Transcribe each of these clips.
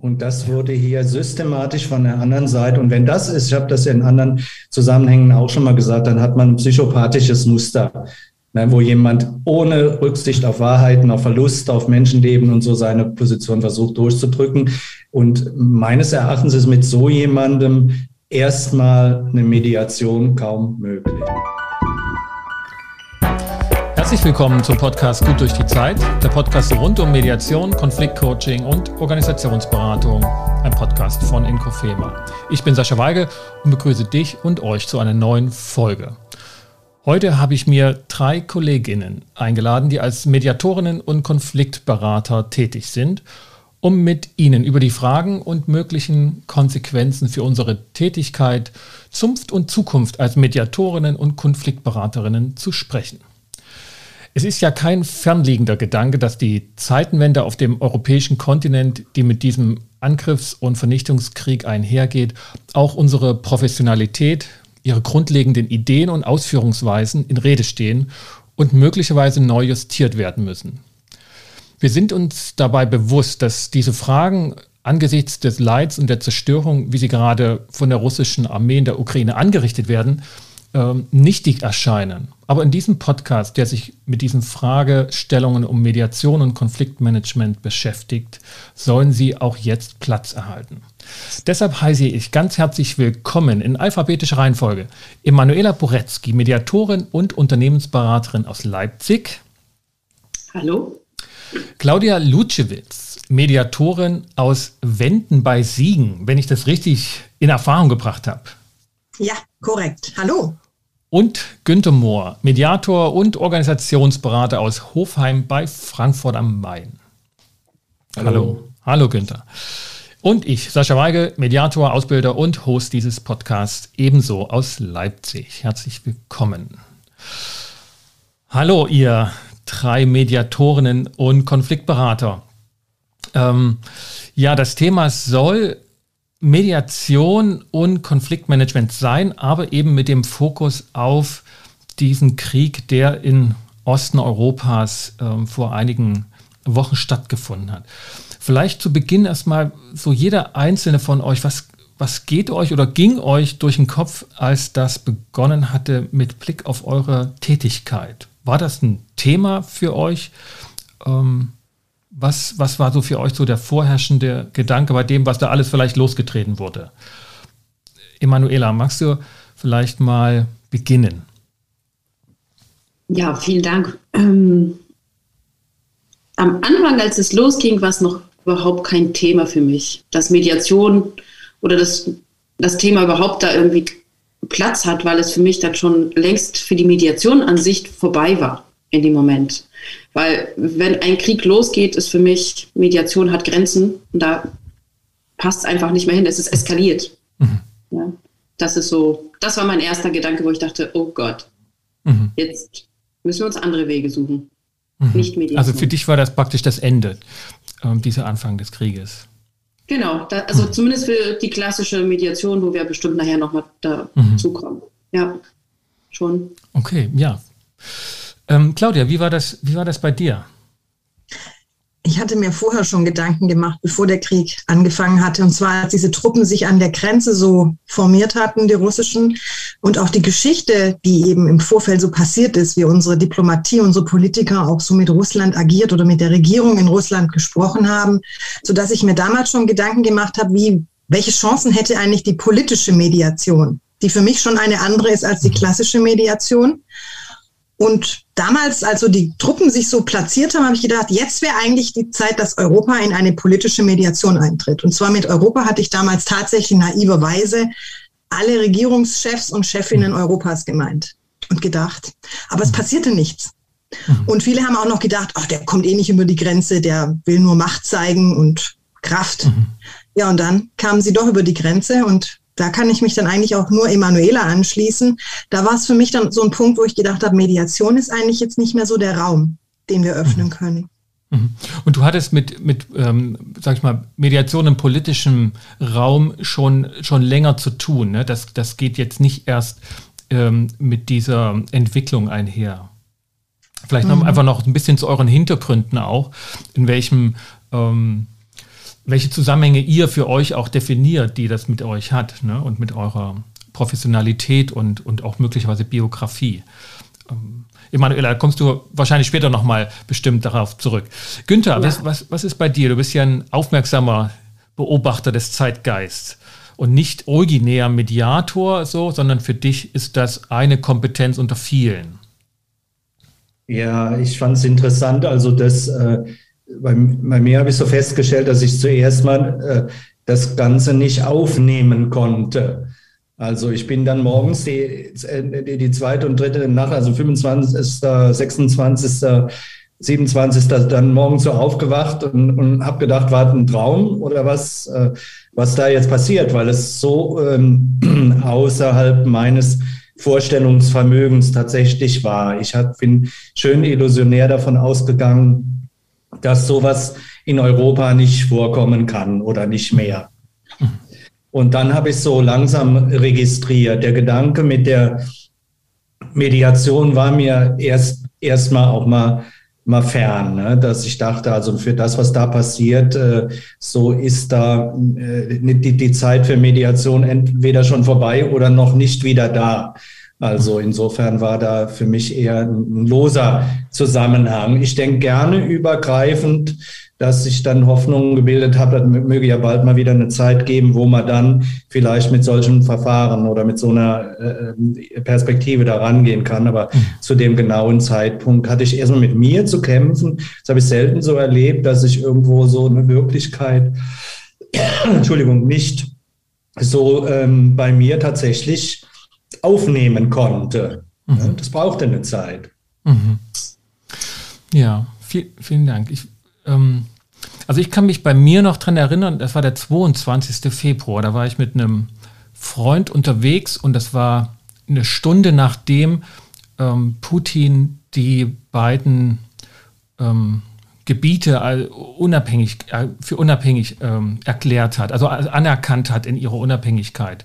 Und das wurde hier systematisch von der anderen Seite. Und wenn das ist, ich habe das in anderen Zusammenhängen auch schon mal gesagt, dann hat man ein psychopathisches Muster, ne, wo jemand ohne Rücksicht auf Wahrheiten, auf Verlust, auf Menschenleben und so seine Position versucht durchzudrücken. Und meines Erachtens ist mit so jemandem erstmal eine Mediation kaum möglich. Herzlich willkommen zum Podcast Gut durch die Zeit, der Podcast rund um Mediation, Konfliktcoaching und Organisationsberatung, ein Podcast von Inkofema. Ich bin Sascha Weige und begrüße dich und euch zu einer neuen Folge. Heute habe ich mir drei Kolleginnen eingeladen, die als Mediatorinnen und Konfliktberater tätig sind, um mit ihnen über die Fragen und möglichen Konsequenzen für unsere Tätigkeit, Zunft und Zukunft als Mediatorinnen und Konfliktberaterinnen zu sprechen. Es ist ja kein fernliegender Gedanke, dass die Zeitenwende auf dem europäischen Kontinent, die mit diesem Angriffs- und Vernichtungskrieg einhergeht, auch unsere Professionalität, ihre grundlegenden Ideen und Ausführungsweisen in Rede stehen und möglicherweise neu justiert werden müssen. Wir sind uns dabei bewusst, dass diese Fragen angesichts des Leids und der Zerstörung, wie sie gerade von der russischen Armee in der Ukraine angerichtet werden, ähm, nichtig erscheinen. Aber in diesem Podcast, der sich mit diesen Fragestellungen um Mediation und Konfliktmanagement beschäftigt, sollen sie auch jetzt Platz erhalten. Deshalb heiße ich ganz herzlich willkommen in alphabetischer Reihenfolge Emanuela Boretzky, Mediatorin und Unternehmensberaterin aus Leipzig. Hallo. Claudia Lutschewitz, Mediatorin aus Wenden bei Siegen, wenn ich das richtig in Erfahrung gebracht habe. Ja, korrekt. Hallo. Und Günter Mohr, Mediator und Organisationsberater aus Hofheim bei Frankfurt am Main. Hallo. Hallo, Hallo Günther. Und ich, Sascha Weige, Mediator, Ausbilder und Host dieses Podcasts, ebenso aus Leipzig. Herzlich willkommen. Hallo, ihr drei Mediatorinnen und Konfliktberater. Ähm, ja, das Thema soll Mediation und Konfliktmanagement sein, aber eben mit dem Fokus auf diesen Krieg, der in Osten Europas äh, vor einigen Wochen stattgefunden hat. Vielleicht zu Beginn erstmal so jeder einzelne von euch, was, was geht euch oder ging euch durch den Kopf, als das begonnen hatte mit Blick auf eure Tätigkeit? War das ein Thema für euch? Ähm, was, was war so für euch so der vorherrschende Gedanke bei dem, was da alles vielleicht losgetreten wurde? Emanuela, magst du vielleicht mal beginnen? Ja, vielen Dank. Ähm, am Anfang, als es losging, war es noch überhaupt kein Thema für mich, dass Mediation oder das, das Thema überhaupt da irgendwie Platz hat, weil es für mich dann schon längst für die Mediation an sich vorbei war in dem Moment. Weil wenn ein Krieg losgeht, ist für mich, Mediation hat Grenzen und da passt es einfach nicht mehr hin. Es ist eskaliert. Mhm. Ja, das ist so, das war mein erster Gedanke, wo ich dachte, oh Gott, mhm. jetzt müssen wir uns andere Wege suchen. Mhm. Nicht Mediation. Also für dich war das praktisch das Ende, ähm, dieser Anfang des Krieges. Genau, da, also mhm. zumindest für die klassische Mediation, wo wir bestimmt nachher nochmal dazu mhm. kommen. Ja, schon. Okay, ja. Ähm, Claudia, wie war, das, wie war das bei dir? Ich hatte mir vorher schon Gedanken gemacht, bevor der Krieg angefangen hatte. Und zwar, als diese Truppen sich an der Grenze so formiert hatten, die russischen, und auch die Geschichte, die eben im Vorfeld so passiert ist, wie unsere Diplomatie, unsere Politiker auch so mit Russland agiert oder mit der Regierung in Russland gesprochen haben, sodass ich mir damals schon Gedanken gemacht habe, wie, welche Chancen hätte eigentlich die politische Mediation, die für mich schon eine andere ist als die klassische Mediation. Und damals, als so die Truppen sich so platziert haben, habe ich gedacht, jetzt wäre eigentlich die Zeit, dass Europa in eine politische Mediation eintritt. Und zwar mit Europa hatte ich damals tatsächlich naiverweise alle Regierungschefs und Chefinnen Europas gemeint und gedacht. Aber es passierte nichts. Mhm. Und viele haben auch noch gedacht, ach, der kommt eh nicht über die Grenze, der will nur Macht zeigen und Kraft. Mhm. Ja, und dann kamen sie doch über die Grenze und da kann ich mich dann eigentlich auch nur Emanuela anschließen. Da war es für mich dann so ein Punkt, wo ich gedacht habe, Mediation ist eigentlich jetzt nicht mehr so der Raum, den wir öffnen mhm. können. Mhm. Und du hattest mit, mit ähm, sag ich mal, Mediation im politischen Raum schon, schon länger zu tun. Ne? Das, das geht jetzt nicht erst ähm, mit dieser Entwicklung einher. Vielleicht mhm. noch einfach noch ein bisschen zu euren Hintergründen auch, in welchem ähm, welche Zusammenhänge ihr für euch auch definiert, die das mit euch hat ne? und mit eurer Professionalität und, und auch möglicherweise Biografie. Ähm, Emanuela, kommst du wahrscheinlich später nochmal bestimmt darauf zurück. Günther, ja. was, was, was ist bei dir? Du bist ja ein aufmerksamer Beobachter des Zeitgeists und nicht originär Mediator, so, sondern für dich ist das eine Kompetenz unter vielen. Ja, ich fand es interessant. Also das, äh, bei, bei, mir habe ich so festgestellt, dass ich zuerst mal äh, das Ganze nicht aufnehmen konnte. Also ich bin dann morgens die, die, zweite und dritte Nacht, also 25., 26., 27. dann morgens so aufgewacht und, und habe gedacht, war ein Traum oder was, äh, was da jetzt passiert, weil es so ähm, außerhalb meines Vorstellungsvermögens tatsächlich war. Ich hab, bin schön illusionär davon ausgegangen, dass sowas in Europa nicht vorkommen kann oder nicht mehr. Und dann habe ich so langsam registriert. Der Gedanke mit der Mediation war mir erst erstmal auch mal mal fern, ne? dass ich dachte, also für das, was da passiert, äh, so ist da äh, die, die Zeit für Mediation entweder schon vorbei oder noch nicht wieder da. Also insofern war da für mich eher ein loser Zusammenhang. Ich denke gerne übergreifend dass ich dann Hoffnungen gebildet habe, dann möge ja bald mal wieder eine Zeit geben, wo man dann vielleicht mit solchen Verfahren oder mit so einer äh, Perspektive da rangehen kann. Aber mhm. zu dem genauen Zeitpunkt hatte ich erstmal mit mir zu kämpfen. Das habe ich selten so erlebt, dass ich irgendwo so eine Wirklichkeit, Entschuldigung, nicht so ähm, bei mir tatsächlich aufnehmen konnte. Mhm. Das brauchte eine Zeit. Mhm. Ja, viel, vielen Dank. Ich ähm, also ich kann mich bei mir noch dran erinnern, das war der 22. Februar, da war ich mit einem Freund unterwegs und das war eine Stunde nachdem ähm, Putin die beiden ähm, Gebiete unabhängig, äh, für unabhängig ähm, erklärt hat, also anerkannt hat in ihrer Unabhängigkeit.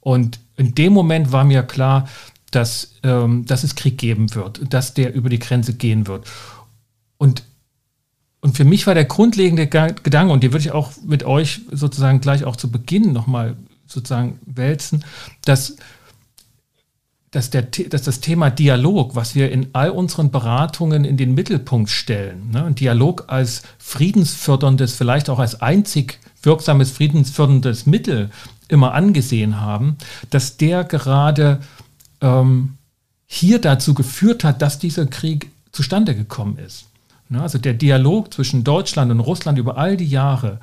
Und in dem Moment war mir klar, dass, ähm, dass es Krieg geben wird, dass der über die Grenze gehen wird. Und und für mich war der grundlegende Gedanke, und den würde ich auch mit euch sozusagen gleich auch zu Beginn nochmal sozusagen wälzen, dass, dass, der, dass das Thema Dialog, was wir in all unseren Beratungen in den Mittelpunkt stellen, ne, Dialog als friedensförderndes, vielleicht auch als einzig wirksames friedensförderndes Mittel immer angesehen haben, dass der gerade ähm, hier dazu geführt hat, dass dieser Krieg zustande gekommen ist. Ne? Also der Dialog zwischen Deutschland und Russland über all die Jahre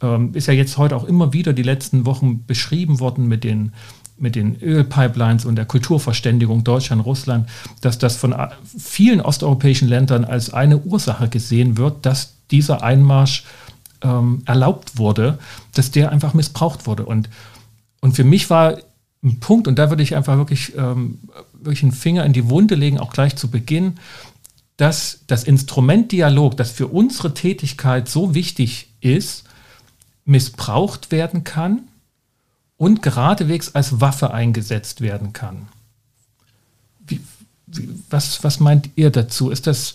ähm, ist ja jetzt heute auch immer wieder die letzten Wochen beschrieben worden mit den mit den Ölpipelines und der Kulturverständigung Deutschland-Russland, dass das von vielen osteuropäischen Ländern als eine Ursache gesehen wird, dass dieser Einmarsch ähm, erlaubt wurde, dass der einfach missbraucht wurde. Und, und für mich war ein Punkt, und da würde ich einfach wirklich, ähm, wirklich einen Finger in die Wunde legen, auch gleich zu Beginn, dass das Instrument Dialog, das für unsere Tätigkeit so wichtig ist, missbraucht werden kann und geradewegs als Waffe eingesetzt werden kann. Wie, wie, was, was meint ihr dazu? Ist das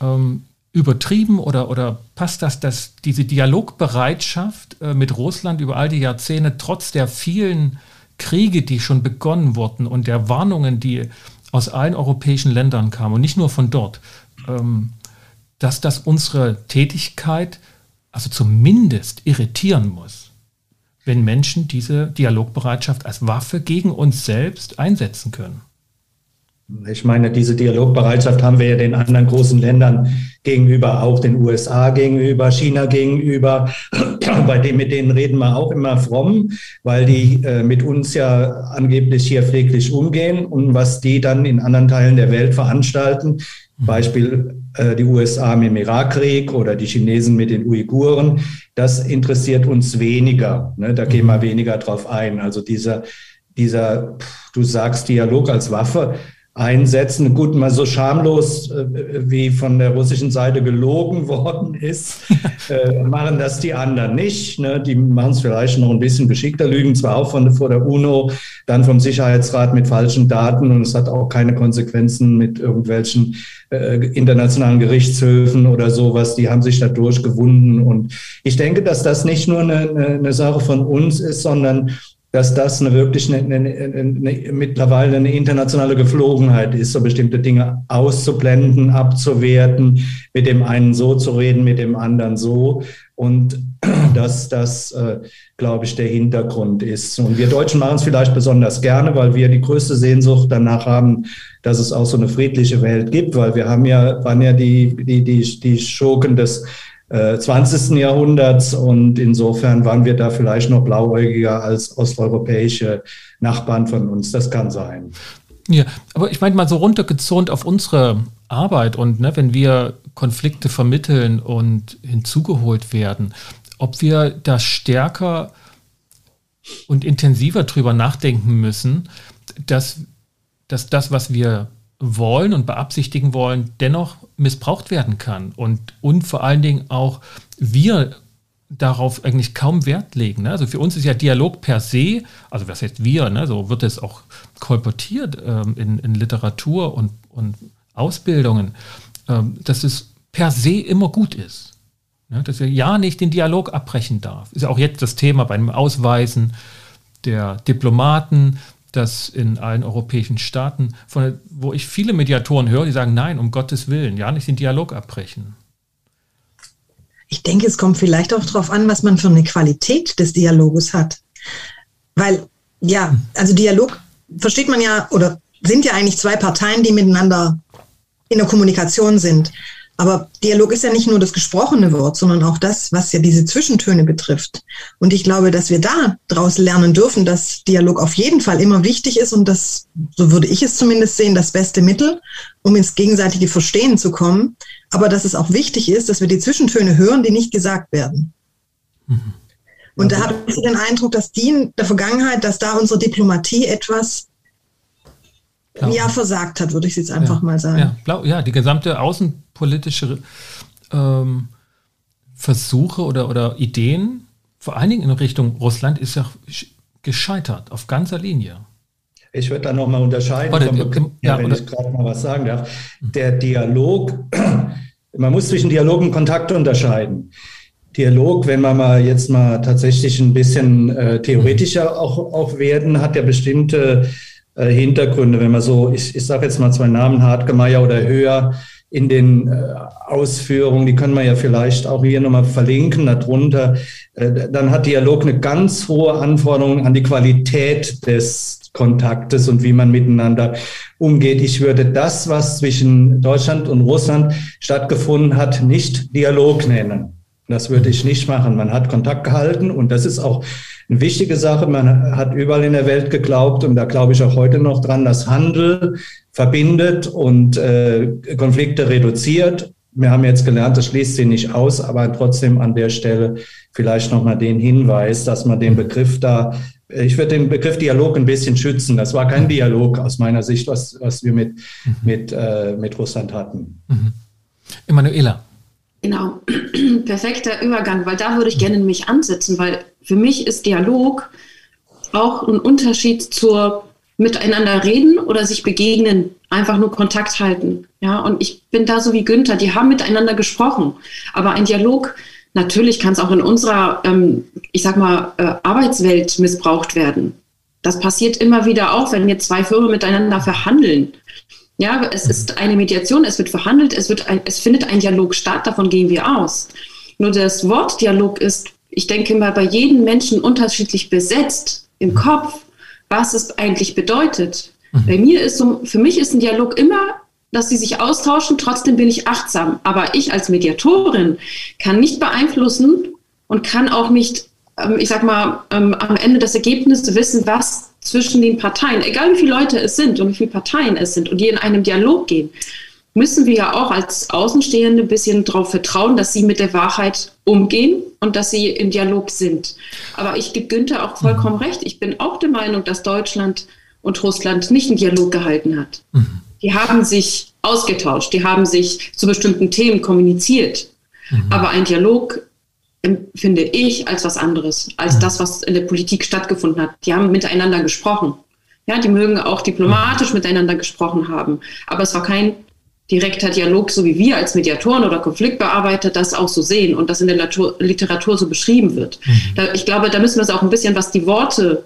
ähm, übertrieben oder, oder passt das, dass diese Dialogbereitschaft äh, mit Russland über all die Jahrzehnte, trotz der vielen Kriege, die schon begonnen wurden und der Warnungen, die aus allen europäischen Ländern kam und nicht nur von dort, ähm, dass das unsere Tätigkeit also zumindest irritieren muss, wenn Menschen diese Dialogbereitschaft als Waffe gegen uns selbst einsetzen können. Ich meine, diese Dialogbereitschaft haben wir ja den anderen großen Ländern gegenüber, auch den USA gegenüber, China gegenüber. Bei dem, mit denen reden wir auch immer fromm, weil die äh, mit uns ja angeblich hier pfleglich umgehen und was die dann in anderen Teilen der Welt veranstalten. Mhm. Beispiel äh, die USA mit dem Irakkrieg oder die Chinesen mit den Uiguren. Das interessiert uns weniger. Ne? Da gehen wir mhm. weniger drauf ein. Also dieser, dieser, du sagst Dialog als Waffe einsetzen. Gut, mal so schamlos, äh, wie von der russischen Seite gelogen worden ist, äh, machen das die anderen nicht. Ne? Die machen es vielleicht noch ein bisschen geschickter, lügen zwar auch von, vor der UNO, dann vom Sicherheitsrat mit falschen Daten und es hat auch keine Konsequenzen mit irgendwelchen äh, internationalen Gerichtshöfen oder sowas. Die haben sich da durchgewunden. Und ich denke, dass das nicht nur eine, eine, eine Sache von uns ist, sondern dass das eine wirklich eine, eine, eine, mittlerweile eine internationale Geflogenheit ist, so bestimmte Dinge auszublenden, abzuwerten, mit dem einen so zu reden, mit dem anderen so. Und dass das, äh, glaube ich, der Hintergrund ist. Und wir Deutschen machen es vielleicht besonders gerne, weil wir die größte Sehnsucht danach haben, dass es auch so eine friedliche Welt gibt, weil wir haben ja, waren ja die, die, die, die Schurken des 20. Äh, Jahrhunderts und insofern waren wir da vielleicht noch blauäugiger als osteuropäische Nachbarn von uns. Das kann sein. Ja, aber ich meine mal so runtergezont auf unsere Arbeit und ne, wenn wir Konflikte vermitteln und hinzugeholt werden, ob wir da stärker und intensiver drüber nachdenken müssen, dass, dass das, was wir wollen und beabsichtigen wollen, dennoch missbraucht werden kann und, und vor allen Dingen auch wir darauf eigentlich kaum Wert legen. Ne? Also für uns ist ja Dialog per se, also was heißt wir, ne? so wird es auch kolportiert ähm, in, in, Literatur und, und Ausbildungen, ähm, dass es per se immer gut ist. Ne? Dass er ja nicht den Dialog abbrechen darf. Ist ja auch jetzt das Thema beim Ausweisen der Diplomaten, dass in allen europäischen Staaten, von, wo ich viele Mediatoren höre, die sagen, nein, um Gottes Willen, ja nicht den Dialog abbrechen. Ich denke, es kommt vielleicht auch darauf an, was man für eine Qualität des Dialoges hat. Weil, ja, also Dialog versteht man ja, oder sind ja eigentlich zwei Parteien, die miteinander in der Kommunikation sind. Aber Dialog ist ja nicht nur das gesprochene Wort, sondern auch das, was ja diese Zwischentöne betrifft. Und ich glaube, dass wir da daraus lernen dürfen, dass Dialog auf jeden Fall immer wichtig ist und das, so würde ich es zumindest sehen, das beste Mittel, um ins gegenseitige Verstehen zu kommen. Aber dass es auch wichtig ist, dass wir die Zwischentöne hören, die nicht gesagt werden. Mhm. Und da habe ich den Eindruck, dass die in der Vergangenheit, dass da unsere Diplomatie etwas Blau. ja versagt hat, würde ich jetzt einfach ja. mal sagen. Ja, Blau, ja, die gesamte außenpolitische ähm, Versuche oder, oder Ideen, vor allen Dingen in Richtung Russland, ist ja gescheitert auf ganzer Linie. Ich würde da nochmal unterscheiden, Warte, vom, ja, wenn oder, ich gerade mal was sagen darf. Der Dialog, man muss zwischen Dialog und Kontakt unterscheiden. Dialog, wenn wir mal jetzt mal tatsächlich ein bisschen äh, theoretischer auch, auch werden, hat ja bestimmte äh, Hintergründe, wenn man so, ich, ich sage jetzt mal zwei Namen, Hartgemeier oder Höher, in den äh, Ausführungen, die können wir ja vielleicht auch hier nochmal verlinken darunter, äh, dann hat Dialog eine ganz hohe Anforderung an die Qualität des Kontaktes und wie man miteinander umgeht. Ich würde das, was zwischen Deutschland und Russland stattgefunden hat, nicht Dialog nennen. Das würde ich nicht machen. Man hat Kontakt gehalten und das ist auch eine wichtige Sache. Man hat überall in der Welt geglaubt und da glaube ich auch heute noch dran, dass Handel verbindet und äh, Konflikte reduziert. Wir haben jetzt gelernt, das schließt sie nicht aus, aber trotzdem an der Stelle vielleicht nochmal den Hinweis, dass man den Begriff da, ich würde den Begriff Dialog ein bisschen schützen. Das war kein Dialog aus meiner Sicht, was, was wir mit, mhm. mit, äh, mit Russland hatten. Mhm. Emanuela. Genau, perfekter Übergang, weil da würde ich gerne mich ansetzen, weil für mich ist Dialog auch ein Unterschied zur miteinander reden oder sich begegnen, einfach nur Kontakt halten. Ja, und ich bin da so wie Günther, die haben miteinander gesprochen, aber ein Dialog, natürlich kann es auch in unserer, ähm, ich sag mal, äh, Arbeitswelt missbraucht werden. Das passiert immer wieder auch, wenn jetzt zwei Firmen miteinander verhandeln ja, es ist eine Mediation, es wird verhandelt, es, wird ein, es findet ein Dialog statt, davon gehen wir aus. Nur das Wort Dialog ist, ich denke mal, bei jedem Menschen unterschiedlich besetzt im Kopf, was es eigentlich bedeutet. Mhm. Bei mir ist so, für mich ist ein Dialog immer, dass sie sich austauschen, trotzdem bin ich achtsam. Aber ich als Mediatorin kann nicht beeinflussen und kann auch nicht, ähm, ich sag mal, ähm, am Ende das Ergebnis wissen, was zwischen den Parteien, egal wie viele Leute es sind und wie viele Parteien es sind und die in einem Dialog gehen, müssen wir ja auch als Außenstehende ein bisschen darauf vertrauen, dass sie mit der Wahrheit umgehen und dass sie im Dialog sind. Aber ich gebe Günther auch vollkommen mhm. recht. Ich bin auch der Meinung, dass Deutschland und Russland nicht einen Dialog gehalten hat. Mhm. Die haben sich ausgetauscht, die haben sich zu bestimmten Themen kommuniziert. Mhm. Aber ein Dialog empfinde ich als was anderes, als mhm. das, was in der Politik stattgefunden hat. Die haben miteinander gesprochen. Ja, die mögen auch diplomatisch mhm. miteinander gesprochen haben. Aber es war kein direkter Dialog, so wie wir als Mediatoren oder Konfliktbearbeiter das auch so sehen und das in der Literatur so beschrieben wird. Mhm. Da, ich glaube, da müssen wir es auch ein bisschen, was die Worte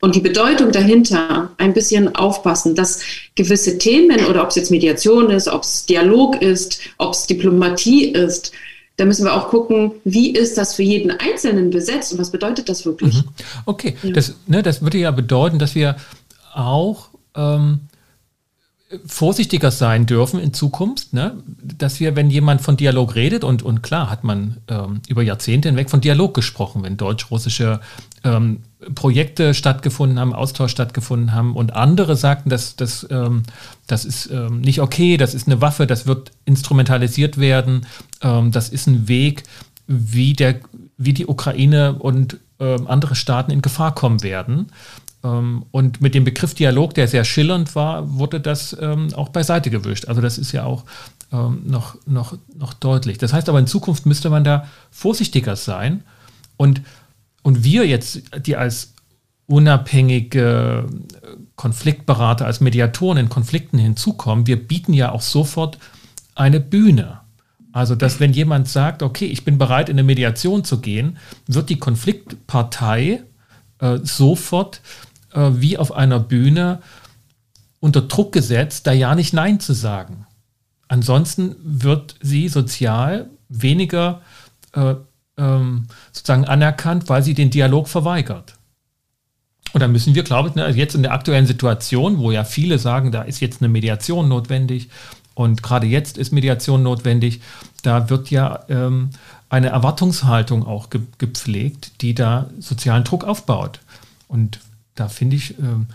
und die Bedeutung dahinter ein bisschen aufpassen, dass gewisse Themen oder ob es jetzt Mediation ist, ob es Dialog ist, ob es Diplomatie ist, da müssen wir auch gucken, wie ist das für jeden Einzelnen besetzt und was bedeutet das wirklich? Mhm. Okay, ja. das, ne, das würde ja bedeuten, dass wir auch ähm, vorsichtiger sein dürfen in Zukunft, ne? dass wir, wenn jemand von Dialog redet, und, und klar hat man ähm, über Jahrzehnte hinweg von Dialog gesprochen, wenn deutsch-russische ähm, Projekte stattgefunden haben, Austausch stattgefunden haben und andere sagten, dass, dass, ähm, das ist ähm, nicht okay, das ist eine Waffe, das wird instrumentalisiert werden, ähm, das ist ein Weg, wie, der, wie die Ukraine und ähm, andere Staaten in Gefahr kommen werden. Ähm, und mit dem Begriff Dialog, der sehr schillernd war, wurde das auch beiseite gewischt. Also das ist ja auch noch, noch, noch deutlich. Das heißt aber, in Zukunft müsste man da vorsichtiger sein. Und, und wir jetzt, die als unabhängige Konfliktberater, als Mediatoren in Konflikten hinzukommen, wir bieten ja auch sofort eine Bühne. Also, dass wenn jemand sagt, okay, ich bin bereit, in eine Mediation zu gehen, wird die Konfliktpartei äh, sofort äh, wie auf einer Bühne unter Druck gesetzt, da ja nicht Nein zu sagen. Ansonsten wird sie sozial weniger äh, ähm, sozusagen anerkannt, weil sie den Dialog verweigert. Und da müssen wir, glaube ich, ne, jetzt in der aktuellen Situation, wo ja viele sagen, da ist jetzt eine Mediation notwendig und gerade jetzt ist Mediation notwendig, da wird ja ähm, eine Erwartungshaltung auch ge gepflegt, die da sozialen Druck aufbaut. Und da finde ich, ähm,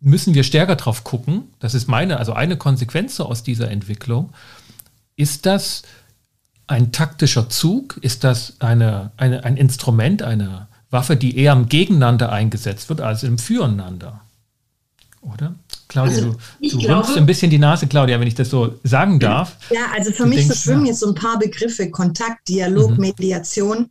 müssen wir stärker drauf gucken. Das ist meine, also eine Konsequenz aus dieser Entwicklung. Ist das ein taktischer Zug? Ist das eine, eine, ein Instrument, eine Waffe, die eher im Gegeneinander eingesetzt wird als im Füreinander? Oder? Claudia, also, du, du glaube, rümpfst ein bisschen die Nase, Claudia, wenn ich das so sagen darf. Ja, also für mich verschwimmen ja. jetzt so ein paar Begriffe, Kontakt, Dialog, mhm. Mediation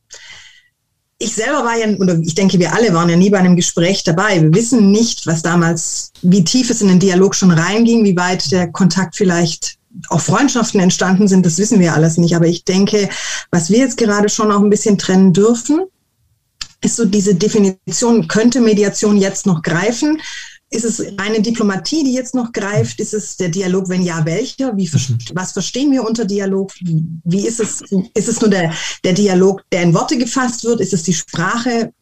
ich selber war ja, oder ich denke, wir alle waren ja nie bei einem Gespräch dabei. Wir wissen nicht, was damals, wie tief es in den Dialog schon reinging, wie weit der Kontakt vielleicht auch Freundschaften entstanden sind, das wissen wir alles nicht. Aber ich denke, was wir jetzt gerade schon auch ein bisschen trennen dürfen, ist so diese Definition, könnte Mediation jetzt noch greifen? Ist es eine Diplomatie, die jetzt noch greift? Ist es der Dialog, wenn ja, welcher? Wie, mhm. was verstehen wir unter Dialog? Wie ist es? Ist es nur der, der Dialog, der in Worte gefasst wird? Ist es die Sprache?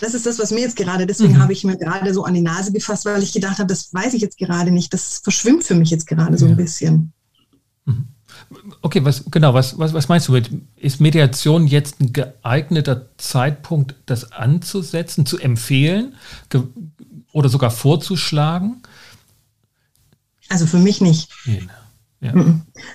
Das ist das, was mir jetzt gerade, deswegen mhm. habe ich mir gerade so an die Nase gefasst, weil ich gedacht habe, das weiß ich jetzt gerade nicht. Das verschwimmt für mich jetzt gerade so ein bisschen. Mhm. Okay, was genau, was, was, was meinst du mit? Ist Mediation jetzt ein geeigneter Zeitpunkt, das anzusetzen, zu empfehlen? oder sogar vorzuschlagen? Also für mich nicht. Ja.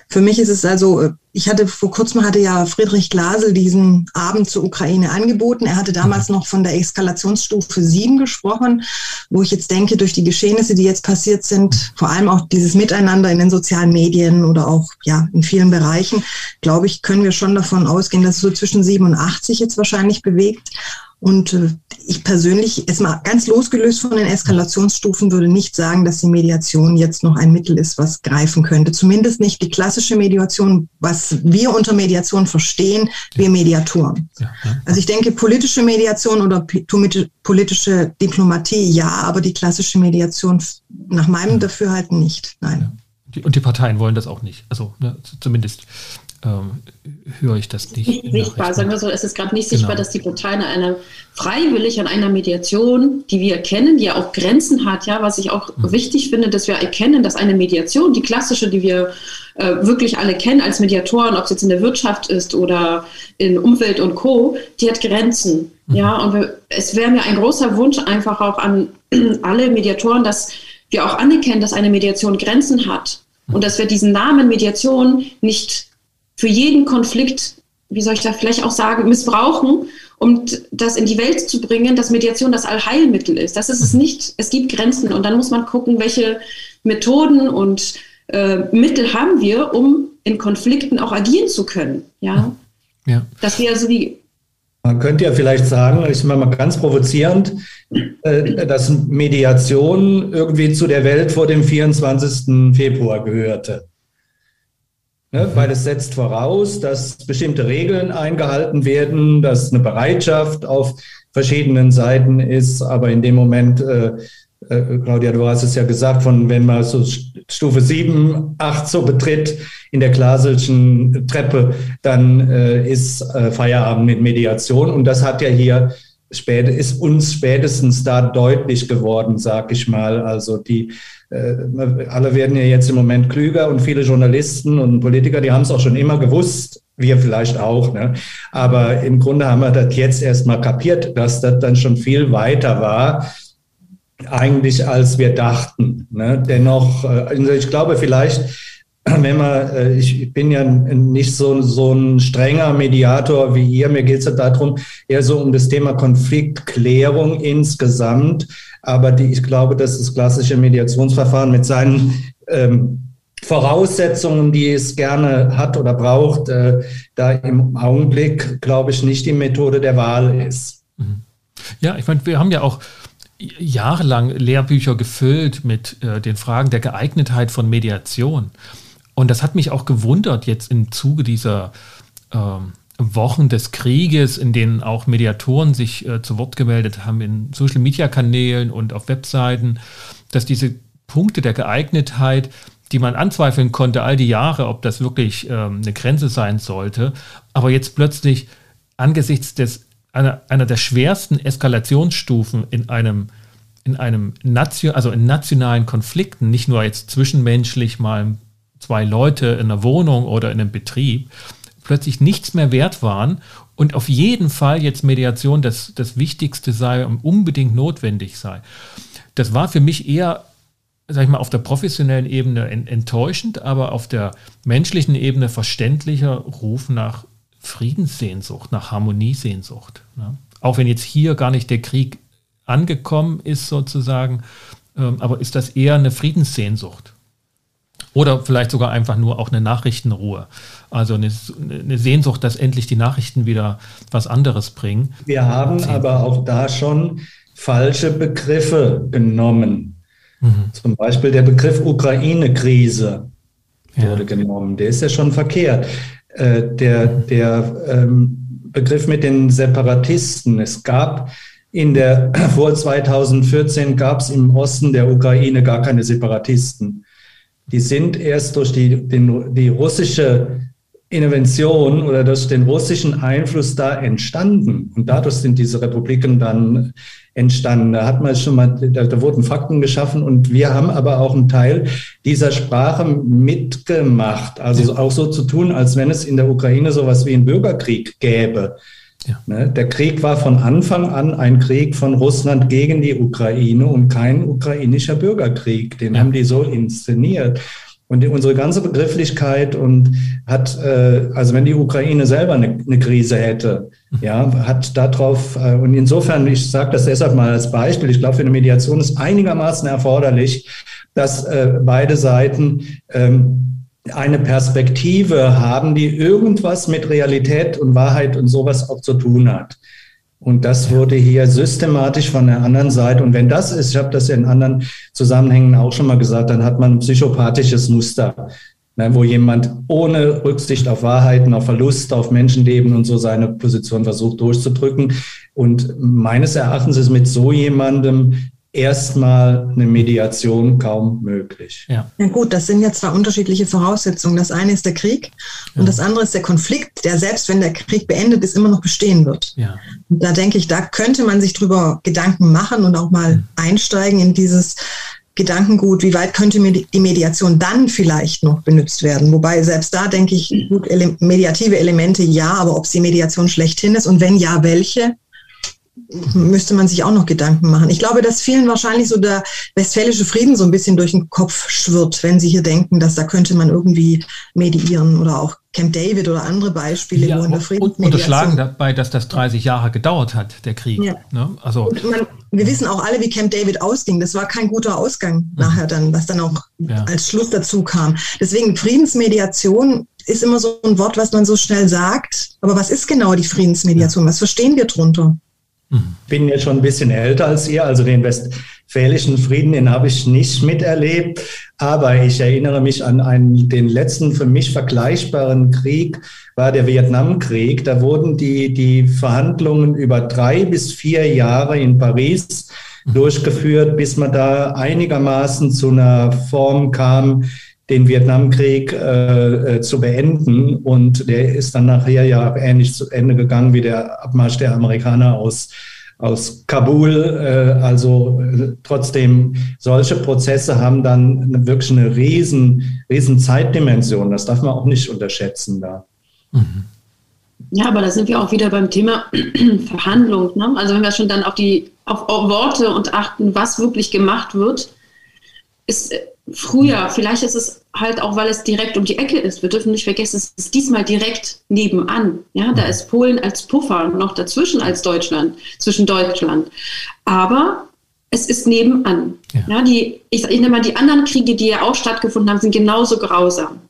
Für mich ist es also, ich hatte vor kurzem hatte ja Friedrich Glasel diesen Abend zur Ukraine angeboten. Er hatte damals mhm. noch von der Eskalationsstufe 7 gesprochen, wo ich jetzt denke, durch die Geschehnisse, die jetzt passiert sind, vor allem auch dieses Miteinander in den sozialen Medien oder auch ja in vielen Bereichen, glaube ich, können wir schon davon ausgehen, dass es so zwischen 87 jetzt wahrscheinlich bewegt. Und äh, ich persönlich, erstmal ganz losgelöst von den Eskalationsstufen, würde nicht sagen, dass die Mediation jetzt noch ein Mittel ist, was greifen könnte. Zumindest nicht die klassische Mediation, was wir unter Mediation verstehen, wir Mediatoren. Ja, ja. Also ich denke, politische Mediation oder politische Diplomatie, ja, aber die klassische Mediation nach meinem. Dafürhalten nicht. Nein. Und die Parteien wollen das auch nicht. Also ne, zumindest ähm, höre ich das nicht. Nicht sichtbar, sagen wir so, es ist gerade nicht sichtbar, genau. dass die Parteien einer freiwillig an einer Mediation, die wir erkennen, die ja auch Grenzen hat, ja, was ich auch mhm. wichtig finde, dass wir erkennen, dass eine Mediation, die klassische, die wir äh, wirklich alle kennen als Mediatoren, ob es jetzt in der Wirtschaft ist oder in Umwelt und Co., die hat Grenzen. Mhm. Ja, und wir, es wäre mir ein großer Wunsch einfach auch an alle Mediatoren, dass wir auch anerkennen, dass eine Mediation Grenzen hat. Und dass wir diesen Namen Mediation nicht für jeden Konflikt, wie soll ich da vielleicht auch sagen, missbrauchen um das in die Welt zu bringen, dass Mediation das Allheilmittel ist. Das ist es nicht. Es gibt Grenzen und dann muss man gucken, welche Methoden und äh, Mittel haben wir, um in Konflikten auch agieren zu können. Ja. ja. Dass wir also die man könnte ja vielleicht sagen, ich meine mal ganz provozierend, äh, dass Mediation irgendwie zu der Welt vor dem 24. Februar gehörte. Ne? Weil es setzt voraus, dass bestimmte Regeln eingehalten werden, dass eine Bereitschaft auf verschiedenen Seiten ist, aber in dem Moment äh, äh, Claudia, du hast es ja gesagt, von wenn man so Stufe 7, 8 so betritt in der klassischen Treppe, dann äh, ist äh, Feierabend mit Mediation. Und das hat ja hier spät, ist uns spätestens da deutlich geworden, sag ich mal. Also die äh, alle werden ja jetzt im Moment klüger und viele Journalisten und Politiker, die haben es auch schon immer gewusst, wir vielleicht auch. Ne? Aber im Grunde haben wir das jetzt erst mal kapiert, dass das dann schon viel weiter war eigentlich, als wir dachten. Ne? Dennoch, äh, ich glaube vielleicht, wenn man, äh, ich bin ja nicht so, so ein strenger Mediator wie ihr, mir geht es ja darum, eher so um das Thema Konfliktklärung insgesamt. Aber die, ich glaube, dass das klassische Mediationsverfahren mit seinen ähm, Voraussetzungen, die es gerne hat oder braucht, äh, da im Augenblick, glaube ich, nicht die Methode der Wahl ist. Mhm. Ja, ich meine, wir haben ja auch jahrelang Lehrbücher gefüllt mit äh, den Fragen der Geeignetheit von Mediation. Und das hat mich auch gewundert jetzt im Zuge dieser äh, Wochen des Krieges, in denen auch Mediatoren sich äh, zu Wort gemeldet haben in Social-Media-Kanälen und auf Webseiten, dass diese Punkte der Geeignetheit, die man anzweifeln konnte all die Jahre, ob das wirklich ähm, eine Grenze sein sollte, aber jetzt plötzlich angesichts des einer, einer der schwersten Eskalationsstufen in einem, in einem Nation, also in nationalen Konflikten, nicht nur jetzt zwischenmenschlich mal zwei Leute in einer Wohnung oder in einem Betrieb, plötzlich nichts mehr wert waren und auf jeden Fall jetzt Mediation das, das Wichtigste sei und unbedingt notwendig sei. Das war für mich eher, sag ich mal, auf der professionellen Ebene enttäuschend, aber auf der menschlichen Ebene verständlicher Ruf nach Friedenssehnsucht, nach Harmoniesehnsucht. Ne? Auch wenn jetzt hier gar nicht der Krieg angekommen ist sozusagen, ähm, aber ist das eher eine Friedenssehnsucht? Oder vielleicht sogar einfach nur auch eine Nachrichtenruhe. Also eine, eine, Sehnsucht, dass endlich die Nachrichten wieder was anderes bringen. Wir haben aber auch da schon falsche Begriffe genommen. Mhm. Zum Beispiel der Begriff Ukraine-Krise wurde ja. genommen. Der ist ja schon verkehrt. Äh, der, der ähm, Begriff mit den Separatisten. Es gab in der, vor 2014 gab es im Osten der Ukraine gar keine Separatisten. Die sind erst durch die, den, die russische Intervention oder durch den russischen Einfluss da entstanden. Und dadurch sind diese Republiken dann entstanden. Da hat man schon mal, da, da, wurden Fakten geschaffen und wir haben aber auch einen Teil dieser Sprache mitgemacht. Also auch so zu tun, als wenn es in der Ukraine sowas wie einen Bürgerkrieg gäbe. Ja. Ne, der Krieg war von Anfang an ein Krieg von Russland gegen die Ukraine und kein ukrainischer Bürgerkrieg. Den ja. haben die so inszeniert. Und die, unsere ganze Begrifflichkeit und hat, äh, also wenn die Ukraine selber eine, eine Krise hätte, ja, hat darauf, äh, und insofern, ich sage das deshalb mal als Beispiel, ich glaube, für eine Mediation ist einigermaßen erforderlich, dass äh, beide Seiten ähm, eine Perspektive haben, die irgendwas mit Realität und Wahrheit und sowas auch zu tun hat. Und das wurde hier systematisch von der anderen Seite. Und wenn das ist, ich habe das in anderen Zusammenhängen auch schon mal gesagt, dann hat man ein psychopathisches Muster, ne, wo jemand ohne Rücksicht auf Wahrheiten, auf Verlust, auf Menschenleben und so seine Position versucht durchzudrücken. Und meines Erachtens ist mit so jemandem erstmal eine Mediation kaum möglich. Ja. ja gut, das sind jetzt zwei unterschiedliche Voraussetzungen. Das eine ist der Krieg ja. und das andere ist der Konflikt, der selbst wenn der Krieg beendet ist, immer noch bestehen wird. Ja. Und da denke ich, da könnte man sich drüber Gedanken machen und auch mal mhm. einsteigen in dieses Gedankengut, wie weit könnte die Mediation dann vielleicht noch benutzt werden? Wobei selbst da denke ich, gut, ele mediative Elemente ja, aber ob sie Mediation schlechthin ist und wenn ja, welche, müsste man sich auch noch Gedanken machen. Ich glaube, dass vielen wahrscheinlich so der westfälische Frieden so ein bisschen durch den Kopf schwirrt, wenn sie hier denken, dass da könnte man irgendwie mediieren oder auch Camp David oder andere Beispiele, ja, wo in der Friedensmediation... Und unterschlagen dabei, dass das 30 Jahre gedauert hat, der Krieg. Ja. Ne? Also, man, wir wissen auch alle, wie Camp David ausging. Das war kein guter Ausgang mhm. nachher dann, was dann auch ja. als Schluss dazu kam. Deswegen Friedensmediation ist immer so ein Wort, was man so schnell sagt. Aber was ist genau die Friedensmediation? Was verstehen wir drunter? Ich bin jetzt schon ein bisschen älter als ihr, also den westfälischen Frieden, den habe ich nicht miterlebt, aber ich erinnere mich an einen, den letzten für mich vergleichbaren Krieg, war der Vietnamkrieg. Da wurden die, die Verhandlungen über drei bis vier Jahre in Paris durchgeführt, bis man da einigermaßen zu einer Form kam, den Vietnamkrieg äh, äh, zu beenden. Und der ist dann nachher ja ähnlich zu Ende gegangen wie der Abmarsch der Amerikaner aus, aus Kabul. Äh, also äh, trotzdem, solche Prozesse haben dann eine, wirklich eine riesen, riesen Zeitdimension. Das darf man auch nicht unterschätzen da. Mhm. Ja, aber da sind wir auch wieder beim Thema Verhandlung. Ne? Also wenn wir schon dann auf die auf, auf Worte und achten, was wirklich gemacht wird, ist früher, vielleicht ist es halt auch, weil es direkt um die Ecke ist. Wir dürfen nicht vergessen, es ist diesmal direkt nebenan. Ja, da ist Polen als Puffer noch dazwischen als Deutschland, zwischen Deutschland. Aber es ist nebenan. Ja. ja die, ich, ich nenne mal die anderen Kriege, die ja auch stattgefunden haben, sind genauso grausam.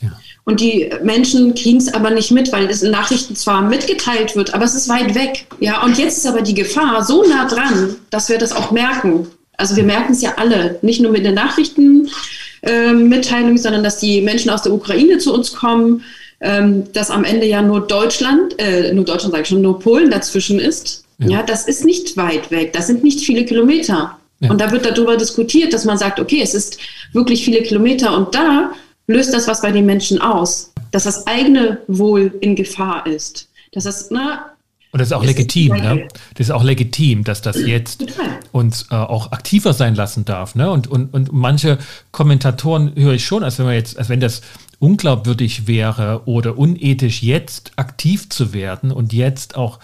Ja. Und die Menschen kriegen es aber nicht mit, weil es in Nachrichten zwar mitgeteilt wird, aber es ist weit weg. Ja, und jetzt ist aber die Gefahr so nah dran, dass wir das auch merken. Also wir merken es ja alle, nicht nur mit den Nachrichtenmitteilungen, äh, sondern dass die Menschen aus der Ukraine zu uns kommen, ähm, dass am Ende ja nur Deutschland, äh, nur Deutschland sage ich schon, nur Polen dazwischen ist. Ja. ja. das ist nicht weit weg, das sind nicht viele Kilometer. Ja. Und da wird darüber diskutiert, dass man sagt, okay, es ist wirklich viele Kilometer und da löst das was bei den Menschen aus, dass das eigene Wohl in Gefahr ist. Dass das, na, und das ist auch das legitim, ist ne? Das ist auch legitim, dass das jetzt uns äh, auch aktiver sein lassen darf, ne? Und, und, und manche Kommentatoren höre ich schon, als wenn man jetzt, als wenn das unglaubwürdig wäre oder unethisch, jetzt aktiv zu werden und jetzt auch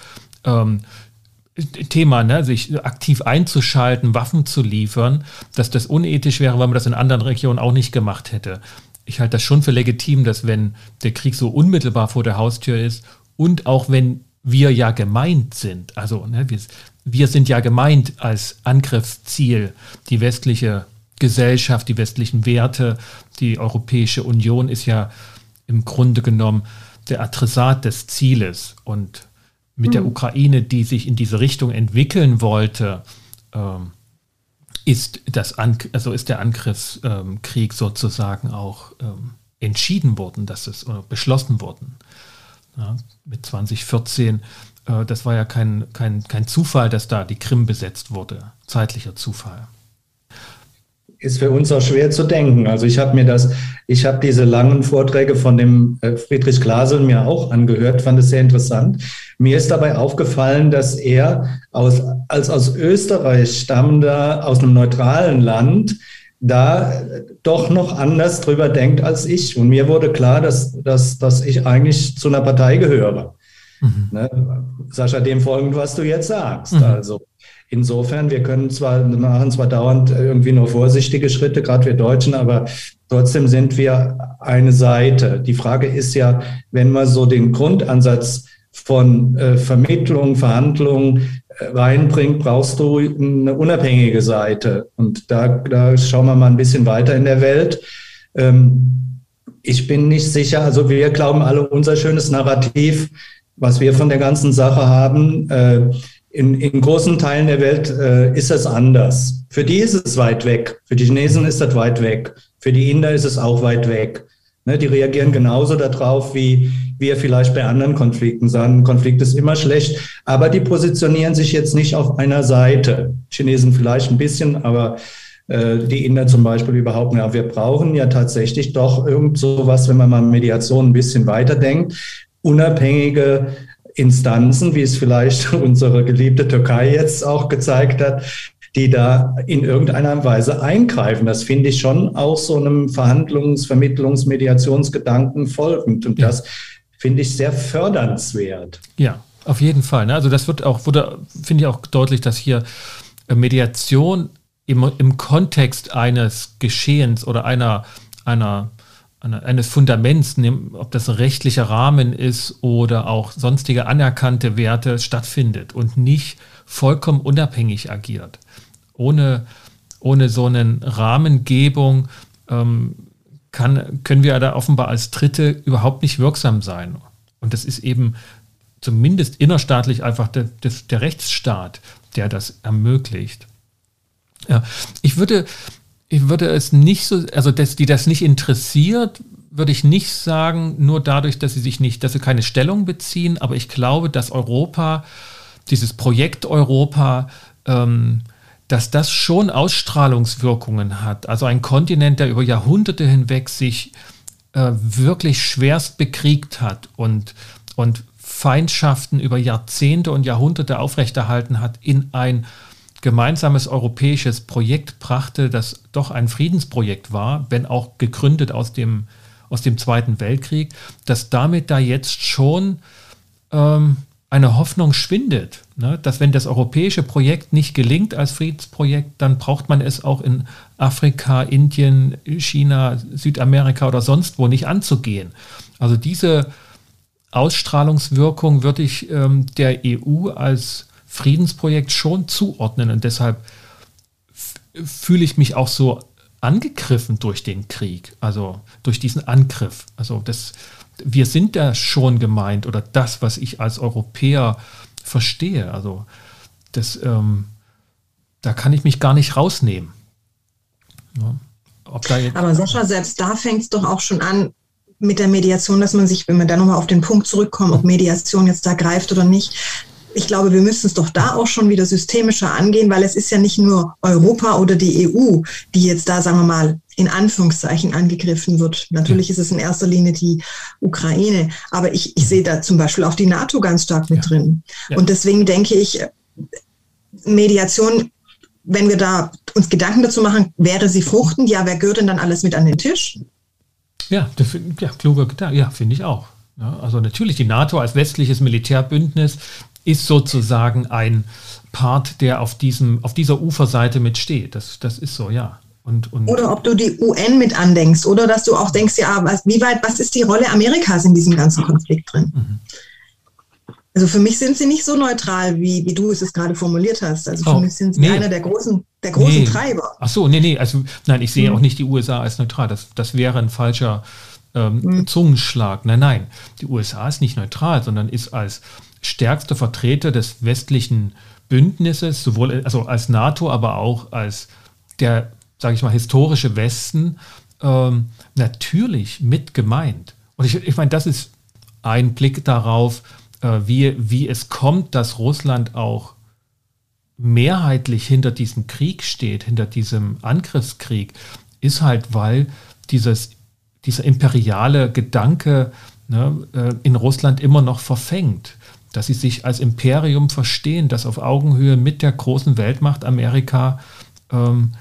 ähm, Thema, ne, sich aktiv einzuschalten, Waffen zu liefern, dass das unethisch wäre, weil man das in anderen Regionen auch nicht gemacht hätte. Ich halte das schon für legitim, dass wenn der Krieg so unmittelbar vor der Haustür ist und auch wenn wir ja gemeint sind. Also ne, wir, wir sind ja gemeint als Angriffsziel, die westliche Gesellschaft, die westlichen Werte, die Europäische Union ist ja im Grunde genommen der Adressat des Zieles. Und mit mhm. der Ukraine, die sich in diese Richtung entwickeln wollte, ähm, ist, das An also ist der Angriffskrieg sozusagen auch ähm, entschieden worden, dass es äh, beschlossen worden ja, mit 2014. Äh, das war ja kein, kein, kein Zufall, dass da die Krim besetzt wurde. Zeitlicher Zufall. Ist für uns auch schwer zu denken. Also ich habe mir das, ich habe diese langen Vorträge von dem äh, Friedrich Glasel mir auch angehört, fand es sehr interessant. Mir ist dabei aufgefallen, dass er aus, als aus Österreich stammender, aus einem neutralen Land, da doch noch anders drüber denkt als ich. Und mir wurde klar, dass, dass, dass ich eigentlich zu einer Partei gehöre. Mhm. Ne? Sascha, dem folgend, was du jetzt sagst. Mhm. Also insofern, wir können zwar, machen zwar dauernd irgendwie nur vorsichtige Schritte, gerade wir Deutschen, aber trotzdem sind wir eine Seite. Die Frage ist ja, wenn man so den Grundansatz von äh, Vermittlung, Verhandlung reinbringt, brauchst du eine unabhängige Seite. Und da, da schauen wir mal ein bisschen weiter in der Welt. Ähm, ich bin nicht sicher, also wir glauben alle, unser schönes Narrativ, was wir von der ganzen Sache haben, äh, in, in großen Teilen der Welt äh, ist es anders. Für die ist es weit weg. Für die Chinesen ist das weit weg. Für die Inder ist es auch weit weg. Ne, die reagieren genauso darauf, wie wir vielleicht bei anderen Konflikten sagen. Konflikt ist immer schlecht, aber die positionieren sich jetzt nicht auf einer Seite. Chinesen vielleicht ein bisschen, aber äh, die Inder zum Beispiel überhaupt nicht. Wir brauchen ja tatsächlich doch irgend sowas, wenn man mal Mediation ein bisschen weiterdenkt, unabhängige Instanzen, wie es vielleicht unsere geliebte Türkei jetzt auch gezeigt hat, die da in irgendeiner Weise eingreifen. Das finde ich schon auch so einem Verhandlungs-, Vermittlungs-, Mediationsgedanken folgend. Und ja. das finde ich sehr fördernswert. Ja, Auf jeden Fall. Ne? Also das wird auch, wurde, finde ich auch deutlich, dass hier äh, Mediation im, im Kontext eines Geschehens oder einer, einer, einer eines Fundaments, ob das ein rechtlicher Rahmen ist oder auch sonstige anerkannte Werte stattfindet und nicht vollkommen unabhängig agiert. Ohne, ohne so eine Rahmengebung ähm, kann, können wir da offenbar als Dritte überhaupt nicht wirksam sein. Und das ist eben zumindest innerstaatlich einfach der, der, der Rechtsstaat, der das ermöglicht. Ja, ich würde, ich würde es nicht so, also dass die das nicht interessiert, würde ich nicht sagen, nur dadurch, dass sie sich nicht, dass sie keine Stellung beziehen, aber ich glaube, dass Europa, dieses Projekt Europa, ähm, dass das schon Ausstrahlungswirkungen hat. Also ein Kontinent, der über Jahrhunderte hinweg sich äh, wirklich schwerst bekriegt hat und, und Feindschaften über Jahrzehnte und Jahrhunderte aufrechterhalten hat, in ein gemeinsames europäisches Projekt brachte, das doch ein Friedensprojekt war, wenn auch gegründet aus dem, aus dem Zweiten Weltkrieg, dass damit da jetzt schon ähm, eine Hoffnung schwindet, ne? dass wenn das europäische Projekt nicht gelingt als Friedensprojekt, dann braucht man es auch in Afrika, Indien, China, Südamerika oder sonst wo nicht anzugehen. Also diese Ausstrahlungswirkung würde ich ähm, der EU als Friedensprojekt schon zuordnen und deshalb fühle ich mich auch so angegriffen durch den Krieg, also durch diesen Angriff. Also das, wir sind da schon gemeint oder das, was ich als Europäer verstehe. Also das, ähm, da kann ich mich gar nicht rausnehmen. Ja. Aber Sascha, selbst da fängt es doch auch schon an mit der Mediation, dass man sich, wenn wir da nochmal auf den Punkt zurückkommen, ob Mediation jetzt da greift oder nicht, ich glaube, wir müssen es doch da auch schon wieder systemischer angehen, weil es ist ja nicht nur Europa oder die EU, die jetzt da, sagen wir mal, in Anführungszeichen angegriffen wird. Natürlich ist es in erster Linie die Ukraine, aber ich, ich sehe da zum Beispiel auch die NATO ganz stark mit ja. drin. Ja. Und deswegen denke ich, Mediation, wenn wir da uns Gedanken dazu machen, wäre sie fruchtend? Ja, wer gehört denn dann alles mit an den Tisch? Ja, ja kluger Gedanke, ja, finde ich auch. Ja, also natürlich die NATO als westliches Militärbündnis ist sozusagen ein Part, der auf, diesem, auf dieser Uferseite mitsteht. Das, das ist so, ja. Und, und oder ob du die UN mit andenkst oder dass du auch denkst, ja, was, wie weit, was ist die Rolle Amerikas in diesem ganzen Konflikt drin? Mhm. Also für mich sind sie nicht so neutral, wie, wie du es gerade formuliert hast. Also für oh, mich sind sie nee. einer der großen, der großen nee. Treiber. Ach so, nee, nee, also nein, ich sehe mhm. auch nicht die USA als neutral. Das, das wäre ein falscher ähm, mhm. Zungenschlag. Nein, nein, die USA ist nicht neutral, sondern ist als stärkster Vertreter des westlichen Bündnisses, sowohl also als NATO, aber auch als der, sage ich mal, historische Westen, ähm, natürlich mit gemeint. Und ich, ich meine, das ist ein Blick darauf, äh, wie, wie es kommt, dass Russland auch mehrheitlich hinter diesem Krieg steht, hinter diesem Angriffskrieg, ist halt, weil dieses, dieser imperiale Gedanke ne, äh, in Russland immer noch verfängt dass sie sich als Imperium verstehen, das auf Augenhöhe mit der großen Weltmacht Amerika ähm,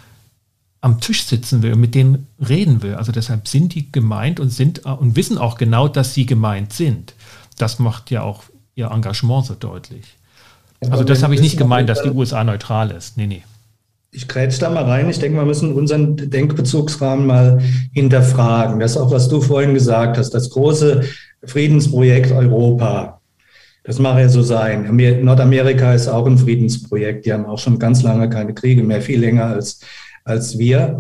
am Tisch sitzen will und mit denen reden will. Also deshalb sind die gemeint und sind und wissen auch genau, dass sie gemeint sind. Das macht ja auch ihr Engagement so deutlich. Also das habe ich nicht gemeint, dass die USA neutral ist. Nee, nee. Ich grätsch da mal rein. Ich denke, wir müssen unseren Denkbezugsrahmen mal hinterfragen. Das ist auch, was du vorhin gesagt hast. Das große Friedensprojekt Europa. Das mag ja so sein. Nordamerika ist auch ein Friedensprojekt. Die haben auch schon ganz lange keine Kriege mehr, viel länger als, als wir.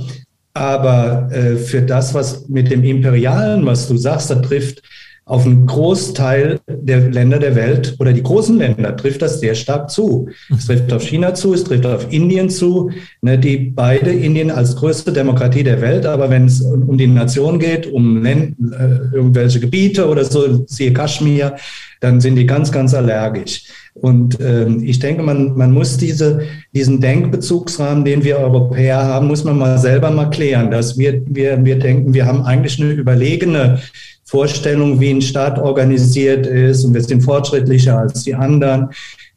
Aber äh, für das, was mit dem Imperialen, was du sagst, da trifft auf einen Großteil der Länder der Welt oder die großen Länder trifft das sehr stark zu. Es trifft auf China zu, es trifft auf Indien zu, ne, die beide Indien als größte Demokratie der Welt, aber wenn es um die Nation geht, um äh, irgendwelche Gebiete oder so, siehe Kaschmir, dann sind die ganz, ganz allergisch. Und ähm, ich denke, man, man muss diese, diesen Denkbezugsrahmen, den wir Europäer haben, muss man mal selber mal klären, dass wir, wir, wir denken, wir haben eigentlich eine überlegene Vorstellung, wie ein Staat organisiert ist und wir sind fortschrittlicher als die anderen.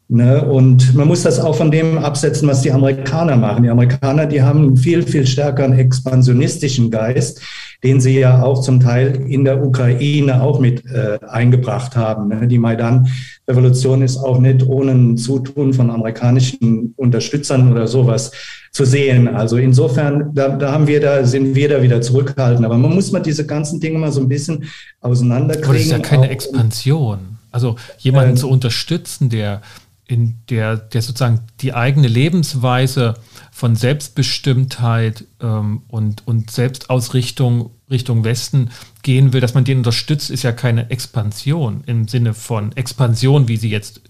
Ne? Und man muss das auch von dem absetzen, was die Amerikaner machen. Die Amerikaner, die haben einen viel, viel stärkeren expansionistischen Geist. Den sie ja auch zum Teil in der Ukraine auch mit äh, eingebracht haben. Ne? Die Maidan-Revolution ist auch nicht ohne Zutun von amerikanischen Unterstützern oder sowas zu sehen. Also insofern, da, da haben wir da, sind wir da wieder zurückhaltend. Aber man muss mal diese ganzen Dinge mal so ein bisschen auseinanderkriegen. Aber das ist ja keine Expansion. Also jemanden ähm, zu unterstützen, der in der, der sozusagen die eigene Lebensweise von Selbstbestimmtheit ähm, und, und Selbstausrichtung Richtung Westen gehen will, dass man den unterstützt, ist ja keine Expansion im Sinne von Expansion, wie sie jetzt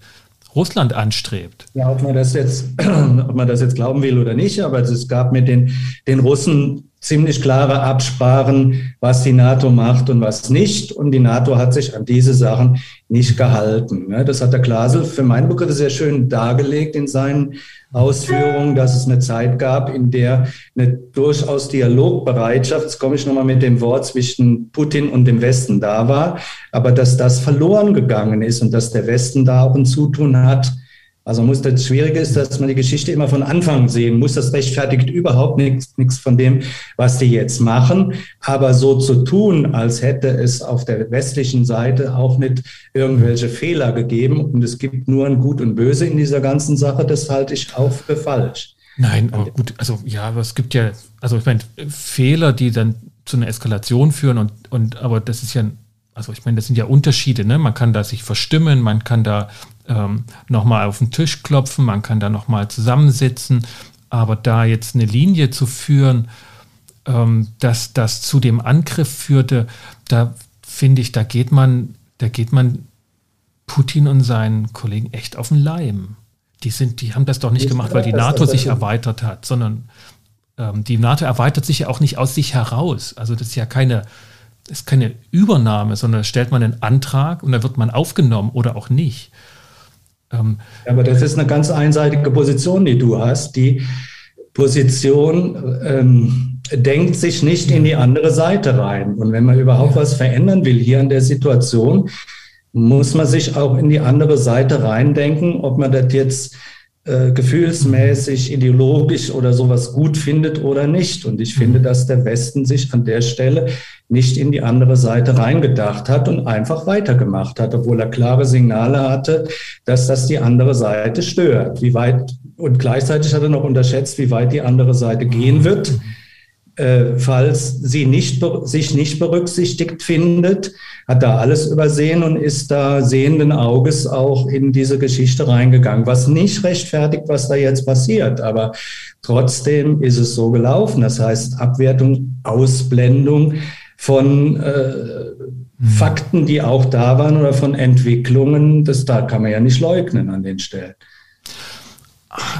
Russland anstrebt. Ja, ob man das jetzt, ob man das jetzt glauben will oder nicht, aber es gab mit den, den Russen ziemlich klare Absprachen, was die NATO macht und was nicht. Und die NATO hat sich an diese Sachen nicht gehalten. Das hat der Glasel für meinen Begriff sehr schön dargelegt in seinen Ausführungen, dass es eine Zeit gab, in der eine durchaus Dialogbereitschaft, jetzt komme ich nochmal mit dem Wort, zwischen Putin und dem Westen da war, aber dass das verloren gegangen ist und dass der Westen da auch ein Zutun hat, also muss das Schwierige ist, dass man die Geschichte immer von Anfang sehen muss. Das rechtfertigt überhaupt nichts, nichts von dem, was die jetzt machen. Aber so zu tun, als hätte es auf der westlichen Seite auch nicht irgendwelche Fehler gegeben und es gibt nur ein Gut und Böse in dieser ganzen Sache, das halte ich auch für falsch. Nein, aber gut, also ja, aber es gibt ja, also ich meine, Fehler, die dann zu einer Eskalation führen und, und aber das ist ja, also ich meine, das sind ja Unterschiede, ne? Man kann da sich verstimmen, man kann da ähm, nochmal auf den Tisch klopfen, man kann da nochmal zusammensitzen, aber da jetzt eine Linie zu führen, ähm, dass das zu dem Angriff führte, da finde ich, da geht man, da geht man Putin und seinen Kollegen echt auf den Leim. Die sind, die haben das doch nicht ich gemacht, weil die NATO sich erweitert hat, sondern ähm, die NATO erweitert sich ja auch nicht aus sich heraus. Also das ist ja keine, ist keine Übernahme, sondern stellt man einen Antrag und dann wird man aufgenommen oder auch nicht. Ähm, aber das ist eine ganz einseitige Position, die du hast. Die Position ähm, denkt sich nicht in die andere Seite rein. Und wenn man überhaupt was verändern will hier an der Situation, muss man sich auch in die andere Seite reindenken, ob man das jetzt äh, gefühlsmäßig, ideologisch oder sowas gut findet oder nicht. Und ich finde, dass der Westen sich an der Stelle nicht in die andere Seite reingedacht hat und einfach weitergemacht hat, obwohl er klare Signale hatte, dass das die andere Seite stört. Wie weit und gleichzeitig hat er noch unterschätzt, wie weit die andere Seite gehen wird äh, falls sie nicht, sich nicht berücksichtigt findet, hat da alles übersehen und ist da sehenden Auges auch in diese Geschichte reingegangen, was nicht rechtfertigt, was da jetzt passiert. Aber trotzdem ist es so gelaufen. Das heißt, Abwertung, Ausblendung von äh, mhm. Fakten, die auch da waren oder von Entwicklungen, das da kann man ja nicht leugnen an den Stellen.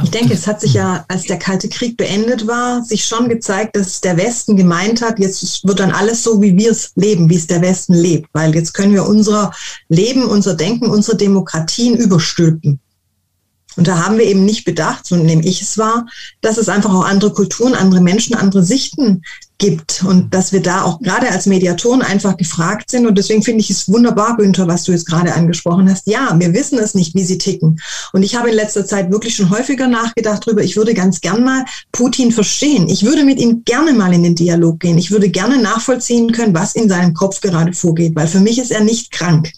Ich denke, es hat sich ja, als der Kalte Krieg beendet war, sich schon gezeigt, dass der Westen gemeint hat, jetzt wird dann alles so, wie wir es leben, wie es der Westen lebt, weil jetzt können wir unser Leben, unser Denken, unsere Demokratien überstülpen. Und da haben wir eben nicht bedacht, so nehme ich es wahr, dass es einfach auch andere Kulturen, andere Menschen, andere Sichten gibt und dass wir da auch gerade als Mediatoren einfach gefragt sind. Und deswegen finde ich es wunderbar, Günther, was du jetzt gerade angesprochen hast. Ja, wir wissen es nicht, wie sie ticken. Und ich habe in letzter Zeit wirklich schon häufiger nachgedacht darüber, ich würde ganz gern mal Putin verstehen. Ich würde mit ihm gerne mal in den Dialog gehen. Ich würde gerne nachvollziehen können, was in seinem Kopf gerade vorgeht, weil für mich ist er nicht krank.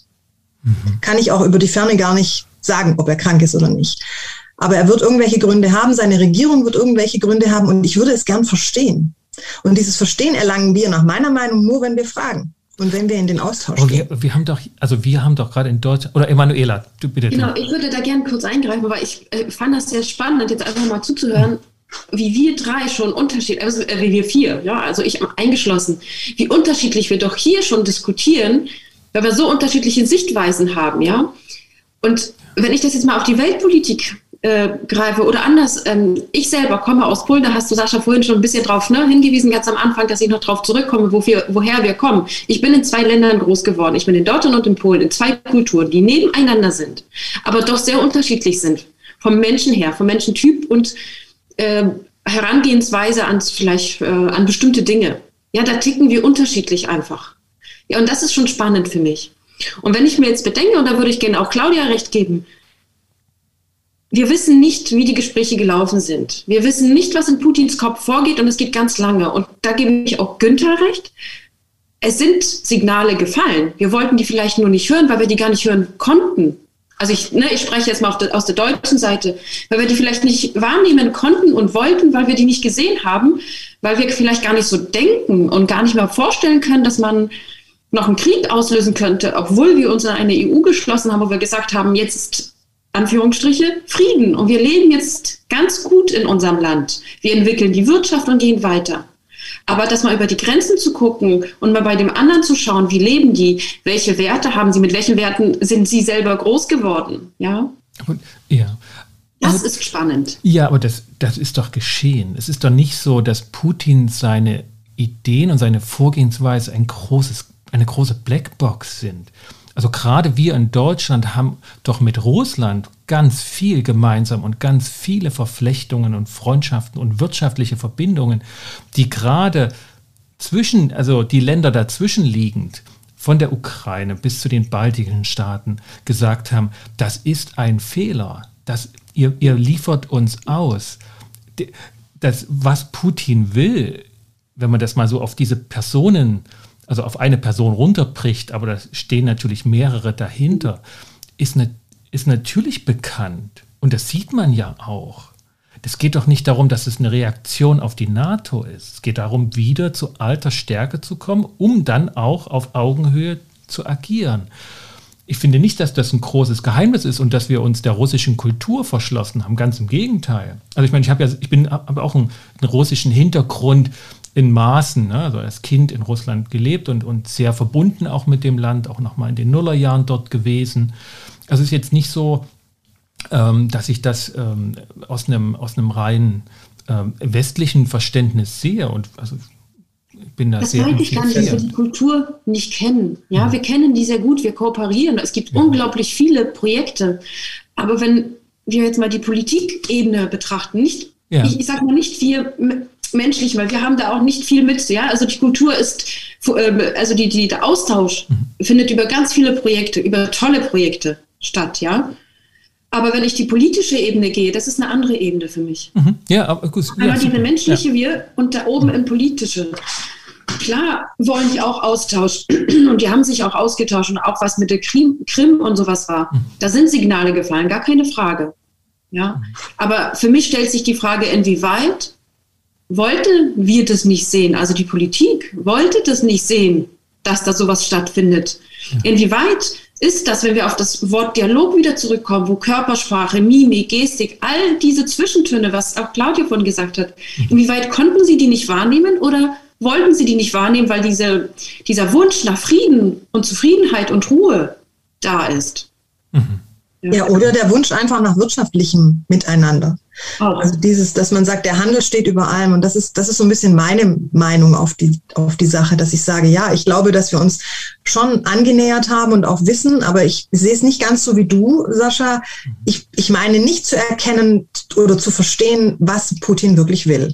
Mhm. Kann ich auch über die Ferne gar nicht sagen, ob er krank ist oder nicht. Aber er wird irgendwelche Gründe haben, seine Regierung wird irgendwelche Gründe haben und ich würde es gern verstehen. Und dieses Verstehen erlangen wir nach meiner Meinung nur, wenn wir fragen. Und wenn wir in den Austausch oh, wir, wir, haben doch, also wir haben doch gerade in Deutschland, oder Emanuela, du bitte. Genau, ich würde da gerne kurz eingreifen, weil ich äh, fand das sehr spannend, jetzt einfach mal zuzuhören, wie wir drei schon unterschiedlich, also äh, wie wir vier, ja, also ich eingeschlossen, wie unterschiedlich wir doch hier schon diskutieren, weil wir so unterschiedliche Sichtweisen haben, ja. Und wenn ich das jetzt mal auf die Weltpolitik äh, greife oder anders, ähm, ich selber komme aus Polen, da hast du Sascha vorhin schon ein bisschen drauf ne, hingewiesen, ganz am Anfang, dass ich noch drauf zurückkomme, wo wir, woher wir kommen. Ich bin in zwei Ländern groß geworden. Ich bin in Deutschland und in Polen, in zwei Kulturen, die nebeneinander sind, aber doch sehr unterschiedlich sind. Vom Menschen her, vom Menschentyp und äh, Herangehensweise an vielleicht äh, an bestimmte Dinge. Ja, da ticken wir unterschiedlich einfach. Ja, und das ist schon spannend für mich. Und wenn ich mir jetzt bedenke, und da würde ich gerne auch Claudia recht geben, wir wissen nicht, wie die Gespräche gelaufen sind. Wir wissen nicht, was in Putins Kopf vorgeht und es geht ganz lange. Und da gebe ich auch Günther recht. es sind Signale gefallen. Wir wollten die vielleicht nur nicht hören, weil wir die gar nicht hören konnten. Also ich, ne, ich spreche jetzt mal de, aus der deutschen Seite, weil wir die vielleicht nicht wahrnehmen konnten und wollten, weil wir die nicht gesehen haben, weil wir vielleicht gar nicht so denken und gar nicht mehr vorstellen können, dass man noch einen Krieg auslösen könnte, obwohl wir uns in eine EU geschlossen haben, wo wir gesagt haben, jetzt Anführungsstriche Frieden und wir leben jetzt ganz gut in unserem Land. Wir entwickeln die Wirtschaft und gehen weiter. Aber das mal über die Grenzen zu gucken und mal bei dem anderen zu schauen, wie leben die, welche Werte haben sie, mit welchen Werten sind sie selber groß geworden, ja? Ja. Das aber, ist spannend. Ja, aber das, das ist doch geschehen. Es ist doch nicht so, dass Putin seine Ideen und seine Vorgehensweise ein großes, eine große Blackbox sind. Also gerade wir in Deutschland haben doch mit Russland ganz viel gemeinsam und ganz viele Verflechtungen und Freundschaften und wirtschaftliche Verbindungen, die gerade zwischen, also die Länder dazwischen liegend, von der Ukraine bis zu den baltischen Staaten gesagt haben, das ist ein Fehler, das, ihr, ihr liefert uns aus. Das, was Putin will, wenn man das mal so auf diese Personen äh, also auf eine Person runterbricht, aber da stehen natürlich mehrere dahinter, ist, ne, ist natürlich bekannt. Und das sieht man ja auch. Es geht doch nicht darum, dass es eine Reaktion auf die NATO ist. Es geht darum, wieder zu alter Stärke zu kommen, um dann auch auf Augenhöhe zu agieren. Ich finde nicht, dass das ein großes Geheimnis ist und dass wir uns der russischen Kultur verschlossen haben. Ganz im Gegenteil. Also ich meine, ich habe ja, ich bin habe auch einen, einen russischen Hintergrund in Maßen, ne? also als Kind in Russland gelebt und, und sehr verbunden auch mit dem Land, auch nochmal in den Nullerjahren dort gewesen. Also es ist jetzt nicht so, ähm, dass ich das ähm, aus einem aus einem rein ähm, westlichen Verständnis sehe und also ich bin da das sehr weiß ich gar nicht, dass wir die Kultur nicht kennen. Ja, mhm. wir kennen die sehr gut, wir kooperieren. Es gibt ja. unglaublich viele Projekte. Aber wenn wir jetzt mal die Politikebene betrachten, nicht, ja. ich, ich sage mal nicht wir menschlich, weil wir haben da auch nicht viel mit. Ja, also die Kultur ist, äh, also die, die, der Austausch mhm. findet über ganz viele Projekte, über tolle Projekte statt. Ja. Aber wenn ich die politische Ebene gehe, das ist eine andere Ebene für mich. Mhm. Ja, aber gut. Einmal ja, die menschliche ja. wir und da oben im politische. Klar wollen die auch Austausch und die haben sich auch ausgetauscht und auch was mit der Krim, Krim und sowas war. Mhm. Da sind Signale gefallen, gar keine Frage. Ja, mhm. aber für mich stellt sich die Frage, inwieweit wollte wir das nicht sehen, also die Politik wollte das nicht sehen, dass da sowas stattfindet. Ja. Inwieweit ist das, wenn wir auf das Wort Dialog wieder zurückkommen, wo Körpersprache, Mimik, Gestik, all diese Zwischentöne, was auch Claudia von gesagt hat, mhm. inwieweit konnten sie die nicht wahrnehmen oder wollten sie die nicht wahrnehmen, weil diese, dieser Wunsch nach Frieden und Zufriedenheit und Ruhe da ist? Mhm. Ja, oder der Wunsch einfach nach wirtschaftlichem Miteinander. Auch. Also dieses, dass man sagt, der Handel steht über allem. Und das ist, das ist so ein bisschen meine Meinung auf die, auf die Sache, dass ich sage, ja, ich glaube, dass wir uns schon angenähert haben und auch wissen, aber ich sehe es nicht ganz so wie du, Sascha. Ich, ich meine nicht zu erkennen oder zu verstehen, was Putin wirklich will.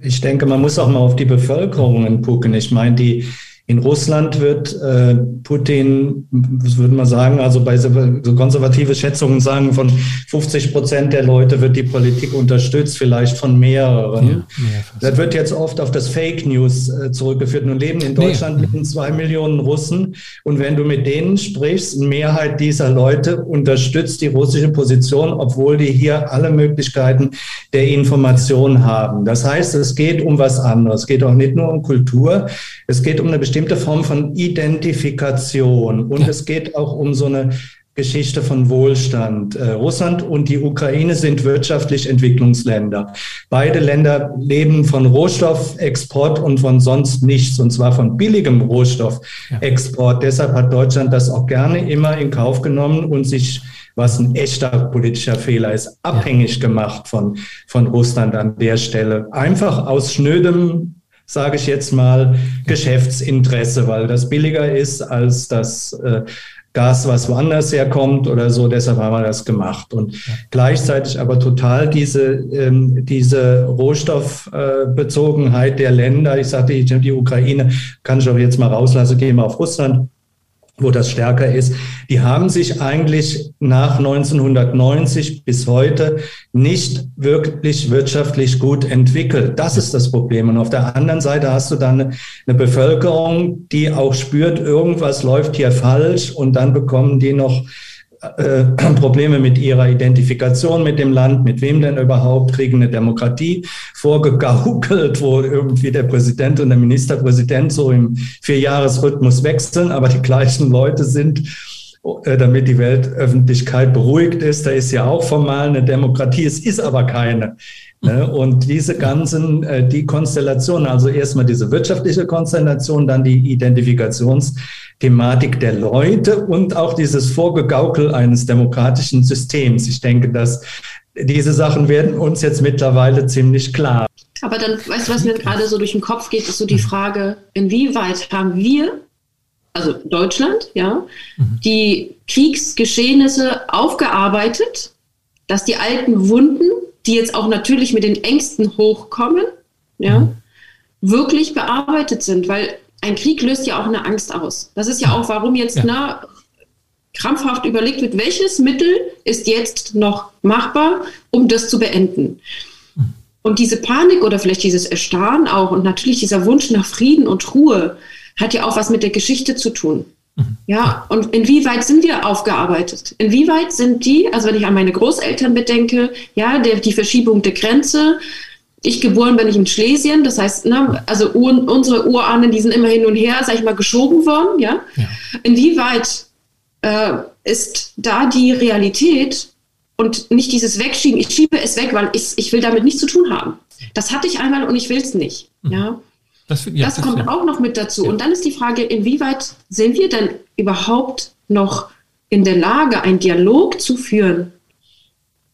Ich denke, man muss auch mal auf die Bevölkerung gucken. Ich meine, die, in Russland wird äh, Putin, was würde man sagen, also bei so, konservative Schätzungen sagen, von 50 Prozent der Leute wird die Politik unterstützt, vielleicht von mehreren. Ja, das wird jetzt oft auf das Fake News äh, zurückgeführt. Nun leben in Deutschland nee. leben zwei Millionen Russen und wenn du mit denen sprichst, eine Mehrheit dieser Leute unterstützt die russische Position, obwohl die hier alle Möglichkeiten der Information haben. Das heißt, es geht um was anderes. Es geht auch nicht nur um Kultur, es geht um eine bestimmte bestimmte Form von Identifikation und ja. es geht auch um so eine Geschichte von Wohlstand. Äh, Russland und die Ukraine sind wirtschaftlich Entwicklungsländer. Beide Länder leben von Rohstoffexport und von sonst nichts, und zwar von billigem Rohstoffexport. Ja. Deshalb hat Deutschland das auch gerne immer in Kauf genommen und sich was ein echter politischer Fehler ist, abhängig gemacht von, von Russland an der Stelle. Einfach aus schnödem sage ich jetzt mal, Geschäftsinteresse, weil das billiger ist als das äh, Gas, was woanders herkommt oder so. Deshalb haben wir das gemacht. Und gleichzeitig aber total diese, ähm, diese Rohstoffbezogenheit äh, der Länder. Ich sagte, die, die Ukraine kann ich auch jetzt mal rauslassen, gehen wir auf Russland wo das stärker ist, die haben sich eigentlich nach 1990 bis heute nicht wirklich wirtschaftlich gut entwickelt. Das ist das Problem. Und auf der anderen Seite hast du dann eine, Bevölkerung, die auch spürt, irgendwas läuft hier falsch und dann bekommen die noch äh, Probleme mit ihrer Identifikation mit dem Land, mit wem denn überhaupt, kriegen eine Demokratie vorgegaukelt, wo irgendwie der Präsident und der Ministerpräsident so im Vierjahresrhythmus wechseln, aber die gleichen Leute sind äh, damit die Weltöffentlichkeit beruhigt ist. Da ist ja auch formal eine Demokratie, es ist aber keine. Ne? Und diese ganzen, äh, die Konstellation, also erstmal diese wirtschaftliche Konstellation, dann die Identifikationsthematik der Leute und auch dieses Vorgegaukel eines demokratischen Systems. Ich denke, dass diese Sachen werden uns jetzt mittlerweile ziemlich klar. Aber dann, weißt du, was mir gerade so durch den Kopf geht, ist so die Frage, inwieweit haben wir, also Deutschland, ja, mhm. die Kriegsgeschehnisse aufgearbeitet, dass die alten Wunden die jetzt auch natürlich mit den Ängsten hochkommen, ja, mhm. wirklich bearbeitet sind, weil ein Krieg löst ja auch eine Angst aus. Das ist ja auch, warum jetzt ja. na, krampfhaft überlegt wird, welches Mittel ist jetzt noch machbar, um das zu beenden. Mhm. Und diese Panik oder vielleicht dieses Erstarren auch und natürlich dieser Wunsch nach Frieden und Ruhe hat ja auch was mit der Geschichte zu tun. Ja, und inwieweit sind wir aufgearbeitet? Inwieweit sind die, also wenn ich an meine Großeltern bedenke, ja, der, die Verschiebung der Grenze, ich geboren bin ich in Schlesien, das heißt, ne, also Ur, unsere Urahnen, die sind immer hin und her, sag ich mal, geschoben worden, ja. ja. Inwieweit äh, ist da die Realität und nicht dieses Wegschieben, ich schiebe es weg, weil ich, ich will damit nichts zu tun haben. Das hatte ich einmal und ich will es nicht, mhm. ja. Das, ja, das, das kommt ja. auch noch mit dazu. Und dann ist die Frage, inwieweit sind wir denn überhaupt noch in der Lage, einen Dialog zu führen,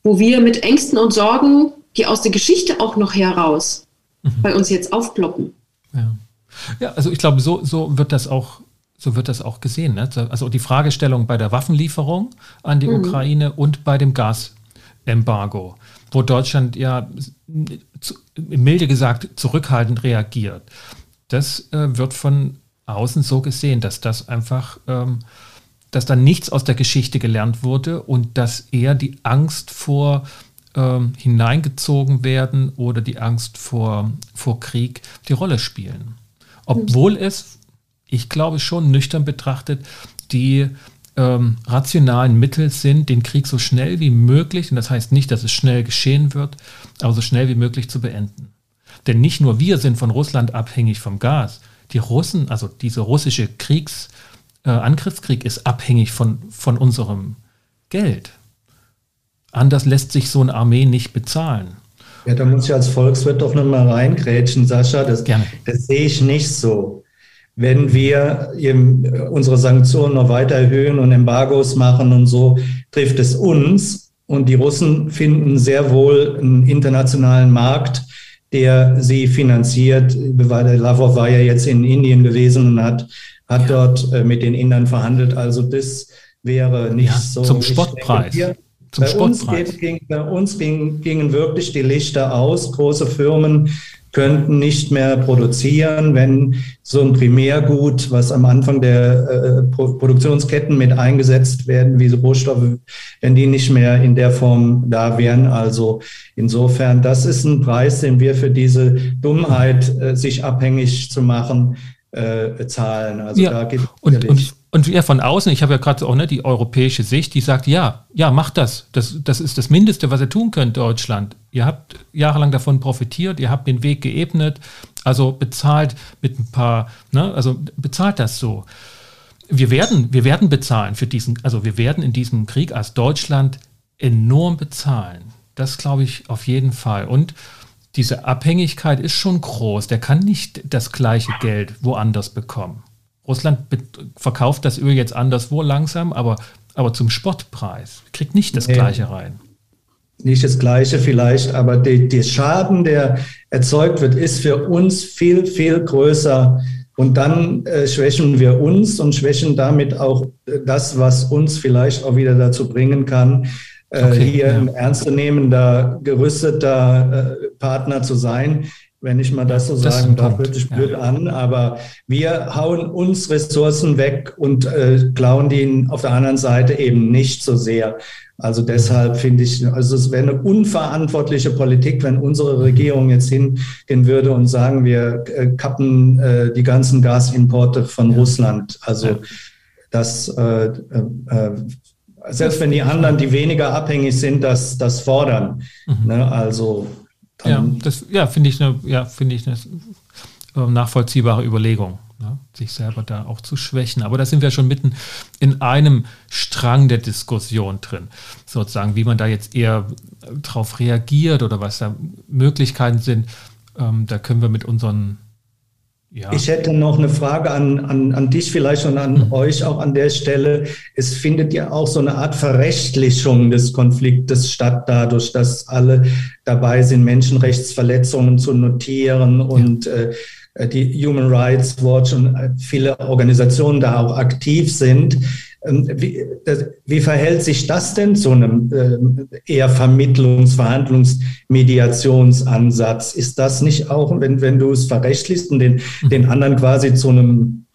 wo wir mit Ängsten und Sorgen, die aus der Geschichte auch noch heraus mhm. bei uns jetzt aufploppen. Ja, ja also ich glaube, so, so wird das auch so wird das auch gesehen. Ne? Also die Fragestellung bei der Waffenlieferung an die mhm. Ukraine und bei dem Gasembargo wo Deutschland ja milde gesagt zurückhaltend reagiert. Das äh, wird von außen so gesehen, dass das einfach, ähm, dass da nichts aus der Geschichte gelernt wurde und dass eher die Angst vor ähm, hineingezogen werden oder die Angst vor, vor Krieg die Rolle spielen. Obwohl es, ich glaube schon nüchtern betrachtet, die ähm, rationalen Mittel sind, den Krieg so schnell wie möglich, und das heißt nicht, dass es schnell geschehen wird, aber so schnell wie möglich zu beenden. Denn nicht nur wir sind von Russland abhängig vom Gas. Die Russen, also dieser russische Kriegs, äh, Angriffskrieg ist abhängig von, von unserem Geld. Anders lässt sich so eine Armee nicht bezahlen. Ja, da muss ich als Volkswirt doch nochmal reingrätschen, Sascha. Das, Gerne. das sehe ich nicht so wenn wir unsere Sanktionen noch weiter erhöhen und Embargos machen und so, trifft es uns. Und die Russen finden sehr wohl einen internationalen Markt, der sie finanziert. Lavrov war ja jetzt in Indien gewesen und hat, hat ja. dort äh, mit den Indern verhandelt. Also das wäre nicht ja, so. Zum Spottpreis. Zum bei, Spottpreis. Uns ging, bei uns ging, gingen wirklich die Lichter aus. Große Firmen könnten nicht mehr produzieren, wenn so ein Primärgut, was am Anfang der äh, Produktionsketten mit eingesetzt werden, wie so Rohstoffe, wenn die nicht mehr in der Form da wären. Also insofern, das ist ein Preis, den wir für diese Dummheit, äh, sich abhängig zu machen, äh, zahlen. Also ja. da und, und und ja, von außen, ich habe ja gerade auch ne, die europäische Sicht, die sagt, ja, ja, macht das. das. Das ist das Mindeste, was ihr tun könnt, Deutschland. Ihr habt jahrelang davon profitiert, ihr habt den Weg geebnet, also bezahlt mit ein paar, ne, also bezahlt das so. Wir werden, wir werden bezahlen für diesen, also wir werden in diesem Krieg als Deutschland enorm bezahlen. Das glaube ich auf jeden Fall. Und diese Abhängigkeit ist schon groß. Der kann nicht das gleiche Geld woanders bekommen. Russland verkauft das Öl jetzt anderswo langsam, aber, aber zum Spottpreis. Kriegt nicht das nee, Gleiche rein. Nicht das Gleiche vielleicht, aber der Schaden, der erzeugt wird, ist für uns viel, viel größer. Und dann äh, schwächen wir uns und schwächen damit auch äh, das, was uns vielleicht auch wieder dazu bringen kann, äh, okay, hier ja. ein ernstzunehmender, gerüsteter äh, Partner zu sein wenn ich mal das so das sagen darf, hört sich blöd ja. an, aber wir hauen uns Ressourcen weg und äh, klauen die auf der anderen Seite eben nicht so sehr. Also deshalb finde ich, also es wäre eine unverantwortliche Politik, wenn unsere Regierung jetzt hingehen würde und sagen, wir äh, kappen äh, die ganzen Gasimporte von ja. Russland. Also ja. das, äh, äh, selbst wenn die anderen, die weniger abhängig sind, das, das fordern. Mhm. Ne? Also ja, das ja, finde ich eine, ja, finde ich eine äh, nachvollziehbare Überlegung ne? sich selber da auch zu schwächen. Aber da sind wir schon mitten in einem Strang der Diskussion drin, sozusagen, wie man da jetzt eher drauf reagiert oder was da Möglichkeiten sind. Ähm, da können wir mit unseren ja. Ich hätte noch eine Frage an, an, an dich vielleicht und an mhm. euch auch an der Stelle. Es findet ja auch so eine Art Verrechtlichung des Konfliktes statt, dadurch, dass alle dabei sind, Menschenrechtsverletzungen zu notieren und ja. äh, die Human Rights Watch und äh, viele Organisationen da auch aktiv sind. Ähm, wie, wie, verhält sich das denn zu einem äh, eher Vermittlungs-, Verhandlungs-, Mediationsansatz? Ist das nicht auch, wenn, wenn du es verrechtlichst und den, mhm. den anderen quasi zu einem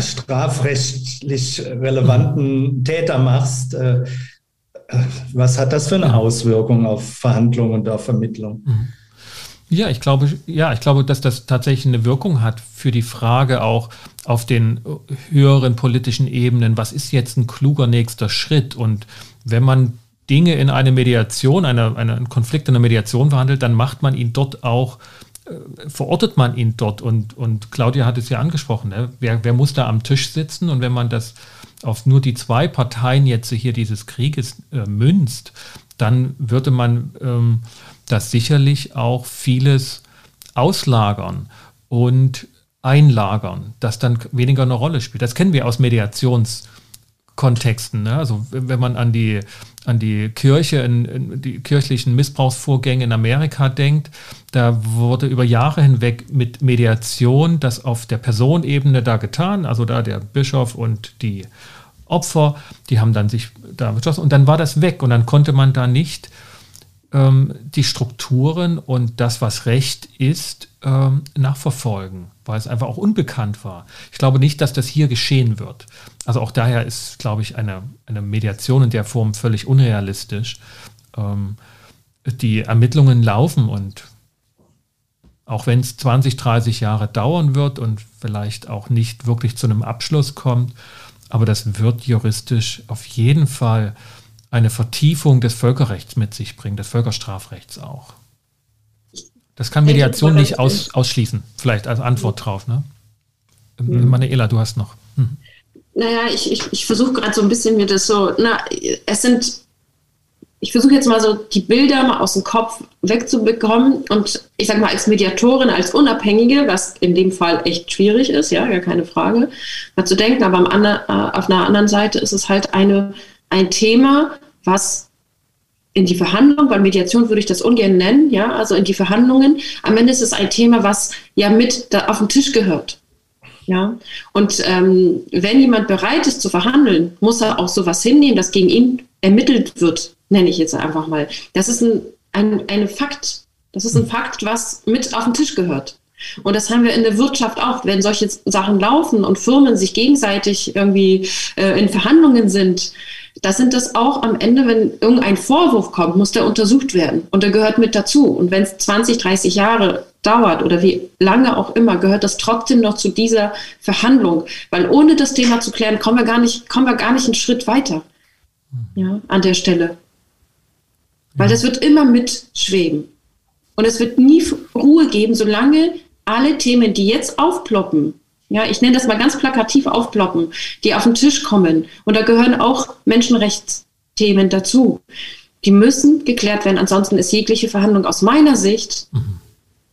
strafrechtlich relevanten Täter machst, was hat das für eine Auswirkung auf Verhandlungen und auf Vermittlung? Mhm. Ja, ich glaube, ja, ich glaube, dass das tatsächlich eine Wirkung hat für die Frage auch auf den höheren politischen Ebenen, was ist jetzt ein kluger nächster Schritt? Und wenn man Dinge in eine Mediation, eine, einen Konflikt in einer Mediation verhandelt, dann macht man ihn dort auch, äh, verortet man ihn dort. Und, und Claudia hat es ja angesprochen, ne? wer, wer muss da am Tisch sitzen? Und wenn man das auf nur die zwei Parteien jetzt hier dieses Krieges äh, münzt, dann würde man ähm, das sicherlich auch vieles auslagern und einlagern, das dann weniger eine Rolle spielt. Das kennen wir aus Mediationskontexten. Ne? Also wenn man an die, an die Kirche, in, in die kirchlichen Missbrauchsvorgänge in Amerika denkt, da wurde über Jahre hinweg mit Mediation das auf der Personebene da getan, also da der Bischof und die Opfer, die haben dann sich da beschlossen und dann war das weg und dann konnte man da nicht ähm, die Strukturen und das, was Recht ist, ähm, nachverfolgen, weil es einfach auch unbekannt war. Ich glaube nicht, dass das hier geschehen wird. Also auch daher ist, glaube ich, eine, eine Mediation in der Form völlig unrealistisch. Ähm, die Ermittlungen laufen und auch wenn es 20, 30 Jahre dauern wird und vielleicht auch nicht wirklich zu einem Abschluss kommt, aber das wird juristisch auf jeden Fall eine Vertiefung des Völkerrechts mit sich bringen, des Völkerstrafrechts auch. Das kann Mediation nicht aus, ausschließen, vielleicht als Antwort drauf. Ne? Mhm. Manuela, du hast noch. Mhm. Naja, ich, ich, ich versuche gerade so ein bisschen mir das so, na, es sind, ich versuche jetzt mal so die Bilder mal aus dem Kopf wegzubekommen und ich sage mal als Mediatorin, als Unabhängige, was in dem Fall echt schwierig ist, ja, gar keine Frage, mal zu denken, aber am äh, auf einer anderen Seite ist es halt eine, ein Thema, was in die Verhandlung, weil Mediation würde ich das ungern nennen, ja, also in die Verhandlungen. Am Ende ist es ein Thema, was ja mit auf den Tisch gehört. Ja, und ähm, wenn jemand bereit ist zu verhandeln, muss er auch sowas hinnehmen, das gegen ihn ermittelt wird, nenne ich jetzt einfach mal. Das ist ein, ein, ein Fakt. Das ist ein Fakt, was mit auf den Tisch gehört. Und das haben wir in der Wirtschaft auch, wenn solche Sachen laufen und Firmen sich gegenseitig irgendwie äh, in Verhandlungen sind, da sind das auch am Ende, wenn irgendein Vorwurf kommt, muss der untersucht werden. Und der gehört mit dazu. Und wenn es 20, 30 Jahre dauert oder wie lange auch immer, gehört das trotzdem noch zu dieser Verhandlung. Weil ohne das Thema zu klären, kommen wir gar nicht, kommen wir gar nicht einen Schritt weiter. Ja, an der Stelle. Weil das wird immer mitschweben. Und es wird nie Ruhe geben, solange alle Themen, die jetzt aufploppen, ja, ich nenne das mal ganz plakativ aufploppen, die auf den Tisch kommen. Und da gehören auch Menschenrechtsthemen dazu. Die müssen geklärt werden. Ansonsten ist jegliche Verhandlung aus meiner Sicht mhm.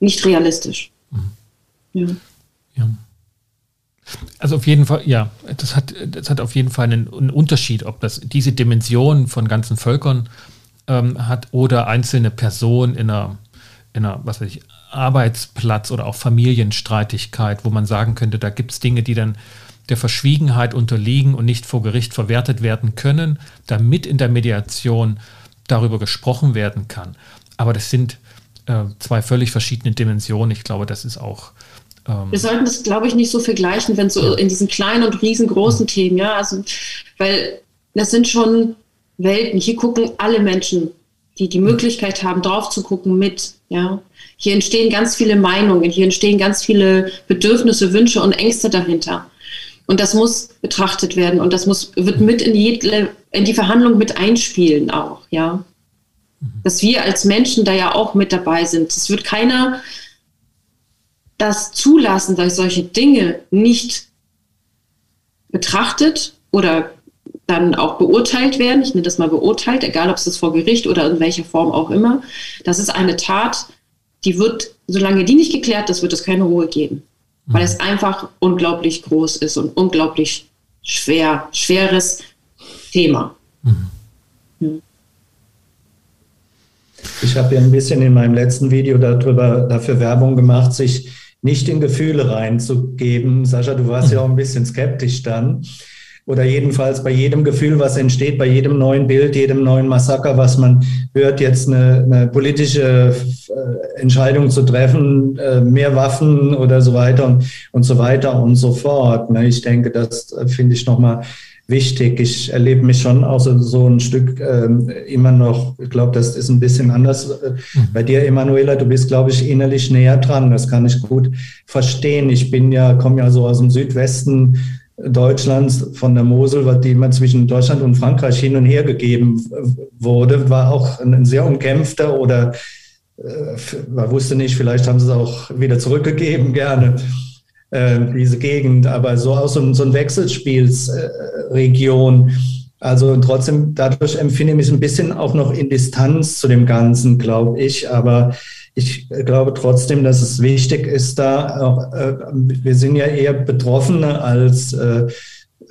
nicht realistisch. Mhm. Ja. ja. Also auf jeden Fall, ja, das hat, das hat auf jeden Fall einen, einen Unterschied, ob das diese Dimension von ganzen Völkern ähm, hat oder einzelne Personen in einer, in einer, was weiß ich, Arbeitsplatz oder auch Familienstreitigkeit, wo man sagen könnte, da gibt es Dinge, die dann der Verschwiegenheit unterliegen und nicht vor Gericht verwertet werden können, damit in der Mediation darüber gesprochen werden kann. Aber das sind äh, zwei völlig verschiedene Dimensionen. Ich glaube, das ist auch. Ähm Wir sollten das, glaube ich, nicht so vergleichen, wenn so in diesen kleinen und riesengroßen mhm. Themen, ja, also, weil das sind schon Welten. Hier gucken alle Menschen, die die Möglichkeit haben, drauf zu gucken, mit, ja. Hier entstehen ganz viele Meinungen, hier entstehen ganz viele Bedürfnisse, Wünsche und Ängste dahinter. Und das muss betrachtet werden und das muss, wird mit in die, in die Verhandlung mit einspielen auch, ja. Dass wir als Menschen da ja auch mit dabei sind. Es wird keiner das zulassen, dass solche Dinge nicht betrachtet oder dann auch beurteilt werden. Ich nenne das mal beurteilt, egal ob es das vor Gericht oder in welcher Form auch immer. Das ist eine Tat, die wird, solange die nicht geklärt ist, wird es keine Ruhe geben weil es einfach unglaublich groß ist und unglaublich schwer, schweres Thema. Mhm. Ich habe ja ein bisschen in meinem letzten Video darüber, dafür Werbung gemacht, sich nicht in Gefühle reinzugeben. Sascha, du warst ja auch ein bisschen skeptisch dann oder jedenfalls bei jedem Gefühl, was entsteht, bei jedem neuen Bild, jedem neuen Massaker, was man hört, jetzt eine, eine politische äh, Entscheidung zu treffen, äh, mehr Waffen oder so weiter und, und so weiter und so fort. Ne? Ich denke, das äh, finde ich nochmal wichtig. Ich erlebe mich schon auch so, so ein Stück ähm, immer noch, ich glaube, das ist ein bisschen anders. Mhm. Bei dir, Emanuela, du bist, glaube ich, innerlich näher dran. Das kann ich gut verstehen. Ich bin ja, komme ja so aus dem Südwesten Deutschlands von der Mosel, die immer zwischen Deutschland und Frankreich hin und her gegeben wurde, war auch ein sehr umkämpfter oder äh, man wusste nicht, vielleicht haben sie es auch wieder zurückgegeben, gerne, äh, diese Gegend, aber so aus so, so ein Wechselspielsregion. Äh, also trotzdem, dadurch empfinde ich mich ein bisschen auch noch in Distanz zu dem Ganzen, glaube ich. Aber ich glaube trotzdem, dass es wichtig ist, da auch, äh, wir sind ja eher Betroffene als äh,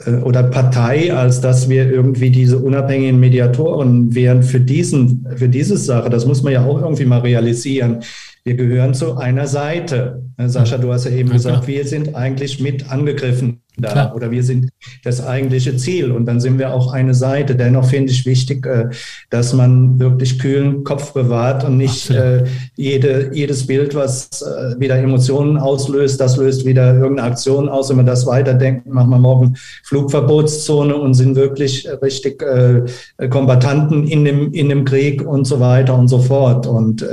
äh, oder Partei, als dass wir irgendwie diese unabhängigen Mediatoren wären für diesen, für diese Sache. Das muss man ja auch irgendwie mal realisieren. Wir gehören zu einer Seite. Sascha, du hast ja eben gesagt, wir sind eigentlich mit angegriffen da Klar. oder wir sind das eigentliche Ziel und dann sind wir auch eine Seite. Dennoch finde ich wichtig, äh, dass man wirklich kühlen Kopf bewahrt und nicht äh, jede, jedes Bild, was äh, wieder Emotionen auslöst, das löst wieder irgendeine Aktion aus. Wenn man das weiterdenkt, machen wir morgen Flugverbotszone und sind wirklich richtig Kombatanten in dem, in dem Krieg und so weiter und so fort. Und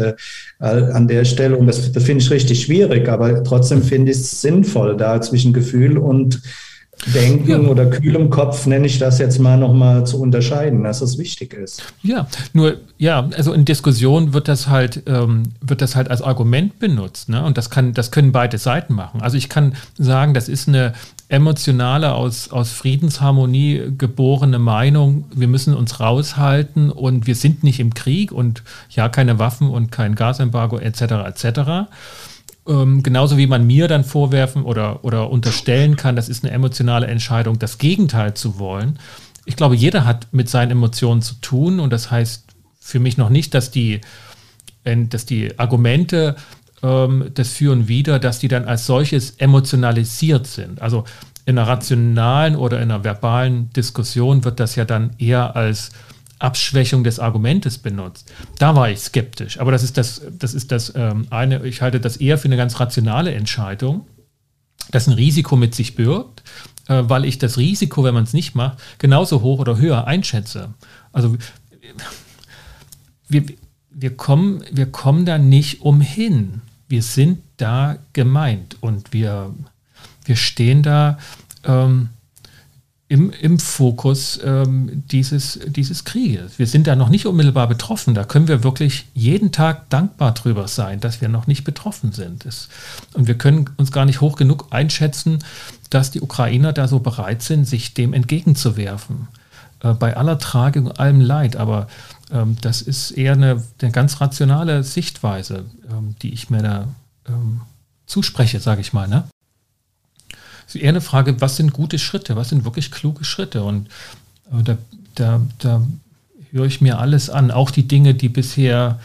an der Stelle, und das, das finde ich richtig schwierig, aber trotzdem finde ich es sinnvoll, da zwischen Gefühl und Denken ja. oder kühlem Kopf, nenne ich das jetzt mal nochmal zu unterscheiden, dass es wichtig ist. Ja, nur, ja, also in Diskussionen wird das halt, ähm, wird das halt als Argument benutzt, ne? Und das kann, das können beide Seiten machen. Also ich kann sagen, das ist eine emotionale, aus, aus Friedensharmonie geborene Meinung, wir müssen uns raushalten und wir sind nicht im Krieg und ja, keine Waffen und kein Gasembargo etc. etc. Ähm, genauso wie man mir dann vorwerfen oder, oder unterstellen kann, das ist eine emotionale Entscheidung, das Gegenteil zu wollen. Ich glaube, jeder hat mit seinen Emotionen zu tun und das heißt für mich noch nicht, dass die, dass die Argumente ähm, des Für und dass die dann als solches emotionalisiert sind. Also in einer rationalen oder in einer verbalen Diskussion wird das ja dann eher als Abschwächung des Argumentes benutzt. Da war ich skeptisch. Aber das ist das, das ist das ähm, eine, ich halte das eher für eine ganz rationale Entscheidung, das ein Risiko mit sich birgt, äh, weil ich das Risiko, wenn man es nicht macht, genauso hoch oder höher einschätze. Also wir, wir, kommen, wir kommen da nicht umhin. Wir sind da gemeint und wir, wir stehen da. Ähm, im, im Fokus ähm, dieses, dieses Krieges. Wir sind da noch nicht unmittelbar betroffen. Da können wir wirklich jeden Tag dankbar drüber sein, dass wir noch nicht betroffen sind. Das, und wir können uns gar nicht hoch genug einschätzen, dass die Ukrainer da so bereit sind, sich dem entgegenzuwerfen. Äh, bei aller Tragik und allem Leid. Aber ähm, das ist eher eine, eine ganz rationale Sichtweise, ähm, die ich mir da ähm, zuspreche, sage ich mal. Ne? Eher eine Frage, was sind gute Schritte, was sind wirklich kluge Schritte? Und äh, da, da, da höre ich mir alles an, auch die Dinge, die bisher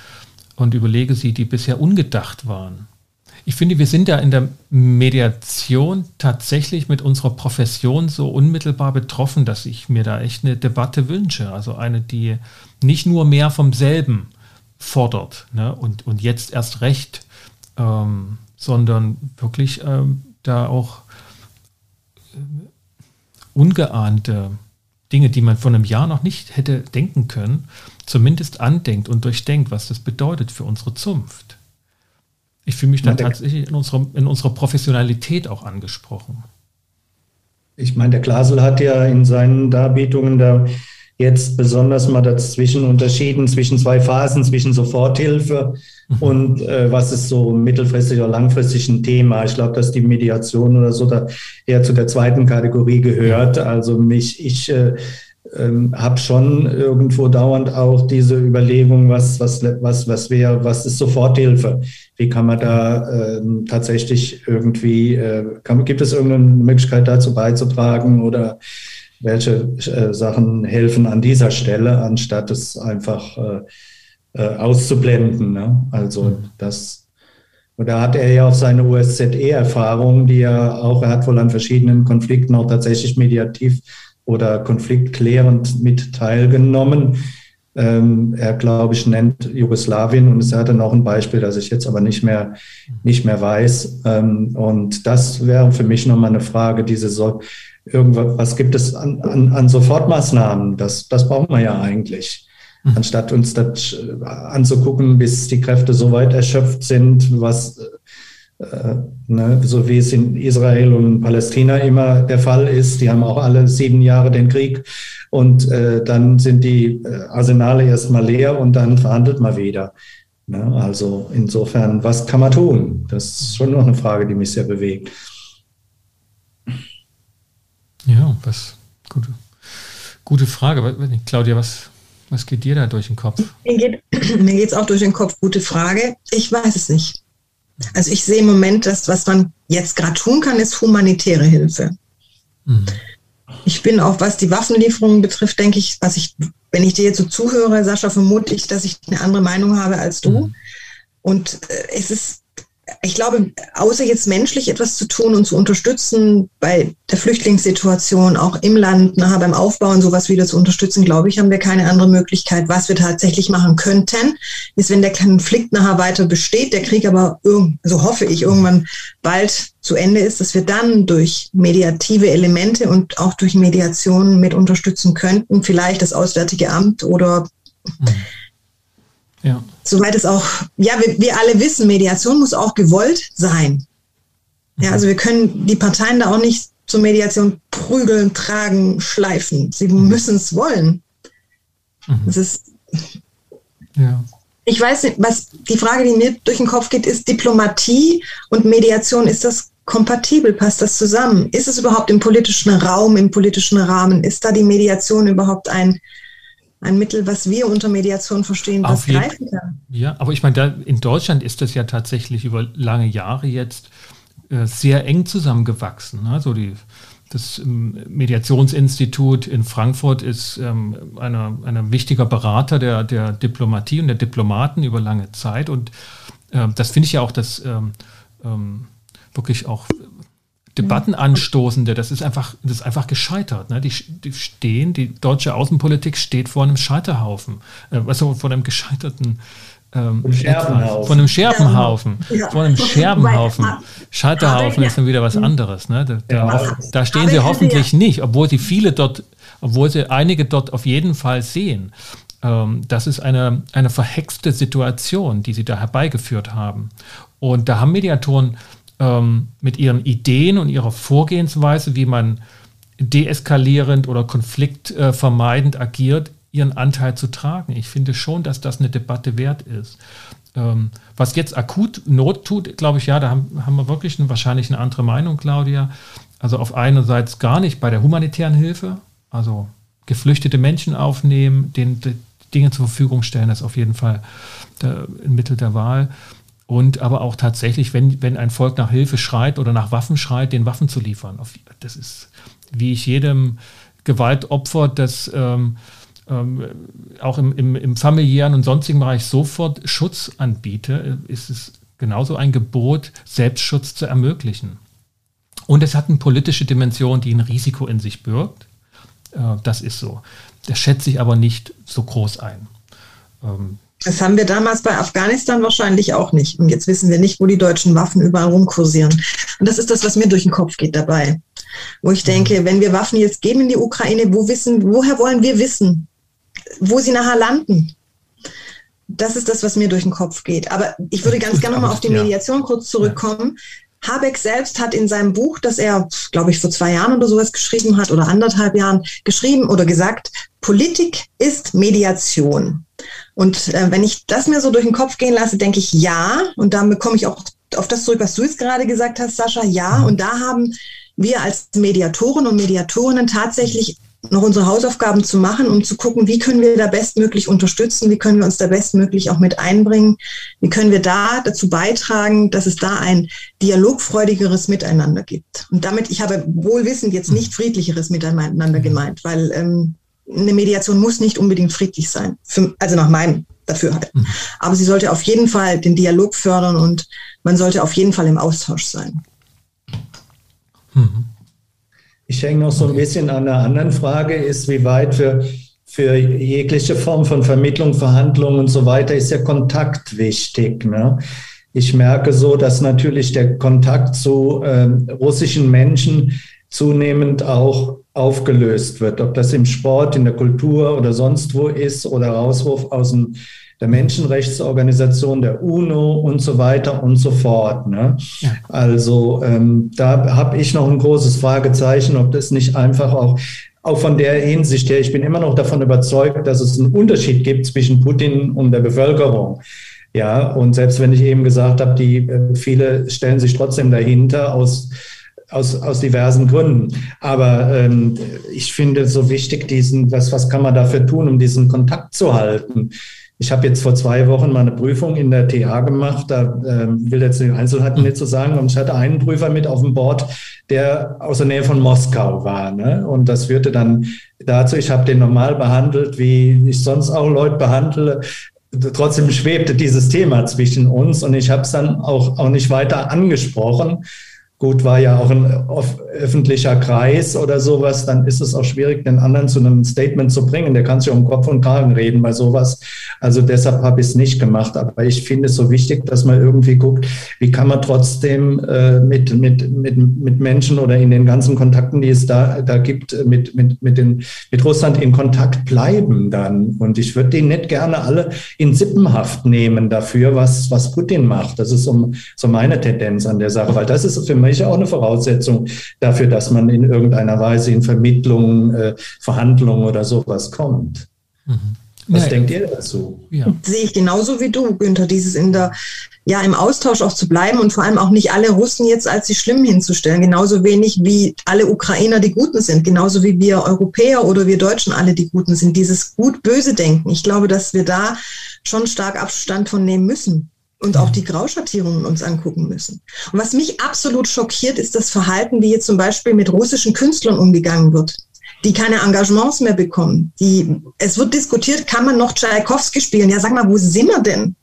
und überlege sie, die bisher ungedacht waren. Ich finde, wir sind da in der Mediation tatsächlich mit unserer Profession so unmittelbar betroffen, dass ich mir da echt eine Debatte wünsche. Also eine, die nicht nur mehr vom selben fordert ne? und, und jetzt erst recht, ähm, sondern wirklich ähm, da auch ungeahnte Dinge, die man vor einem Jahr noch nicht hätte denken können, zumindest andenkt und durchdenkt, was das bedeutet für unsere Zunft. Ich fühle mich dann tatsächlich in unserer, in unserer Professionalität auch angesprochen. Ich meine, der Glasel hat ja in seinen Darbietungen da jetzt besonders mal dazwischen unterschieden zwischen zwei Phasen, zwischen Soforthilfe mhm. und äh, was ist so mittelfristig oder langfristig ein Thema. Ich glaube, dass die Mediation oder so da eher zu der zweiten Kategorie gehört. Also mich, ich äh, ähm, habe schon irgendwo dauernd auch diese Überlegung, was, was, was, was wäre, was ist Soforthilfe? Wie kann man da ähm, tatsächlich irgendwie, äh, kann, gibt es irgendeine Möglichkeit dazu beizutragen oder welche äh, Sachen helfen an dieser Stelle, anstatt es einfach äh, äh, auszublenden. Ne? Also mhm. das, und da hat er ja auch seine USZE-Erfahrung, die er auch, er hat wohl an verschiedenen Konflikten auch tatsächlich mediativ oder konfliktklärend mit teilgenommen. Ähm, er, glaube ich, nennt Jugoslawien und es hat dann auch ein Beispiel, das ich jetzt aber nicht mehr, nicht mehr weiß. Ähm, und das wäre für mich nochmal eine Frage, diese so irgendwas, was gibt es an, an, an Sofortmaßnahmen? Das, das brauchen wir ja eigentlich. Mhm. Anstatt uns das äh, anzugucken, bis die Kräfte so weit erschöpft sind, was äh, ne, so wie es in Israel und Palästina immer der Fall ist. Die haben auch alle sieben Jahre den Krieg und äh, dann sind die äh, Arsenale erstmal leer und dann verhandelt man wieder. Ne? Also insofern, was kann man tun? Das ist schon noch eine Frage, die mich sehr bewegt. Ja, was gute, gute Frage. Claudia, was, was geht dir da durch den Kopf? Mir geht es auch durch den Kopf. Gute Frage. Ich weiß es nicht. Also ich sehe im Moment, dass was man jetzt gerade tun kann, ist humanitäre Hilfe. Mhm. Ich bin auch, was die Waffenlieferungen betrifft, denke ich, was ich, wenn ich dir jetzt so zuhöre, Sascha, vermute ich, dass ich eine andere Meinung habe als du. Mhm. Und äh, es ist ich glaube, außer jetzt menschlich etwas zu tun und zu unterstützen bei der Flüchtlingssituation, auch im Land, nachher beim Aufbauen sowas wieder zu unterstützen, glaube ich, haben wir keine andere Möglichkeit. Was wir tatsächlich machen könnten, ist, wenn der Konflikt nachher weiter besteht, der Krieg aber, so also hoffe ich, irgendwann bald zu Ende ist, dass wir dann durch mediative Elemente und auch durch Mediation mit unterstützen könnten, vielleicht das Auswärtige Amt oder mhm ja. Soweit es auch, ja, wir, wir alle wissen, Mediation muss auch gewollt sein. Ja, mhm. also wir können die Parteien da auch nicht zur Mediation prügeln, tragen, schleifen. Sie mhm. müssen es wollen. Mhm. Das ist. Ja. Ich weiß nicht, was die Frage, die mir durch den Kopf geht, ist Diplomatie und Mediation. Ist das kompatibel? Passt das zusammen? Ist es überhaupt im politischen Raum, im politischen Rahmen? Ist da die Mediation überhaupt ein, ein Mittel, was wir unter Mediation verstehen, was greifen kann. Ja, aber ich meine, da, in Deutschland ist das ja tatsächlich über lange Jahre jetzt äh, sehr eng zusammengewachsen. Ne? Also die, das ähm, Mediationsinstitut in Frankfurt ist ähm, ein eine wichtiger Berater der, der Diplomatie und der Diplomaten über lange Zeit. Und äh, das finde ich ja auch das ähm, ähm wirklich auch Debatten anstoßende, das ist einfach, das ist einfach gescheitert. Ne? Die, die, stehen, die deutsche Außenpolitik steht vor einem Scheiterhaufen, äh, also vor einem gescheiterten ähm, von einem Scherbenhaufen, ja. von einem Scherbenhaufen. Scheiterhaufen ist dann wieder was anderes. Ne? Da, da, da stehen sie hoffentlich nicht, obwohl sie viele dort, obwohl sie einige dort auf jeden Fall sehen. Ähm, das ist eine, eine verhexte Situation, die sie da herbeigeführt haben. Und da haben Mediatoren ähm, mit ihren Ideen und ihrer Vorgehensweise, wie man deeskalierend oder konfliktvermeidend äh, agiert, ihren Anteil zu tragen. Ich finde schon, dass das eine Debatte wert ist. Ähm, was jetzt akut Not tut, glaube ich, ja, da haben, haben wir wirklich eine, wahrscheinlich eine andere Meinung, Claudia. Also auf einerseits gar nicht bei der humanitären Hilfe, also geflüchtete Menschen aufnehmen, denen Dinge zur Verfügung stellen, das ist auf jeden Fall der, ein Mittel der Wahl und aber auch tatsächlich, wenn, wenn ein Volk nach Hilfe schreit oder nach Waffen schreit, den Waffen zu liefern. Das ist, wie ich jedem Gewaltopfer das ähm, ähm, auch im, im, im familiären und sonstigen Bereich sofort Schutz anbiete, ist es genauso ein Gebot, Selbstschutz zu ermöglichen. Und es hat eine politische Dimension, die ein Risiko in sich birgt. Äh, das ist so. Das schätze ich aber nicht so groß ein. Ähm, Das haben wir damals bei Afghanistan wahrscheinlich auch nicht. Und jetzt wissen wir nicht, wo die deutschen Waffen überall rumkursieren. Und das ist das, was mir durch den Kopf geht dabei. Wo ich denke, wenn wir Waffen jetzt geben in die Ukraine, wo wissen, woher wollen wir wissen, wo sie nachher landen? Das ist das, was mir durch den Kopf geht. Aber ich würde ganz gerne nochmal auf die Mediation kurz zurückkommen. Habeck selbst hat in seinem Buch, das er, glaube ich, vor zwei Jahren oder sowas geschrieben hat oder anderthalb Jahren geschrieben oder gesagt, Politik ist Mediation. Und äh, wenn ich das mir so durch den Kopf gehen lasse, denke ich ja. Und damit komme ich auch auf das zurück, was du jetzt gerade gesagt hast, Sascha. Ja. Mhm. Und da haben wir als Mediatoren und Mediatorinnen tatsächlich noch unsere Hausaufgaben zu machen, um zu gucken, wie können wir da bestmöglich unterstützen, wie können wir uns da bestmöglich auch mit einbringen, wie können wir da dazu beitragen, dass es da ein dialogfreudigeres Miteinander gibt. Und damit, ich habe wohlwissend jetzt nicht friedlicheres Miteinander gemeint, weil ähm, eine Mediation muss nicht unbedingt friedlich sein, für, also nach meinem Dafürhalten. Mhm. Aber sie sollte auf jeden Fall den Dialog fördern und man sollte auf jeden Fall im Austausch sein. Mhm. Ich hänge noch so ein bisschen an einer anderen Frage, ist, wie weit für, für jegliche Form von Vermittlung, Verhandlung und so weiter ist der Kontakt wichtig. Ne? Ich merke so, dass natürlich der Kontakt zu äh, russischen Menschen zunehmend auch aufgelöst wird, ob das im Sport, in der Kultur oder sonst wo ist oder Rauswurf aus dem der Menschenrechtsorganisation, der UNO und so weiter und so fort. Ne? Ja. Also ähm, da habe ich noch ein großes Fragezeichen, ob das nicht einfach auch auch von der Hinsicht her, ich bin immer noch davon überzeugt, dass es einen Unterschied gibt zwischen Putin und der Bevölkerung. Ja, und selbst wenn ich eben gesagt habe, die äh, viele stellen sich trotzdem dahinter aus aus, aus diversen Gründen. Aber ähm, ich finde so wichtig, diesen, was, was kann man dafür tun, um diesen Kontakt zu halten? Ich habe jetzt vor zwei Wochen mal eine Prüfung in der TA gemacht. Da äh, will jetzt die Einzelheiten nicht so sagen. Und ich hatte einen Prüfer mit auf dem Board, der aus der Nähe von Moskau war. Ne? Und das führte dann dazu, ich habe den normal behandelt, wie ich sonst auch Leute behandle. Trotzdem schwebte dieses Thema zwischen uns und ich habe es dann auch, auch nicht weiter angesprochen Gut, war ja auch ein öffentlicher Kreis oder sowas, dann ist es auch schwierig, den anderen zu einem Statement zu bringen. Der kann sich um Kopf und Kragen reden bei sowas. Also deshalb habe ich es nicht gemacht. Aber ich finde es so wichtig, dass man irgendwie guckt, wie kann man trotzdem äh, mit, mit, mit, mit Menschen oder in den ganzen Kontakten, die es da, da gibt, mit, mit, mit, den, mit Russland in Kontakt bleiben dann. Und ich würde die nicht gerne alle in Sippenhaft nehmen dafür, was, was Putin macht. Das ist so, so meine Tendenz an der Sache, weil das ist für mich ist ja auch eine Voraussetzung dafür, dass man in irgendeiner Weise in Vermittlungen, äh, Verhandlungen oder sowas kommt. Mhm. Was ja, denkt ihr dazu? Ja. Sehe ich genauso wie du, Günther, dieses in der, ja, im Austausch auch zu bleiben und vor allem auch nicht alle Russen jetzt als die Schlimmen hinzustellen. Genauso wenig wie alle Ukrainer die Guten sind. Genauso wie wir Europäer oder wir Deutschen alle die Guten sind. Dieses gut-böse Denken. Ich glaube, dass wir da schon stark Abstand von nehmen müssen und auch die Grauschattierungen uns angucken müssen. Und was mich absolut schockiert, ist das Verhalten, wie hier zum Beispiel mit russischen Künstlern umgegangen wird, die keine Engagements mehr bekommen. Die, es wird diskutiert, kann man noch Tchaikovsky spielen? Ja, sag mal, wo sind wir denn?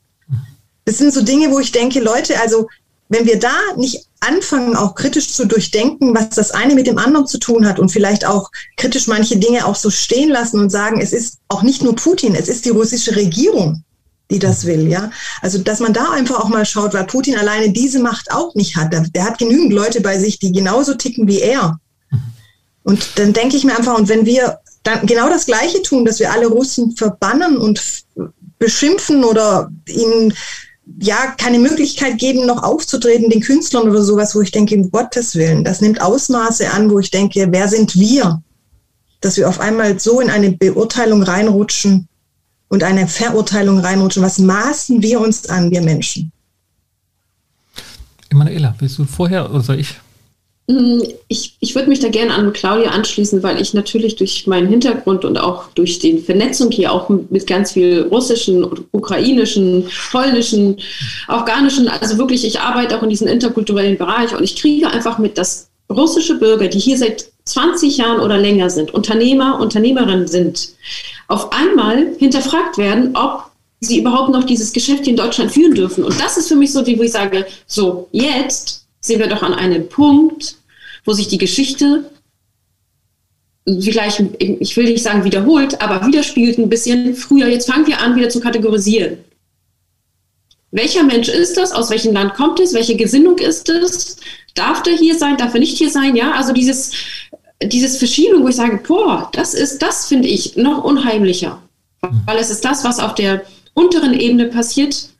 Das sind so Dinge, wo ich denke, Leute, also wenn wir da nicht anfangen, auch kritisch zu durchdenken, was das eine mit dem anderen zu tun hat und vielleicht auch kritisch manche Dinge auch so stehen lassen und sagen, es ist auch nicht nur Putin, es ist die russische Regierung, die das will, ja. Also, dass man da einfach auch mal schaut, weil Putin alleine diese Macht auch nicht hat. Der, der hat genügend Leute bei sich, die genauso ticken wie er. Und dann denke ich mir einfach, und wenn wir dann genau das Gleiche tun, dass wir alle Russen verbannen und beschimpfen oder ihnen ja keine Möglichkeit geben, noch aufzutreten, den Künstlern oder sowas, wo ich denke, um Gottes Willen, das nimmt Ausmaße an, wo ich denke, wer sind wir? Dass wir auf einmal so in eine Beurteilung reinrutschen, und eine Verurteilung reinrutschen. Was maßen wir uns an, wir Menschen? Emanuela, willst du vorher oder soll ich? Mm, ich, ich würde mich da gerne an Claudia anschließen, weil ich natürlich durch meinen Hintergrund und auch durch die Vernetzung hier auch mit ganz viel russischen, ukrainischen, polnischen, afghanischen, also wirklich, ich arbeite auch in diesem interkulturellen Bereich und ich kriege einfach mit, dass russische Bürger, die hier seit 20 Jahren oder länger sind, Unternehmer, Unternehmerinnen sind, auf einmal hinterfragt werden, ob sie überhaupt noch dieses Geschäft in Deutschland führen dürfen. Und das ist für mich so, die, wo ich sage, so, jetzt sind wir doch an einem Punkt, wo sich die Geschichte vielleicht, ich will nicht sagen wiederholt, aber widerspiegelt ein bisschen früher. Jetzt fangen wir an, wieder zu kategorisieren. Welcher Mensch ist das? Aus welchem Land kommt es? Welche Gesinnung ist es? Darf der hier sein? Darf er nicht hier sein? Ja, also dieses, dieses Verschiebung, wo ich sage, boah, das ist, das finde ich noch unheimlicher. Mhm. Weil es ist das, was auf der unteren Ebene passiert,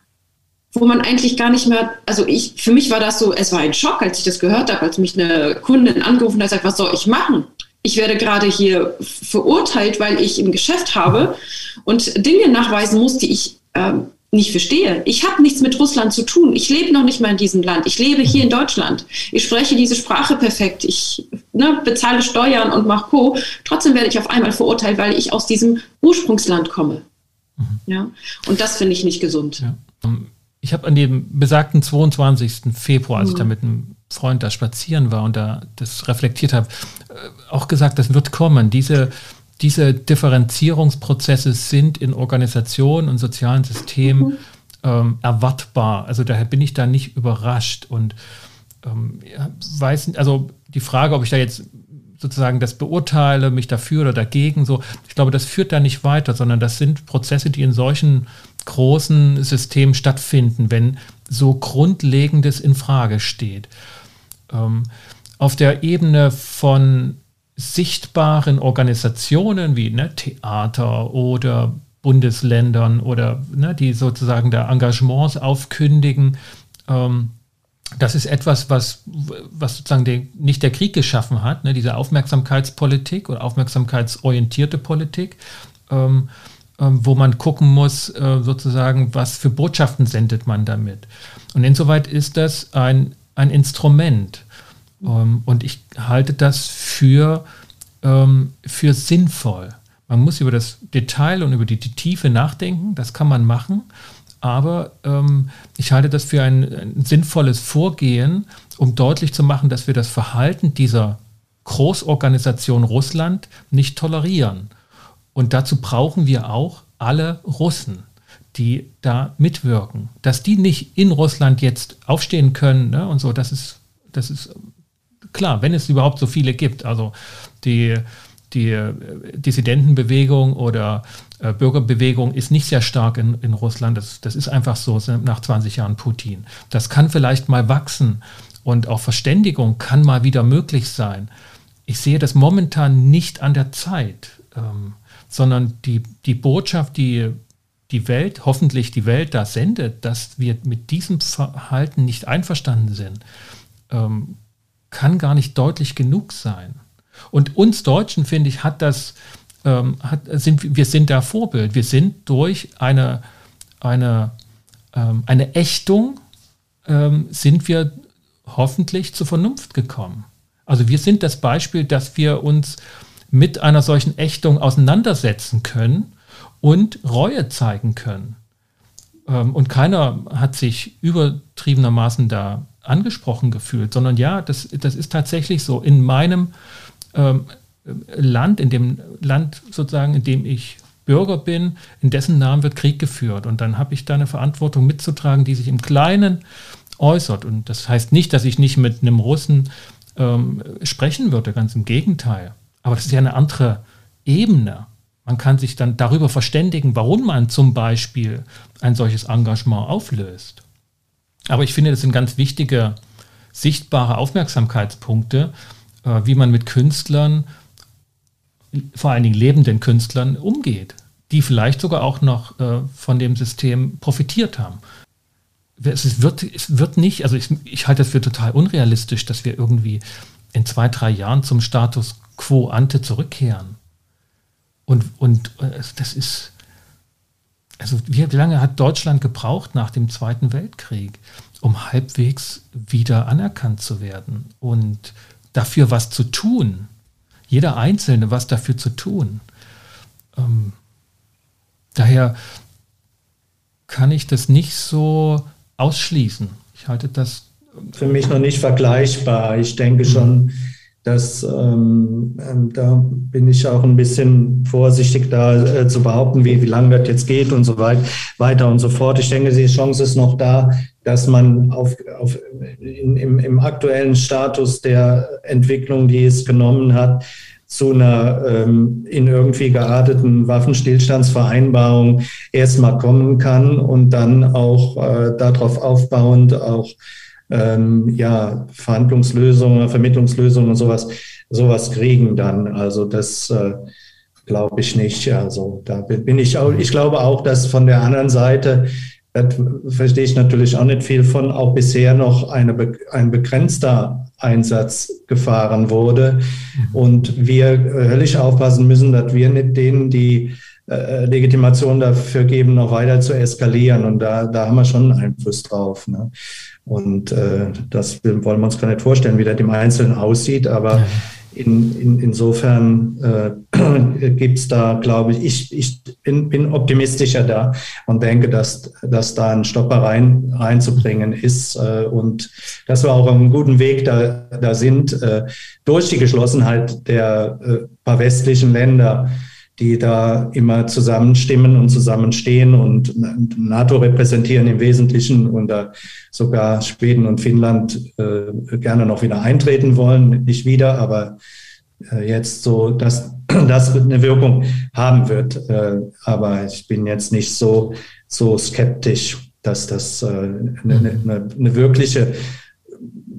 wo man eigentlich gar nicht mehr, also ich, für mich war das so, es war ein Schock, als ich das gehört habe, als mich eine Kundin angerufen hat, gesagt, was soll ich machen? Ich werde gerade hier verurteilt, weil ich ein Geschäft habe und Dinge nachweisen muss, die ich ähm, nicht verstehe. Ich habe nichts mit Russland zu tun. Ich lebe noch nicht mal in diesem Land. Ich lebe hier in Deutschland. Ich spreche diese Sprache perfekt. Ich ne, bezahle Steuern und mache Co. Trotzdem werde ich auf einmal verurteilt, weil ich aus diesem Ursprungsland komme. Mhm. Ja, und das finde ich nicht gesund. Ja. Ähm, ich habe an dem besagten 22. Februar, als mhm. ich da mit einem Freund da spazieren war und da das reflektiert habe, äh, auch gesagt, das wird kommen. Diese, diese Differenzierungsprozesse sind in Organisationen und sozialen Systemen mhm. ähm, erwartbar. Also daher bin ich da nicht überrascht und ähm, weiß, also die Frage, ob ich da jetzt sozusagen das beurteile, mich dafür oder dagegen, so, ich glaube, das führt da nicht weiter, sondern das sind Prozesse, die in solchen großen Systemen stattfinden, wenn so Grundlegendes in Frage steht. Ähm, auf der Ebene von sichtbaren Organisationen wie ne, Theater oder Bundesländern oder ne, die sozusagen da Engagements aufkündigen, ähm, das ist etwas, was, was sozusagen den, nicht der Krieg geschaffen hat, ne, diese Aufmerksamkeitspolitik oder aufmerksamkeitsorientierte Politik, ähm, ähm, wo man gucken muss, äh, sozusagen, was für Botschaften sendet man damit. Und insoweit ist das ein, ein Instrument. Ähm, und ich halte das für, ähm, für sinnvoll. Man muss über das Detail und über die, Tiefe nachdenken, das kann man machen. Aber ähm, ich halte das für ein, ein, sinnvolles Vorgehen, um deutlich zu machen, dass wir das Verhalten dieser Großorganisation Russland nicht tolerieren. Und dazu brauchen wir auch alle Russen, die da mitwirken. Dass die nicht in Russland jetzt aufstehen können ne, und so, das ist, das ist klar, wenn es überhaupt so viele gibt. Also die, die äh, Dissidentenbewegung oder äh, Bürgerbewegung ist nicht sehr stark in, in Russland. Das, das ist einfach so nach 20 Jahren Putin. Das kann vielleicht mal wachsen und auch Verständigung kann mal wieder möglich sein. Ich sehe das momentan nicht an der Zeit. Ähm, sondern die, die Botschaft, die die Welt, hoffentlich die Welt da sendet, dass wir mit diesem Verhalten nicht einverstanden sind, ähm, kann gar nicht deutlich genug sein. Und uns Deutschen, finde ich, hat das, ähm, hat, sind, wir sind da Vorbild. Wir sind durch eine, eine, ähm, eine Ächtung, ähm, sind wir hoffentlich zur Vernunft gekommen. Also wir sind das Beispiel, dass wir uns mit einer solchen Ächtung auseinandersetzen können und Reue zeigen können. Ähm, und keiner hat sich übertriebenermaßen da angesprochen gefühlt, sondern ja, das, das ist tatsächlich so. In meinem ähm, Land, in dem Land sozusagen, in dem ich Bürger bin, in dessen Namen wird Krieg geführt. Und dann habe ich da eine Verantwortung mitzutragen, die sich im Kleinen äußert. Und das heißt nicht, dass ich nicht mit einem Russen ähm, sprechen würde, ganz im Gegenteil. Aber das ist ja eine andere Ebene. Man kann sich dann darüber verständigen, warum man zum Beispiel ein solches Engagement auflöst. Aber ich finde, das sind ganz wichtige, sichtbare Aufmerksamkeitspunkte, äh, wie man mit Künstlern, vor allen Dingen lebenden Künstlern, umgeht, die vielleicht sogar auch noch äh, von dem System profitiert haben. Es wird, es wird nicht, also ich, ich halte das für total unrealistisch, dass wir irgendwie in zwei, drei Jahren zum Status quo ante zurückkehren. Und, und äh, das ist, also wie lange hat Deutschland gebraucht nach dem Zweiten Weltkrieg, um halbwegs wieder anerkannt zu werden und dafür was zu tun? Jeder Einzelne was dafür zu tun. Ähm, daher kann ich das nicht so ausschließen. Ich halte das für mich noch nicht vergleichbar. Ich denke schon, das, ähm, ähm, da bin ich auch ein bisschen vorsichtig, da äh, zu behaupten, wie, wie lange das jetzt geht und so weit, weiter und so fort. Ich denke, die Chance ist noch da, dass man auf, auf, in, im, im aktuellen Status der Entwicklung, die es genommen hat, zu einer ähm, in irgendwie gearteten Waffenstillstandsvereinbarung erstmal kommen kann und dann auch äh, darauf aufbauend auch ähm, ja, Verhandlungslösungen, Vermittlungslösungen und sowas, sowas kriegen dann. Also das äh, glaube ich nicht. Also da bin ich auch, ich glaube auch, dass von der anderen Seite da verstehe ich natürlich auch nicht viel von, auch bisher noch eine, ein begrenzter Einsatz gefahren wurde. Mhm. Und wir höllisch aufpassen müssen, dass wir nicht denen, die äh, Legitimation dafür geben, noch weiter zu eskalieren. Und da, da haben wir schon einen Einfluss drauf. Ne? Und äh, das wollen wir uns gar nicht vorstellen, wie das im Einzelnen aussieht. Aber in, in, insofern äh, gibt es da, glaube ich, ich, ich bin, bin optimistischer da und denke, dass, dass da ein Stopper rein, reinzubringen ist äh, und dass wir auch auf einem guten Weg da, da sind, äh, durch die Geschlossenheit der äh, paar westlichen Länder die da immer zusammenstimmen und zusammenstehen und NATO repräsentieren im Wesentlichen und da sogar Schweden und Finnland äh, gerne noch wieder eintreten wollen, nicht wieder, aber äh, jetzt so, dass das eine Wirkung haben wird. Äh, aber ich bin jetzt nicht so, so skeptisch, dass das äh, eine, eine, eine wirkliche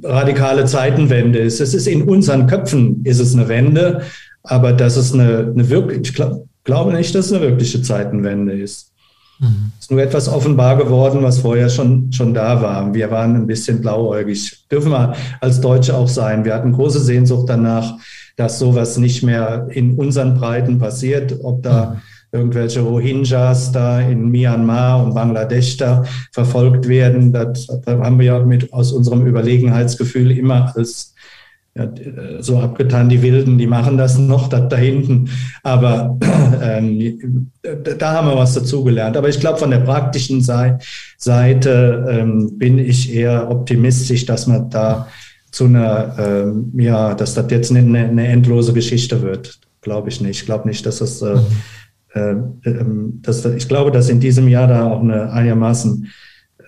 radikale Zeitenwende ist. Es ist in unseren Köpfen ist es eine Wende, aber dass es eine, eine wirklich, ich glaub, glaube nicht, dass es eine wirkliche Zeitenwende ist. Mhm. Es ist nur etwas offenbar geworden, was vorher schon, schon da war. Wir waren ein bisschen blauäugig. Dürfen wir als Deutsche auch sein. Wir hatten große Sehnsucht danach, dass sowas nicht mehr in unseren Breiten passiert, ob da mhm. irgendwelche Rohingyas da in Myanmar und Bangladesch da verfolgt werden. Das haben wir ja mit aus unserem Überlegenheitsgefühl immer als ja, äh, so abgetan, die Wilden, die machen das noch da, da hinten. Aber ähm, da haben wir was dazugelernt. Aber ich glaube, von der praktischen Seite ähm, bin ich eher optimistisch, dass man da zu einer, ähm, ja, dass das jetzt eine, eine endlose Geschichte wird. Glaube ich nicht. Ich glaube nicht, dass es, äh, äh, ähm, dass, ich glaube, dass in diesem Jahr da auch eine einigermaßen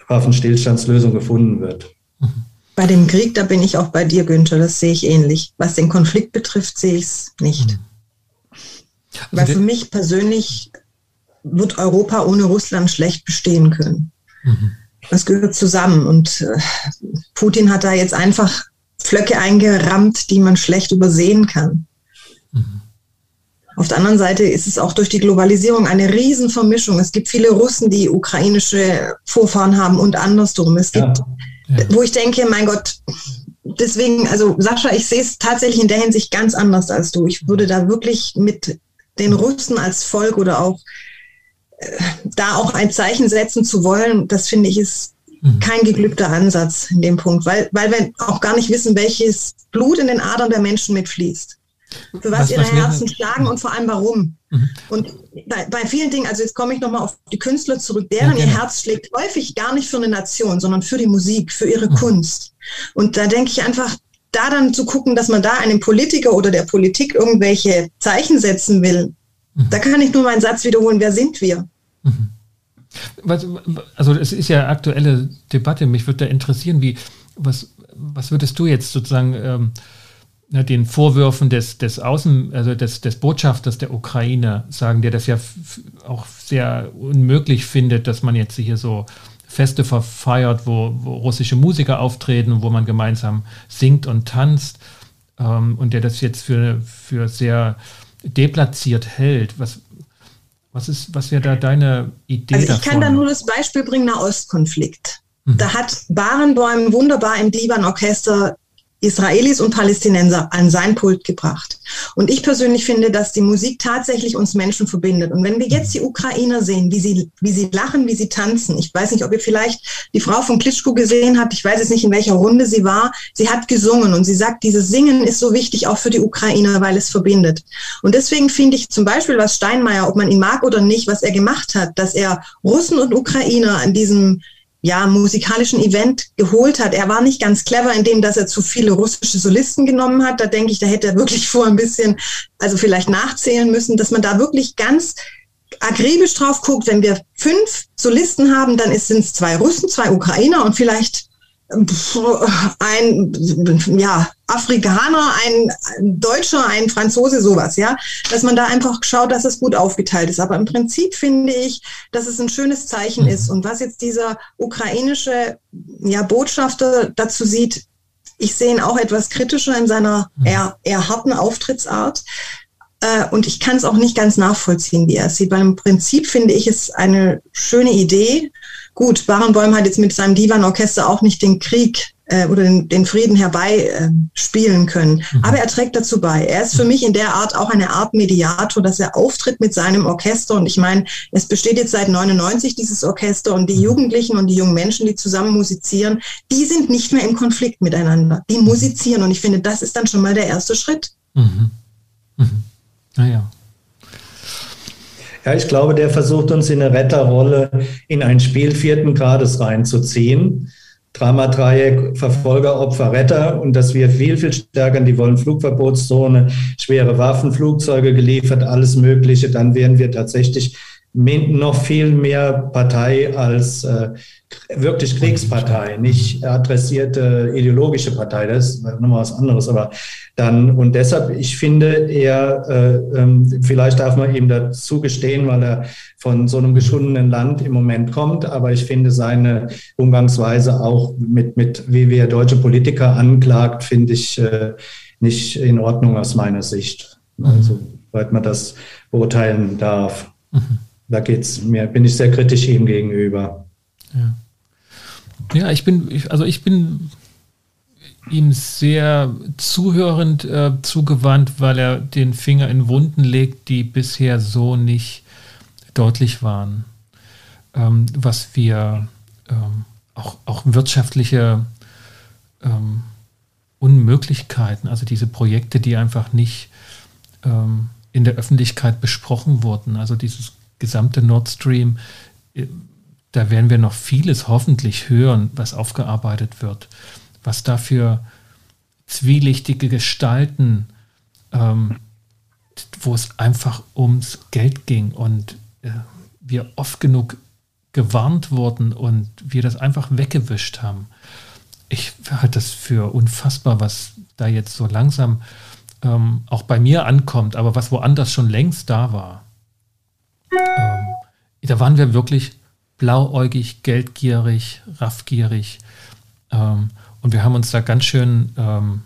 Waffenstillstandslösung gefunden wird. Mhm. Bei dem Krieg, da bin ich auch bei dir, Günther, das sehe ich ähnlich. Was den Konflikt betrifft, sehe ich es nicht. Mhm. Weil für mich persönlich wird Europa ohne Russland schlecht bestehen können. Mhm. Das gehört zusammen. Und äh, Putin hat da jetzt einfach Flöcke eingerammt, die man schlecht übersehen kann. Mhm. Auf der anderen Seite ist es auch durch die Globalisierung eine Riesenvermischung. Es gibt viele Russen, die ukrainische Vorfahren haben und andersrum. Es gibt ja wo ich denke, mein Gott, deswegen, also Sascha, ich sehe es tatsächlich in der Hinsicht ganz anders als du. Ich würde da wirklich mit den Russen als Volk oder auch äh, da auch ein Zeichen setzen zu wollen, das finde ich ist mhm. kein geglückter Ansatz in dem Punkt, weil, weil wir auch gar nicht wissen, welches Blut in den Adern der Menschen mitfließt für was, was ihre was Herzen schlagen und vor allem warum. Mhm. Und bei, bei, vielen Dingen, also jetzt komme ich nochmal auf die Künstler zurück, deren ja, ihr Herz schlägt häufig gar nicht für eine Nation, sondern für die Musik, für ihre mhm. Kunst. Und da denke ich einfach, da dann zu gucken, dass man da einem Politiker oder der Politik irgendwelche Zeichen setzen will, mhm. da kann ich nur meinen Satz wiederholen, wer sind wir? Mhm. Also es ist ja aktuelle Debatte, mich würde da interessieren, wie, was, was würdest du jetzt sozusagen ähm, den Vorwürfen des, des Außen, also des, des Botschafters der Ukraine sagen, der das ja auch sehr unmöglich findet, dass man jetzt hier so Feste verfeiert, wo, wo russische Musiker auftreten, wo man gemeinsam singt und tanzt ähm, und der das jetzt für, für sehr deplatziert hält. Was, was, ist, was wäre da deine Idee? Also ich davon? kann da nur das Beispiel bringen, nach Ostkonflikt. Mhm. Da hat Barenboim wunderbar im Liban-Orchester Israelis und Palästinenser an sein Pult gebracht. Und ich persönlich finde, dass die Musik tatsächlich uns Menschen verbindet. Und wenn wir jetzt die Ukrainer sehen, wie sie, wie sie lachen, wie sie tanzen, ich weiß nicht, ob ihr vielleicht die Frau von Klitschko gesehen habt, ich weiß jetzt nicht, in welcher Runde sie war, sie hat gesungen und sie sagt, dieses Singen ist so wichtig auch für die Ukrainer, weil es verbindet. Und deswegen finde ich zum Beispiel, was Steinmeier, ob man ihn mag oder nicht, was er gemacht hat, dass er Russen und Ukrainer an diesem ja, musikalischen Event geholt hat. Er war nicht ganz clever in dem, dass er zu viele russische Solisten genommen hat. Da denke ich, da hätte er wirklich vor ein bisschen, also vielleicht nachzählen müssen, dass man da wirklich ganz akribisch drauf guckt. Wenn wir fünf Solisten haben, dann sind es zwei Russen, zwei Ukrainer und vielleicht ein, ja, Afrikaner, ein, Deutscher, ein Franzose, sowas, ja, dass man da einfach schaut, dass es gut aufgeteilt ist. Aber im Prinzip finde ich, dass es ein schönes Zeichen ist. Und was jetzt dieser ukrainische ja, Botschafter dazu sieht, ich sehe ihn auch etwas kritischer in seiner eher, eher harten Auftrittsart. Äh, und ich kann es auch nicht ganz nachvollziehen, wie er es sieht, weil im Prinzip finde ich es eine schöne Idee. Gut, Barenbäum hat jetzt mit seinem Divan-Orchester auch nicht den Krieg äh, oder den, den, Frieden herbei äh, spielen können. Mhm. Aber er trägt dazu bei. Er ist für mich in der Art auch eine Art Mediator, dass er auftritt mit seinem Orchester. Und ich meine, es besteht jetzt seit 99 dieses Orchester und die mhm. Jugendlichen und die jungen Menschen, die zusammen musizieren, die sind nicht mehr im Konflikt miteinander. Die musizieren. Und ich finde, das ist dann schon mal der erste Schritt. Mhm. Mhm. Naja. Ja, ich glaube, der versucht uns in eine Retterrolle in ein Spiel vierten Grades reinzuziehen. Dramadreieck, Verfolger, Opfer, Retter und das wird viel, viel stärker. Die wollen Flugverbotszone, schwere Waffen, Flugzeuge geliefert, alles Mögliche. Dann werden wir tatsächlich noch viel mehr Partei als äh, wirklich Kriegspartei, nicht adressierte ideologische Partei. Das ist nochmal was anderes. Aber dann, und deshalb, ich finde, er, äh, ähm, vielleicht darf man ihm dazu gestehen, weil er von so einem geschundenen Land im Moment kommt, aber ich finde seine Umgangsweise auch mit, mit wie wir deutsche Politiker anklagt, finde ich äh, nicht in Ordnung aus meiner Sicht. Also, soweit man das beurteilen darf. Mhm. Da geht's mir, bin ich sehr kritisch ihm gegenüber. Ja. Ja, ich bin, also ich bin ihm sehr zuhörend äh, zugewandt, weil er den Finger in Wunden legt, die bisher so nicht deutlich waren. Ähm, was wir ähm, auch, auch wirtschaftliche ähm, Unmöglichkeiten, also diese Projekte, die einfach nicht ähm, in der Öffentlichkeit besprochen wurden, also dieses gesamte Nord Stream, äh, da werden wir noch vieles hoffentlich hören, was aufgearbeitet wird, was dafür zwielichtige Gestalten, ähm, wo es einfach ums Geld ging und äh, wir oft genug gewarnt wurden und wir das einfach weggewischt haben. Ich halte das für unfassbar, was da jetzt so langsam ähm, auch bei mir ankommt, aber was woanders schon längst da war. Ähm, da waren wir wirklich blauäugig, geldgierig, raffgierig. Ähm, und wir haben uns da ganz schön, ähm,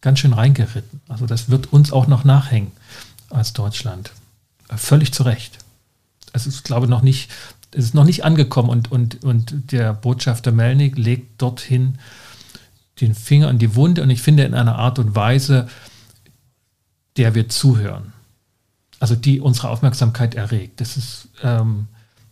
ganz schön reingeritten. Also das wird uns auch noch nachhängen als Deutschland. Äh, völlig zu Recht. Es ist, glaube ich, noch nicht, es ist noch nicht angekommen und, und, und der Botschafter Melnik legt dorthin den Finger in die Wunde und ich finde in einer Art und Weise, der wir zuhören. Also die unsere Aufmerksamkeit erregt. Das ist, ähm,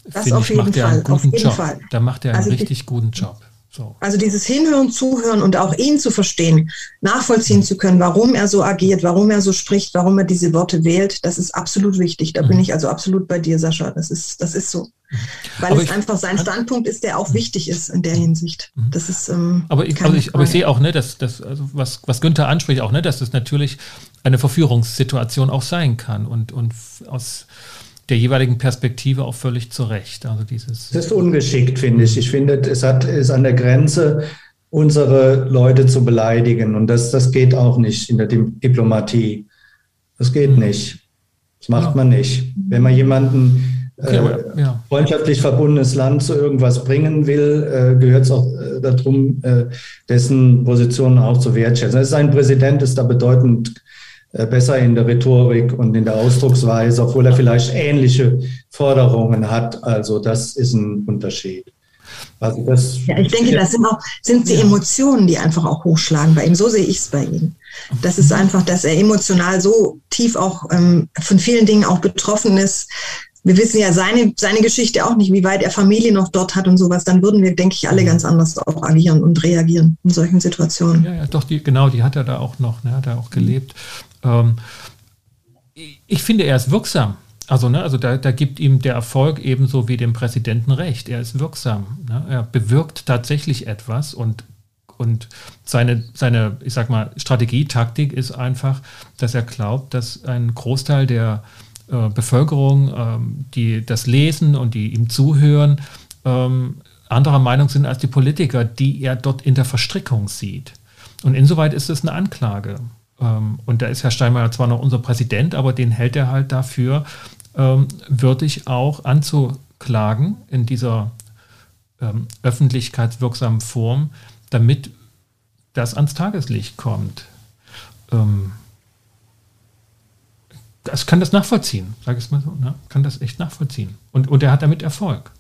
das auf jeden macht Fall. auf jeden Job. Fall. Da macht er einen also richtig guten Job. So. Also dieses Hinhören, Zuhören und auch ihn zu verstehen, nachvollziehen mhm. zu können, warum er so agiert, warum er so spricht, warum er diese Worte wählt, das ist absolut wichtig. Da mhm. bin ich also absolut bei dir, Sascha. Das ist, das ist so. Mhm. Weil aber es einfach sein Standpunkt ist, der auch mhm. wichtig ist in der Hinsicht. Mhm. Das ist. Ähm, aber, ich, also ich, aber ich sehe auch, ne, dass, dass also was, was Günther anspricht, auch, ne, dass das natürlich eine Verführungssituation auch sein kann und, und aus der jeweiligen Perspektive auch völlig zurecht. Also dieses das ist ungeschickt, finde ich. Ich finde, es hat, ist an der Grenze, unsere Leute zu beleidigen. Und das, das geht auch nicht in der Diplomatie. Das geht mhm. nicht. Das macht ja. man nicht. Wenn man jemanden okay, äh, ja. freundschaftlich verbundenes Land zu irgendwas bringen will, äh, gehört es auch äh, darum, äh, dessen Positionen auch zu wertschätzen. Das ist ein Präsident, ist da bedeutend besser in der Rhetorik und in der Ausdrucksweise, obwohl er vielleicht ähnliche Forderungen hat. Also das ist ein Unterschied. Also das, ja, ich denke, das sind auch sind die Emotionen, die einfach auch hochschlagen bei ihm. So sehe ich es bei ihm. Das ist einfach, dass er emotional so tief auch ähm, von vielen Dingen auch betroffen ist. Wir wissen ja seine, seine Geschichte auch nicht, wie weit er Familie noch dort hat und sowas. Dann würden wir, denke ich, alle ganz anders auch agieren und reagieren in solchen Situationen. Ja, ja doch, die, genau, die hat er da auch noch, ne, hat er auch gelebt. Ähm, ich finde, er ist wirksam. Also, ne, also da, da, gibt ihm der Erfolg ebenso wie dem Präsidenten recht. Er ist wirksam. Ne? Er bewirkt tatsächlich etwas und, und seine, seine, ich sag mal, Strategie, Taktik ist einfach, dass er glaubt, dass ein Großteil der äh, Bevölkerung, ähm, die das lesen und die ihm zuhören, ähm, anderer Meinung sind als die Politiker, die er dort in der Verstrickung sieht. Und insoweit ist es eine Anklage. Ähm, und da ist Herr Steinmeier zwar noch unser Präsident, aber den hält er halt dafür, ähm, würdig auch anzuklagen in dieser ähm, öffentlichkeitswirksamen Form, damit das ans Tageslicht kommt. Ähm, das kann das nachvollziehen, sage ich es mal so, ne? kann das echt nachvollziehen. Und, und er hat damit Erfolg.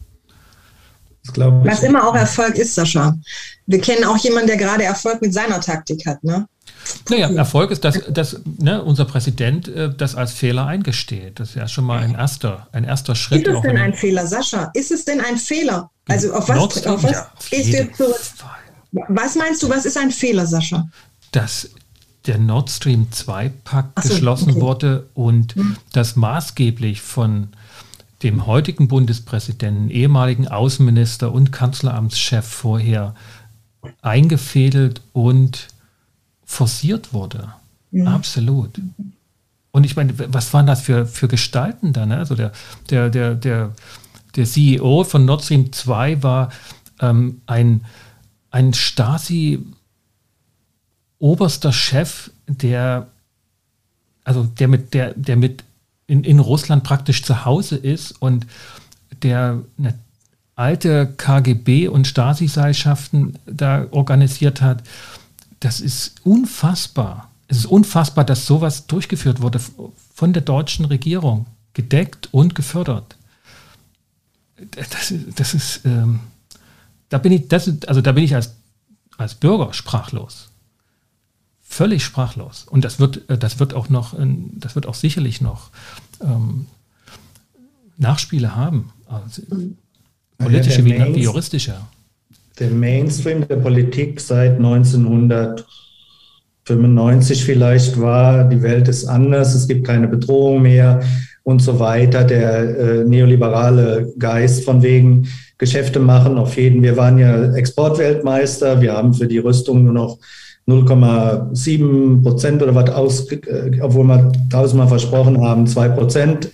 Was immer auch Erfolg ist, Sascha. Wir kennen auch jemanden, der gerade Erfolg mit seiner Taktik hat. Ne? Naja, Erfolg ist, dass, dass ne, unser Präsident äh, das als Fehler eingesteht. Das ist ja schon mal ein erster, ein erster Schritt. Ist es denn ein Fehler, Sascha? Ist es denn ein Fehler? Also auf was, auf was ja, auf gehst du zurück? Was meinst du, was ist ein Fehler, Sascha? Dass der Nord Stream 2-Pakt so, geschlossen okay. wurde und hm. das maßgeblich von dem heutigen Bundespräsidenten, ehemaligen Außenminister und Kanzleramtschef vorher eingefädelt und forciert wurde. Ja. Absolut. Und ich meine, was waren das für, für Gestalten dann? Ne? Also der, der, der, der, der CEO von Nord Stream 2 war ähm, ein, ein Stasi oberster Chef, der also der mit der der mit in, in Russland praktisch zu Hause ist und der eine alte KGB und Stasi-Seilschaften da organisiert hat, das ist unfassbar. Es ist unfassbar, dass sowas durchgeführt wurde von der deutschen Regierung, gedeckt und gefördert. Das, das ist, ähm, da bin ich, das also da bin ich als, als Bürger sprachlos völlig sprachlos. Und das wird, äh, das wird auch noch, das wird auch sicherlich noch ähm, Nachspiele haben. Also politische ja, wie, wie juristische. Der Mainstream der Politik seit 1995 vielleicht war, die Welt ist anders, es gibt keine Bedrohung mehr und so weiter. Der äh, neoliberale Geist von wegen Geschäfte machen auf jeden. Wir waren ja Exportweltmeister, wir haben für die Rüstung nur noch 0,7 Prozent oder was aus, äh, obwohl wir tausendmal versprochen haben, zwei Prozent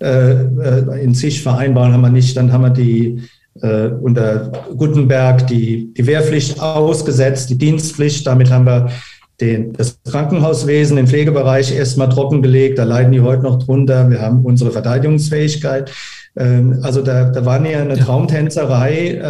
äh, äh, in sich vereinbaren haben wir nicht. Dann haben wir die äh, unter Gutenberg die, die Wehrpflicht ausgesetzt, die Dienstpflicht. Damit haben wir den, das Krankenhauswesen, den Pflegebereich erstmal trockengelegt. Da leiden die heute noch drunter. Wir haben unsere Verteidigungsfähigkeit. Ähm, also da, da war ja eine Traumtänzerei äh,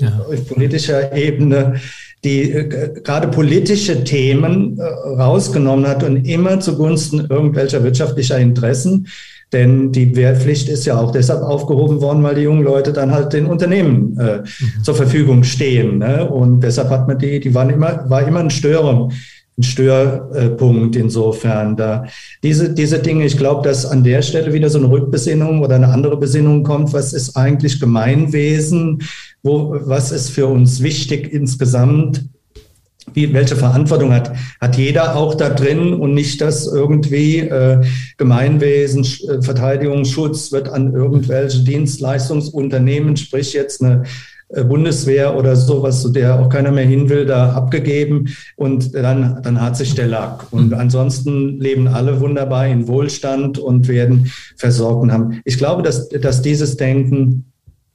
ja. auf politischer Ebene die äh, gerade politische Themen äh, rausgenommen hat und immer zugunsten irgendwelcher wirtschaftlicher Interessen. Denn die Wehrpflicht ist ja auch deshalb aufgehoben worden, weil die jungen Leute dann halt den Unternehmen äh, mhm. zur Verfügung stehen. Ne? Und deshalb hat man die, die waren immer, war immer ein Stören, ein Störpunkt insofern. Da diese, diese Dinge, ich glaube, dass an der Stelle wieder so eine Rückbesinnung oder eine andere Besinnung kommt, was ist eigentlich Gemeinwesen, wo, was ist für uns wichtig insgesamt? Wie, welche Verantwortung hat, hat jeder auch da drin und nicht, dass irgendwie äh, Gemeinwesen, äh, Verteidigungsschutz wird an irgendwelche Dienstleistungsunternehmen, sprich jetzt eine äh, Bundeswehr oder sowas, zu der auch keiner mehr hin will, da abgegeben und dann, dann hat sich der Lack. Und mhm. ansonsten leben alle wunderbar in Wohlstand und werden versorgt und haben. Ich glaube, dass, dass dieses Denken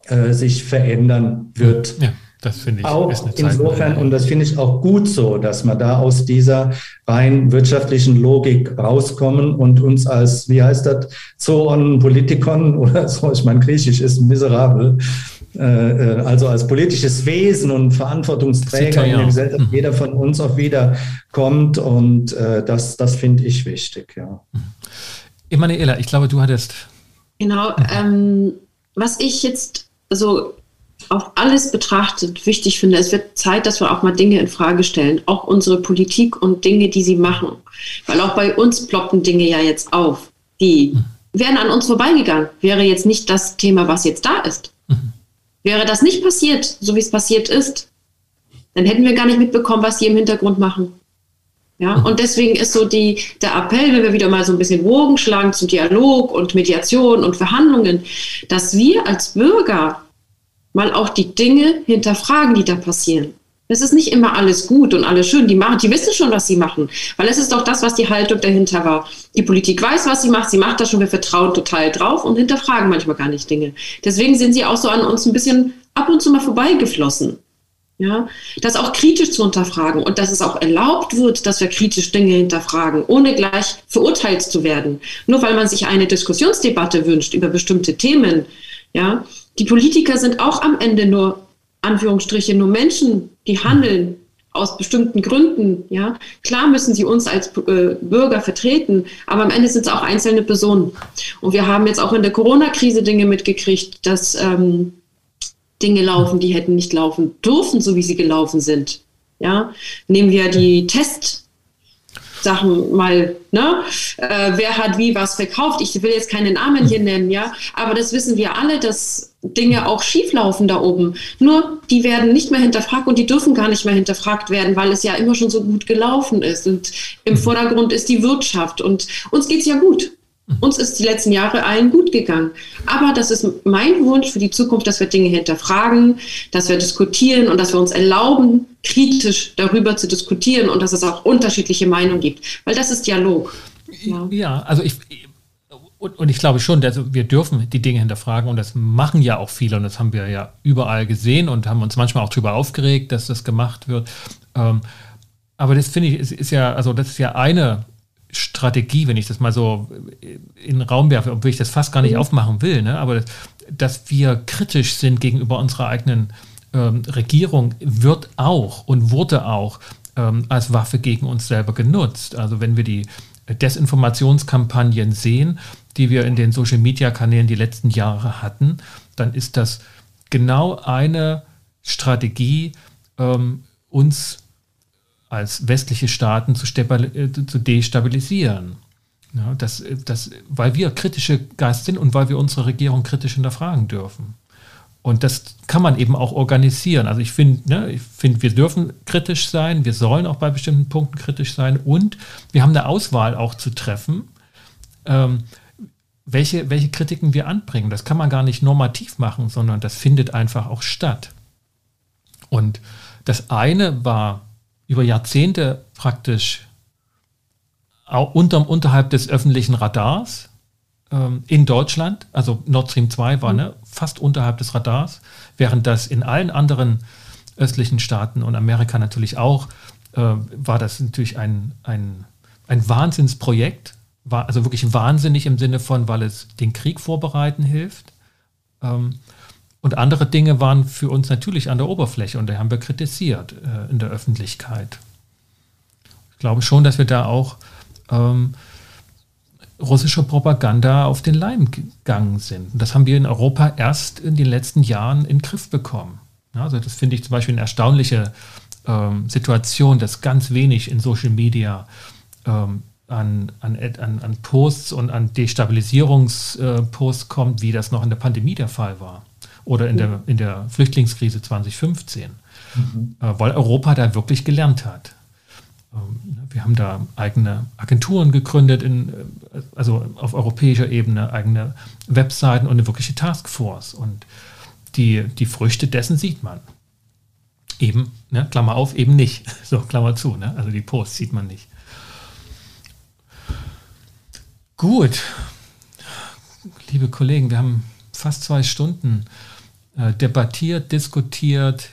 äh, sich verändern wird. Ja. Das finde ich auch insofern, und das finde ich auch gut so, dass wir da aus dieser rein wirtschaftlichen Logik rauskommen und uns als, wie heißt das, Zoon Politikon oder so, ich meine, Griechisch ist miserabel, äh, äh, also als politisches Wesen und Verantwortungsträger in der Gesellschaft, mhm. jeder von uns auch wieder kommt und das, das finde ich wichtig, ja. Emanuela, ich glaube, du hattest. Genau, ähm, was ich jetzt so auf alles betrachtet wichtig finde, es wird Zeit, dass wir auch mal Dinge in Frage stellen, auch unsere Politik und Dinge, die sie machen. Weil auch bei uns ploppen Dinge ja jetzt auf, die wären an uns vorbeigegangen, wäre jetzt nicht das Thema, was jetzt da ist. Wäre das nicht passiert, so wie es passiert ist, dann hätten wir gar nicht mitbekommen, was sie im Hintergrund machen. Ja, und deswegen ist so die, der Appell, wenn wir wieder mal so ein bisschen Wogen schlagen zum Dialog und Mediation und Verhandlungen, dass wir als Bürger mal auch die Dinge hinterfragen, die da passieren. Es ist nicht immer alles gut und alles schön. Die machen, die wissen schon, was sie machen. Weil es ist doch das, was die Haltung dahinter war. Die Politik weiß, was sie macht. Sie macht das schon. Wir vertrauen total drauf und hinterfragen manchmal gar nicht Dinge. Deswegen sind sie auch so an uns ein bisschen ab und zu mal vorbeigeflossen. Ja, das auch kritisch zu hinterfragen und dass es auch erlaubt wird, dass wir kritisch Dinge hinterfragen, ohne gleich verurteilt zu werden. Nur weil man sich eine Diskussionsdebatte wünscht über bestimmte Themen. Ja, die Politiker sind auch am Ende nur Anführungsstriche nur Menschen, die handeln aus bestimmten Gründen. Ja, klar müssen sie uns als äh, Bürger vertreten, aber am Ende sind es auch einzelne Personen. Und wir haben jetzt auch in der Corona-Krise Dinge mitgekriegt, dass ähm, Dinge laufen, die hätten nicht laufen dürfen, so wie sie gelaufen sind. Ja, nehmen wir die Test Sachen mal, ne? Äh, wer hat wie was verkauft? Ich will jetzt keine Namen hier nennen, ja, aber das wissen wir alle, dass Dinge auch schief laufen da oben. Nur die werden nicht mehr hinterfragt und die dürfen gar nicht mehr hinterfragt werden, weil es ja immer schon so gut gelaufen ist. Und im mhm. Vordergrund ist die Wirtschaft und uns geht's ja gut. Uns ist die letzten Jahre allen gut gegangen. Aber das ist mein Wunsch für die Zukunft, dass wir Dinge hinterfragen, dass wir diskutieren und dass wir uns erlauben, kritisch darüber zu diskutieren und dass es auch unterschiedliche Meinungen gibt. Weil das ist Dialog. Ja, ja also ich, und, und, ich glaube schon, dass wir dürfen die Dinge hinterfragen und das machen ja auch viele und das haben wir ja überall gesehen und haben uns manchmal auch darüber aufgeregt, dass das gemacht wird. Ähm, aber das finde ich, ist, ist, ja, also das ist ja eine Strategie, wenn ich das mal so in den Raum werfe, obwohl ich das fast gar nicht mhm. aufmachen will, ne? aber das, dass wir kritisch sind gegenüber unserer eigenen ähm, Regierung, wird auch und wurde auch ähm, als Waffe gegen uns selber genutzt. Also wenn wir die Desinformationskampagnen sehen, die wir in den Social-Media-Kanälen die letzten Jahre hatten, dann ist das genau eine Strategie, ähm, uns als westliche Staaten zu, äh, zu destabilisieren. Ja, das, das, weil wir kritische Geist sind und weil wir unsere Regierung kritisch hinterfragen dürfen. Und das kann man eben auch organisieren. Also ich finde, ne, ich finde, wir dürfen kritisch sein, wir sollen auch bei bestimmten Punkten kritisch sein und wir haben eine Auswahl auch zu treffen, ähm, welche, welche Kritiken wir anbringen. Das kann man gar nicht normativ machen, sondern das findet einfach auch statt. Und das eine war über Jahrzehnte praktisch unter, unterhalb des öffentlichen Radars ähm, in Deutschland. Also Nord Stream 2 war mhm. ne, fast unterhalb des Radars, während das in allen anderen östlichen Staaten und Amerika natürlich auch, äh, war das natürlich ein, ein, ein Wahnsinnsprojekt. War also wirklich wahnsinnig im Sinne von, weil es den Krieg vorbereiten hilft. Ähm, und andere Dinge waren für uns natürlich an der Oberfläche und da haben wir kritisiert äh, in der Öffentlichkeit. Ich glaube schon, dass wir da auch ähm, russische Propaganda auf den Leim gegangen sind. Und das haben wir in Europa erst in den letzten Jahren in den Griff bekommen. Ja, also das finde ich zum Beispiel eine erstaunliche ähm, Situation, dass ganz wenig in Social Media ähm, an, an, an, Posts und an Destabilisierungsposts äh, kommt, wie das noch in der Pandemie der Fall war oder in, der, in der Flüchtlingskrise 2015, mhm. äh, weil Europa da wirklich gelernt hat. Ähm, wir haben da eigene Agenturen gegründet, in, äh, also auf europäischer Ebene, eigene Webseiten und eine wirkliche Taskforce. Und die, die Früchte dessen sieht man. Eben, ne, Klammer auf, eben nicht. So, Klammer zu, ne? also die Posts sieht man nicht. Gut, liebe Kollegen, wir haben fast zwei Stunden äh, debattiert, diskutiert,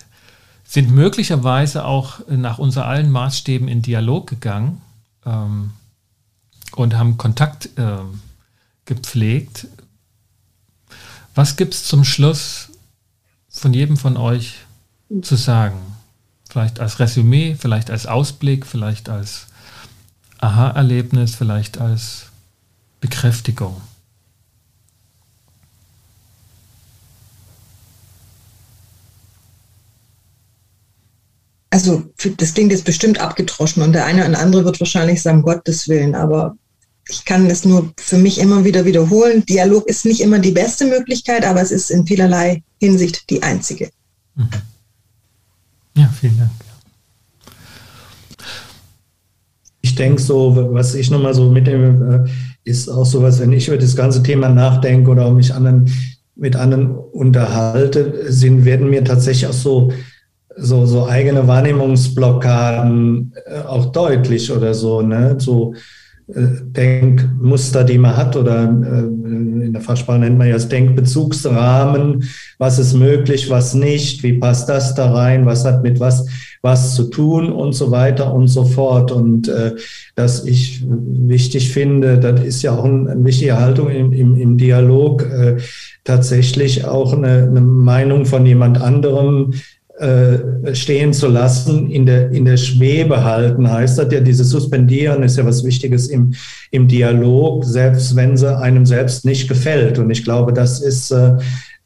sind möglicherweise auch nach unser allen Maßstäben in Dialog gegangen ähm, und haben Kontakt äh, gepflegt. Was gibt es zum Schluss von jedem von euch zu sagen? Vielleicht als Resümee, vielleicht als Ausblick, vielleicht als Aha-Erlebnis, vielleicht als Bekräftigung. Also das klingt jetzt bestimmt abgetroschen und der eine und andere wird wahrscheinlich sagen, Gottes Willen, aber ich kann es nur für mich immer wieder wiederholen. Dialog ist nicht immer die beste Möglichkeit, aber es ist in vielerlei Hinsicht die einzige. Mhm. Ja, vielen Dank. Ich denke so, was ich nochmal so mitnehme, äh, ist auch sowas, wenn ich über das ganze Thema nachdenke oder mich anderen, mit anderen unterhalte, sind, werden mir tatsächlich auch so so, so eigene Wahrnehmungsblockaden äh, auch deutlich oder so, ne? So äh, Denkmuster, die man hat oder äh, in der Fachsprache nennt man ja das Denkbezugsrahmen, was ist möglich, was nicht, wie passt das da rein, was hat mit was was zu tun und so weiter und so fort. Und äh, dass ich wichtig finde, das ist ja auch ein, eine wichtige Haltung im, im, im Dialog, äh, tatsächlich auch eine, eine Meinung von jemand anderem äh, stehen zu lassen, in der, in der Schwebe halten, heißt das ja, dieses Suspendieren ist ja was Wichtiges im, im Dialog, selbst wenn sie einem selbst nicht gefällt. Und ich glaube, das ist äh,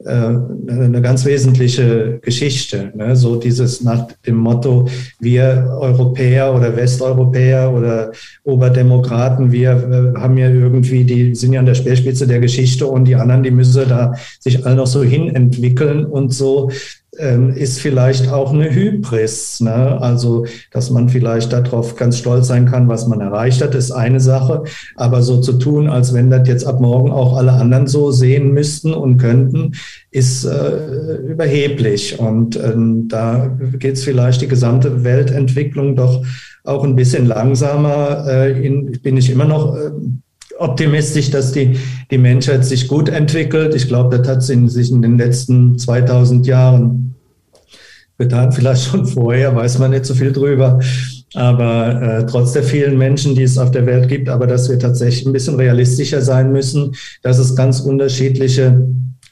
äh eine ganz wesentliche Geschichte. Ne? So dieses nach dem Motto, wir Europäer oder Westeuropäer oder Oberdemokraten, wir haben ja irgendwie, die sind ja an der Speerspitze der Geschichte und die anderen, die müssen da sich alle noch so hin entwickeln und so ist vielleicht auch eine Hybris. Ne? Also, dass man vielleicht darauf ganz stolz sein kann, was man erreicht hat, ist eine Sache. Aber so zu tun, als wenn das jetzt ab morgen auch alle anderen so sehen müssten und könnten, ist äh, überheblich. Und ähm, da geht es vielleicht die gesamte Weltentwicklung doch auch ein bisschen langsamer. Äh, in, bin ich immer noch äh, optimistisch, dass die, die Menschheit sich gut entwickelt. Ich glaube, das hat sich in den letzten 2000 Jahren getan, vielleicht schon vorher, weiß man nicht so viel drüber. Aber äh, trotz der vielen Menschen, die es auf der Welt gibt, aber dass wir tatsächlich ein bisschen realistischer sein müssen, dass es ganz unterschiedliche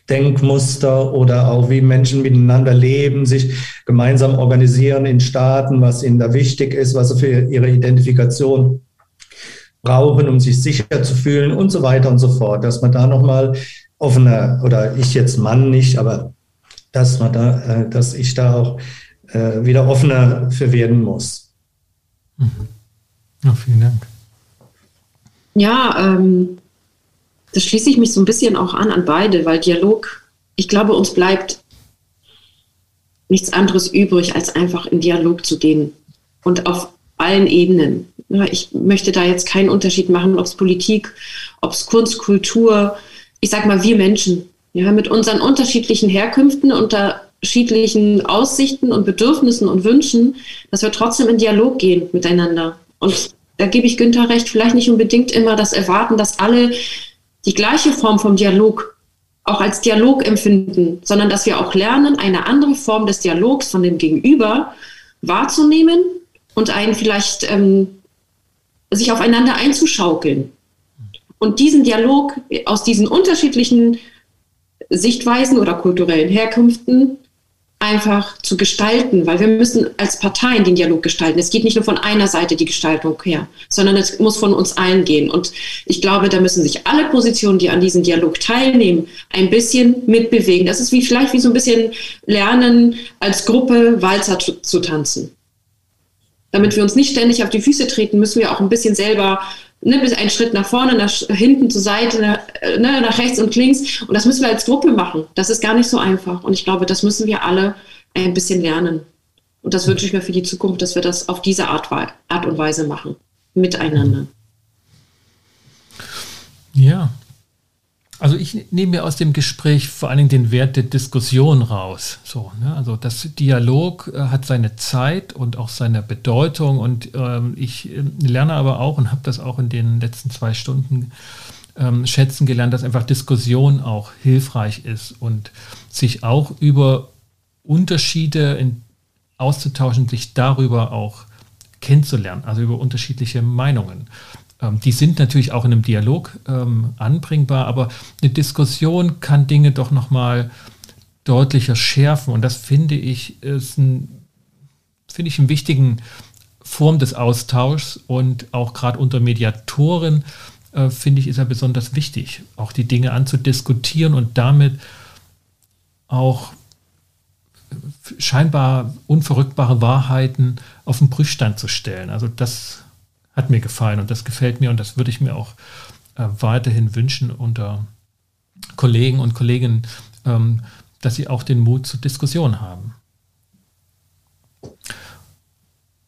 Denkmuster oder auch wie Menschen miteinander leben, sich gemeinsam organisieren in Staaten, was ihnen da wichtig ist, was sie für ihre Identifikation brauchen, um sich sicher zu fühlen und so weiter und so fort. Dass man da nochmal offener, oder ich jetzt Mann nicht, aber dass man da, äh, dass ich da auch äh, wieder offener für werden muss. Mhm. Ja, vielen Dank. Ja, ähm, das schließe ich mich so ein bisschen auch an an beide, weil Dialog, ich glaube, uns bleibt nichts anderes übrig, als einfach in Dialog zu gehen und auf allen Ebenen. Ich möchte da jetzt keinen Unterschied machen, ob es Politik, ob es Kunst, Kultur, ich sag mal, wir Menschen, ja, mit unseren unterschiedlichen Herkünften, unterschiedlichen Aussichten und Bedürfnissen und Wünschen, dass wir trotzdem in Dialog gehen miteinander. Und da gebe ich Günther recht, vielleicht nicht unbedingt immer das Erwarten, dass alle die gleiche Form vom Dialog auch als Dialog empfinden, sondern dass wir auch lernen, eine andere Form des Dialogs von dem Gegenüber wahrzunehmen und einen vielleicht ähm, sich aufeinander einzuschaukeln. Und diesen Dialog aus diesen unterschiedlichen Sichtweisen oder kulturellen Herkünften einfach zu gestalten, weil wir müssen als Parteien den Dialog gestalten. Es geht nicht nur von einer Seite die Gestaltung her, sondern es muss von uns allen gehen. Und ich glaube, da müssen sich alle Positionen, die an diesem Dialog teilnehmen, ein bisschen mitbewegen. Das ist wie vielleicht wie so ein bisschen lernen, als Gruppe Walzer zu, zu tanzen damit wir uns nicht ständig auf die Füße treten, müssen wir auch ein bisschen selber ne, einen Schritt nach vorne, nach hinten, zur Seite, nach, ne, nach rechts und links. Und das müssen wir als Gruppe machen. Das ist gar nicht so einfach. Und ich glaube, das müssen wir alle ein bisschen lernen. Und das wünsche ich mir für die Zukunft, dass wir das auf diese Art, Art und Weise machen. Miteinander. Ja, also ich nehme mir aus dem Gespräch vor allen Dingen den Wert der Diskussion raus. So, ne? Also das Dialog äh, hat seine Zeit und auch seine Bedeutung und ähm, ich äh, lerne aber auch und habe das auch in den letzten zwei Stunden ähm, schätzen gelernt, dass einfach Diskussion auch hilfreich ist und sich auch über Unterschiede in, auszutauschen, sich darüber auch kennenzulernen, also über unterschiedliche Meinungen. Ähm, die sind natürlich auch in einem Dialog ähm, anbringbar, aber eine Diskussion kann Dinge doch nochmal deutlicher schärfen. Und das finde ich ist ein, finde ich einen wichtigen Form des Austauschs und auch gerade unter Mediatoren äh, finde ich, ist er besonders wichtig, auch die Dinge anzudiskutieren und damit auch scheinbar unverrückbare Wahrheiten auf den Prüfstand zu stellen. Also das hat mir gefallen und das gefällt mir und das würde ich mir auch äh, weiterhin wünschen unter Kollegen und Kolleginnen, ähm, dass sie auch den Mut zur Diskussion haben.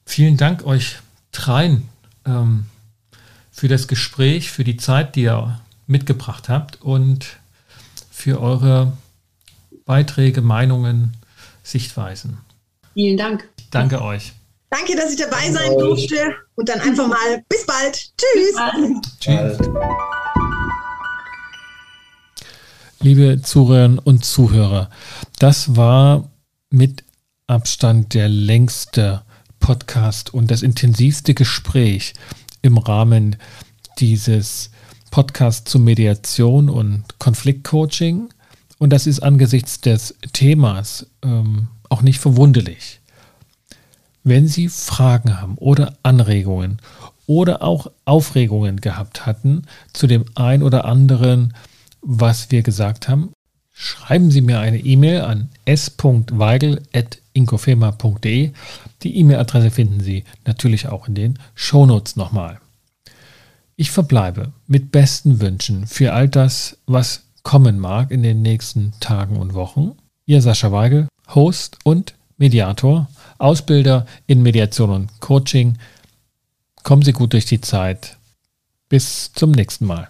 Vielen Dank euch dreien ähm, für das Gespräch, für die Zeit, die ihr mitgebracht habt und für eure Beiträge, Meinungen, Sichtweisen. Vielen Dank. Danke euch. Danke, dass ich dabei sein durfte und dann einfach mal bis bald. Tschüss. Bis bald. Tschüss. liebe Zuhörerinnen und Zuhörer, das war mit Abstand der längste Podcast und das intensivste Gespräch im Rahmen dieses Podcasts zur Mediation und Konfliktcoaching. Und das ist angesichts des Themas ähm, auch nicht verwunderlich. Wenn Sie Fragen haben oder Anregungen oder auch Aufregungen gehabt hatten zu dem ein oder anderen, was wir gesagt haben, schreiben Sie mir eine E-Mail an s.weigel.inkofema.de. Die E-Mail-Adresse finden Sie natürlich auch in den Shownotes nochmal. Ich verbleibe mit besten Wünschen für all das, was kommen mag in den nächsten Tagen und Wochen. Ihr Sascha Weigel, Host und Mediator, Ausbilder in Mediation und Coaching. Kommen Sie gut durch die Zeit. Bis zum nächsten Mal.